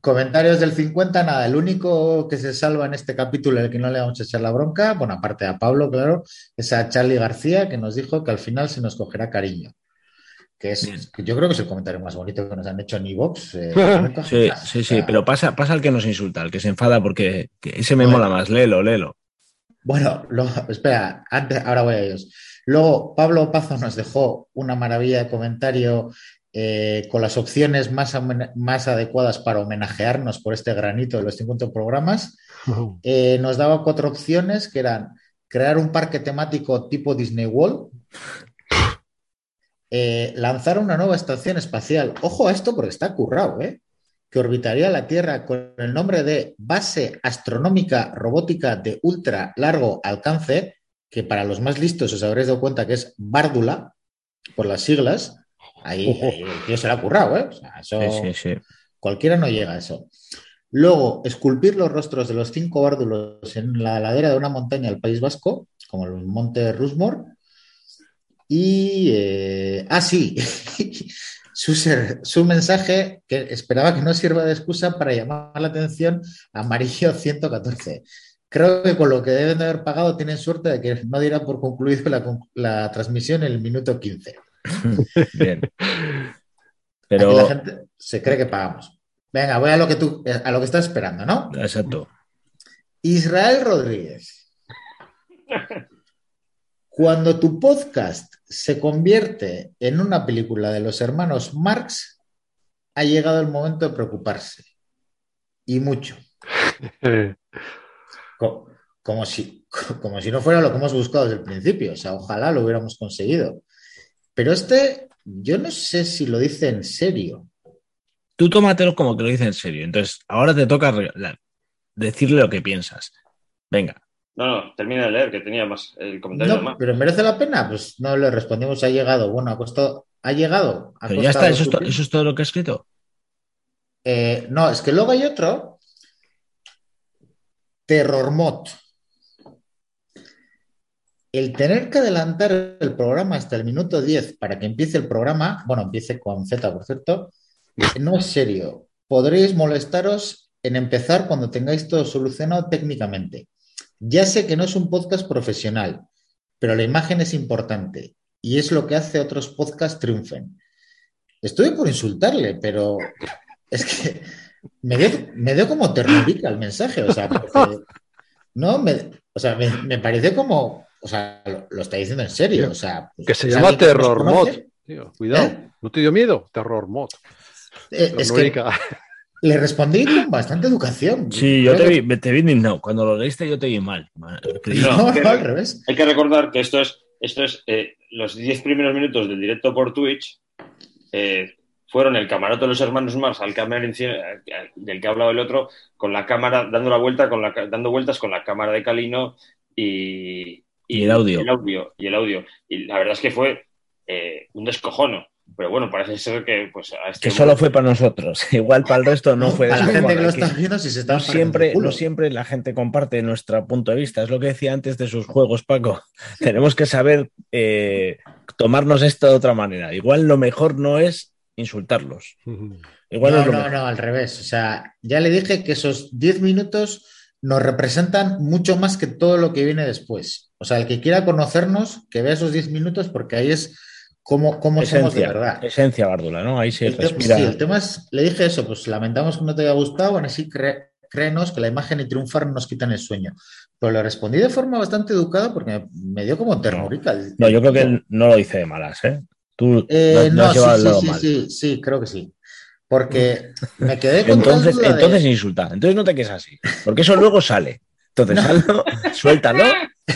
Comentarios del 50, nada. El único que se salva en este capítulo, el que no le vamos a echar la bronca, bueno, aparte a Pablo, claro, es a Charlie García, que nos dijo que al final se nos cogerá cariño. Que es, que yo creo que es el comentario más bonito que nos han hecho en Evox. eh, (laughs) Sí, sí, O sí, pero pasa, pasa al que nos insulta, al que se enfada porque que ese me Bueno. mola más. Léelo, léelo. Bueno, espera, antes, ahora voy a ellos. Luego, Pablo Pazo nos dejó una maravilla de comentario eh, con las opciones más, más, adecuadas para homenajearnos por este granito de los 50 programas. Eh, nos daba cuatro opciones que eran crear un parque temático tipo Disney World, (laughs) eh, lanzar una nueva estación espacial. Ojo a esto porque está currado, que orbitaría la Tierra con el nombre de Base Astronómica Robótica de Ultra Largo Alcance, que para los más listos os habréis dado cuenta que es Bárdula, por las siglas. Ahí, ahí se lo ha currado, ¿eh? sí, sí, sí. Cualquiera no llega a eso. Luego, esculpir los rostros de los cinco bárdulos en la ladera de una montaña del País Vasco, como el monte Rusmore. Y, eh, ah, sí, (laughs) su, mensaje que esperaba que no sirva de excusa para llamar la atención a Amarillo 114. Creo que con lo que deben de haber pagado tienen suerte de que no diera por concluido la, transmisión en el minuto 15. (laughs) Bien. Pero la gente se cree que pagamos. Venga, voy a lo que tú a lo que estás esperando, ¿no? Exacto. Israel Rodríguez. Cuando tu podcast se convierte en una película de los hermanos Marx, ha llegado el momento de preocuparse. Y mucho. (laughs) Como, si, como si no fuera lo que hemos buscado desde el principio. O sea, ojalá lo hubiéramos conseguido. Pero este, yo no sé si lo dice en serio. Tú tómatelo como que lo dice en serio. Entonces, ahora te toca decirle lo que piensas. Venga. No, no, termina de leer, que tenía más el comentario. No, pero merece la pena. Pues no le respondimos, ha llegado. Bueno, ha costado, ha llegado. pero ya está, eso es, todo lo que ha escrito. Eh, no, es que luego hay otro. Terrormot. El tener que adelantar el programa hasta el minuto 10 para que empiece el programa, bueno, empiece con Z, por cierto, no es serio. Podréis molestaros en empezar cuando tengáis todo solucionado técnicamente. Ya sé que no es un podcast profesional, pero la imagen es importante y es lo que hace otros podcasts triunfen. Estoy por insultarle, pero es que me dio, como ternurica el mensaje, o sea, no, me, o sea, me, parece como, o sea, lo, está diciendo en serio, o sea. Pues, que se llama Terror Mod. cuidado, ¿Eh? ¿no te dio miedo? Terror Mod. Eh, es que, le respondí con bastante educación. Sí, yo te vi, te vi indignado. Cuando lo leíste yo te vi mal. No, al revés. Hay que recordar que esto es, esto es eh, los 10 primeros minutos del directo por Twitch eh, fueron el camarote de los hermanos Mars al cámara del que ha hablado el otro, con la cámara, dando la vuelta, con la, dando vueltas con la cámara de Calino y, y, el audio. el audio. Y el audio. Y la verdad es que fue eh, un descojono. Pero bueno, parece ser que pues este que solo fue para nosotros. (laughs) Igual para el resto no fue. Para la gente que lo está viendo, si se está no siempre, no siempre la gente comparte nuestro punto de vista. Es lo que decía antes de sus juegos, Paco. (laughs) Tenemos que saber eh, tomarnos esto de otra manera. Igual lo mejor no es insultarlos. Igual no, no, no, al revés. O sea, ya le dije que esos 10 minutos nos representan mucho más que todo lo que viene después. O sea, el que quiera conocernos, que vea esos 10 minutos, porque ahí es cómo, cómo somos de verdad. Esencia Bárdula, ¿no? Ahí se el respira. sí, el tema es, le dije eso, pues lamentamos que no te haya gustado, bueno, sí, créenos que la imagen y triunfar nos quitan el sueño. Pero le respondí de forma bastante educada porque me dio como ternurica. No, yo creo que no lo hice de malas, ¿eh? Tú eh, no, sí, sí, sí, sí, creo que sí. Porque me quedé con Entonces, entonces insulta. Entonces no te quedes así. Porque eso luego sale. Entonces, (laughs) suéltalo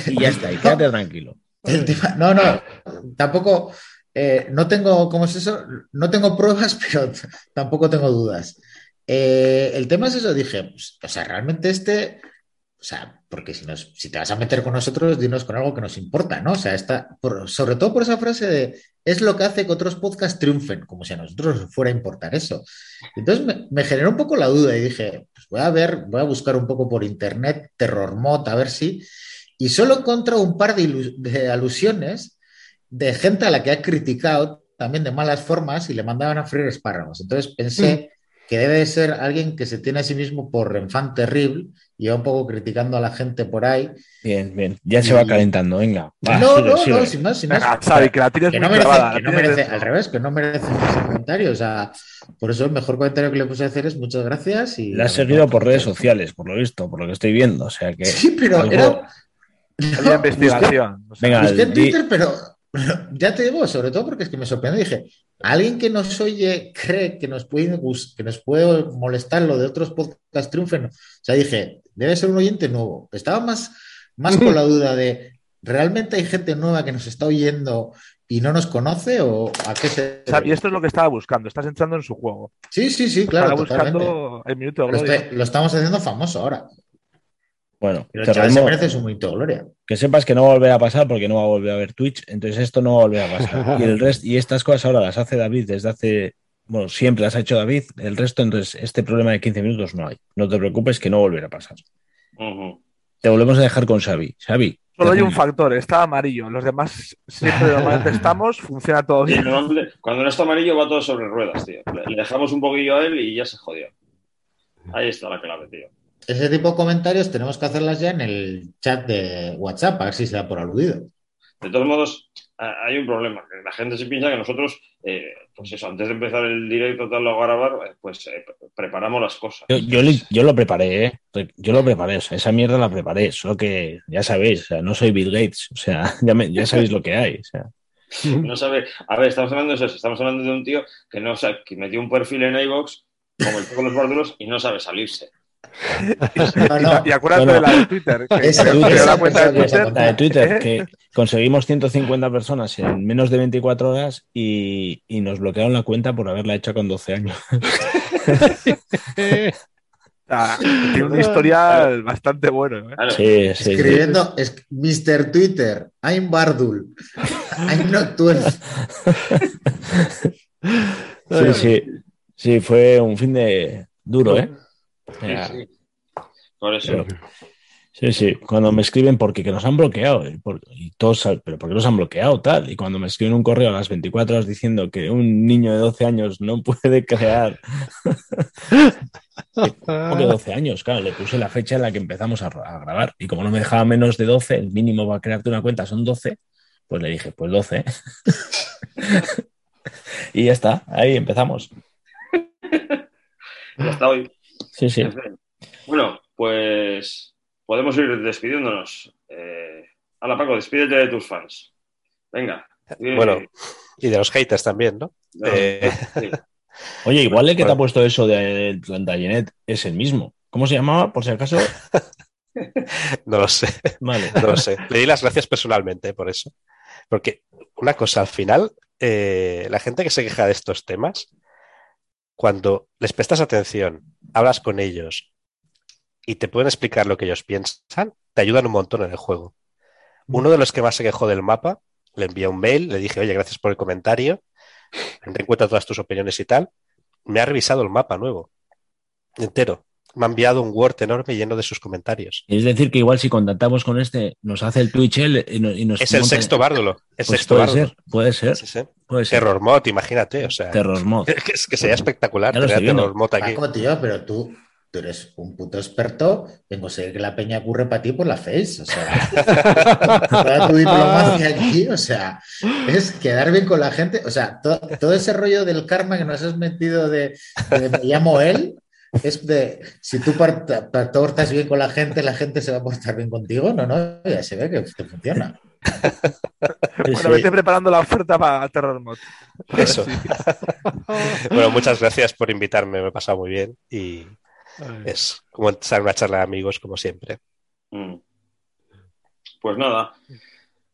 y ya está. Y quédate tranquilo. no, no, tampoco. Eh, no tengo, ¿cómo es eso? No tengo pruebas, (laughs) pero tampoco tengo dudas. Eh, el tema es eso, dije, pues, o sea, realmente este, sea, porque si, nos, si te vas a meter con nosotros, dinos con algo que nos importa, ¿no? O sea, está, sobre todo por esa frase de, es lo que hace que otros podcasts triunfen, como si a nosotros fuera a importar eso. Entonces me, me generó un poco la duda y dije, pues voy a ver, voy a buscar un poco por internet, Terror Mod, a ver si, y solo encontré un par de alusiones de gente a la que ha criticado también de malas formas y le mandaban a freír espárragos. Entonces pensé mm. que debe de ser alguien que se tiene a sí mismo por enfant terrible y va un poco criticando a la gente por ahí. Bien, bien, ya se va calentando, venga. no, no, no, sin más, sin más. que, no merece, al revés, que no merece ese comentario. O sea, por eso el mejor comentario que le puse a hacer es muchas gracias. Y le has seguido por redes sociales, por lo visto, por lo que estoy viendo. O sea que. (laughs) Sí, pero era (laughs) Había investigación. o sea, Venga, Busqué en Twitter, pero, pero ya te digo, sobre todo porque es que me sorprendió. Dije, ¿alguien que nos oye cree que nos puede, que nos puede molestar lo de otros podcasts triunfen? O sea, dije, debe ser un oyente nuevo. Estaba más, más con la duda de, ¿realmente hay gente nueva que nos está oyendo y no nos conoce o a qué se... o sea, y esto es lo que estaba buscando. Estás entrando en su juego. Sí, sí, sí, claro, Estaba totalmente. buscando el minuto de Lo, gloria. estoy- lo estamos haciendo famoso ahora. Bueno, Pero el chaval se merece su minuto de gloria. que sepas que no va a volver a pasar porque no va a volver a ver Twitch, entonces esto no va a volver a pasar. (laughs) Y el resto, y estas cosas ahora las hace David desde hace, bueno, siempre las ha hecho David, el resto, entonces este problema de 15 minutos no hay. No te preocupes que no volverá a pasar. Te volvemos a dejar con Xavi. Xavi. Solo hay un factor, está amarillo. Los demás siempre normalmente estamos, (laughs) funciona todo bien. cuando no está amarillo va todo sobre ruedas, tío. Le, dejamos un poquillo a él y ya se jodió. Ahí está la clave, tío. Ese tipo de comentarios tenemos que hacerlas ya en el chat de WhatsApp, a ver si se da por aludido. De todos modos, hay un problema. que La gente se piensa que nosotros, eh, pues eso, antes de empezar el directo tal o a grabar, eh, pues eh, pre- preparamos las cosas. Yo, yo, yo lo preparé, ¿eh? Yo lo preparé, o sea, esa mierda la preparé, solo que ya sabéis, o sea, no soy Bill Gates, o sea, (laughs) ya, me- ya sabéis lo que hay. O sea. (laughs) No sabe. A ver, estamos hablando de eso. Estamos hablando de un tío que no sabe, que metió un perfil en iVoox, como el con los bárdulos, y no sabe salirse. No, (laughs) Y, no, y acuérdate No, no. de la de Twitter. Que, Esa- que la cuenta de Twitter. La de Twitter, ¿Eh? que (laughs) conseguimos 150 personas en menos de 24 horas y, y nos bloquearon la cuenta por haberla hecho con 12 años. (laughs) Ah, tiene un historial bastante bueno. ¿eh? Sí, sí, sí. escribiendo es Mr. Twitter, I'm Bardul, I'm not 12. Sí, sí. Sí, fue un fin de duro, ¿eh? Sí, sí. Por eso. Pero- Sí, sí, cuando me escriben porque que nos han bloqueado y, por- y todos, pero ¿por qué nos han bloqueado tal? Y cuando me escriben un correo a las 24 horas diciendo que un niño de 12 años no (laughs) puede crear, ¿cómo (laughs) que 12 años? Claro, le puse la fecha en la que empezamos a, a grabar y como no me dejaba menos de 12, el mínimo para crearte una cuenta son 12, pues le dije, pues 12. (laughs) y ya está, ahí empezamos. Y hasta hoy. Sí, sí. Bueno, pues podemos ir despidiéndonos. Eh, Hala, Paco, despídete de tus fans. Venga. Bueno, y de los haters también, ¿no? No, eh, sí. Oye, igual el que te ha puesto eso del Plantagenet es el mismo. ¿Cómo se llamaba, por si acaso? (laughs) No lo sé, Vale. no lo sé. Le di las gracias personalmente por eso. Porque una cosa, al final, eh, la gente que se queja de estos temas, cuando les prestas atención, hablas con ellos y te pueden explicar lo que ellos piensan, te ayudan un montón en el juego. Uno de los que más se quejó del mapa, le envié un mail, le dije, oye, gracias por el comentario, tendré en todas tus opiniones y tal. Me ha revisado el mapa nuevo, entero. Me ha enviado un Word enorme lleno de sus comentarios. Es decir, que igual si contactamos con este, nos hace el Twitch él y nos, y nos Es el monta- sexto bárdulo. El Pues sexto puede bárdulo. ser, puede ser, Sí, sí. puede ser. Terror mod, imagínate. O sea, Terror mod. (laughs) que, es- que sería espectacular tener. Terror mod aquí. Paco, tío, pero tú, tú eres un puto experto en conseguir que la peña ocurre para ti por la face. O sea, (laughs) toda tu diplomacia aquí, o sea, es quedar bien con la gente. O sea, to- todo ese rollo del karma que nos has metido de, de me llamo él, es de si tú portas bien con la gente, la gente se va a portar bien contigo. No, no, ya se ve que te funciona. Bueno, Sí. vete preparando la oferta para Terror Mod. Eso. (laughs) bueno, muchas gracias por invitarme, me he pasado muy bien y es como estar en una charla de amigos, como siempre. Mm. Pues nada,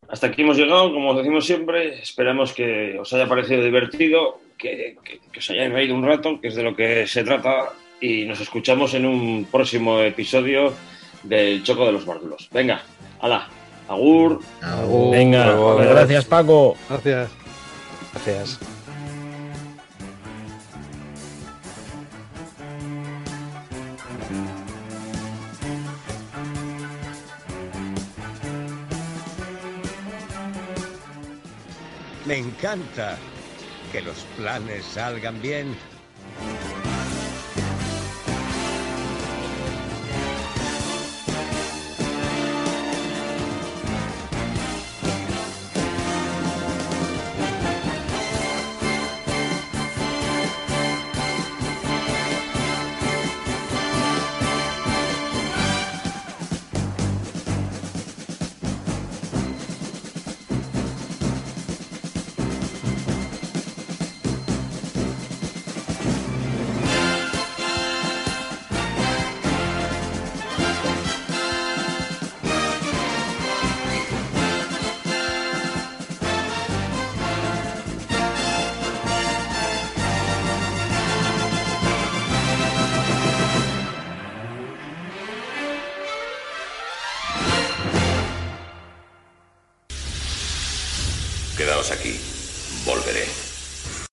hasta aquí hemos llegado, como os decimos siempre, esperamos que os haya parecido divertido, que, que- que os hayáis reído un rato, que es de lo que se trata, y nos escuchamos en un próximo episodio del Choco de los Bárdulos. Venga, hala, agur. Agur. Venga, Luego, gracias Paco. Gracias. Gracias. Me encanta que los planes salgan bien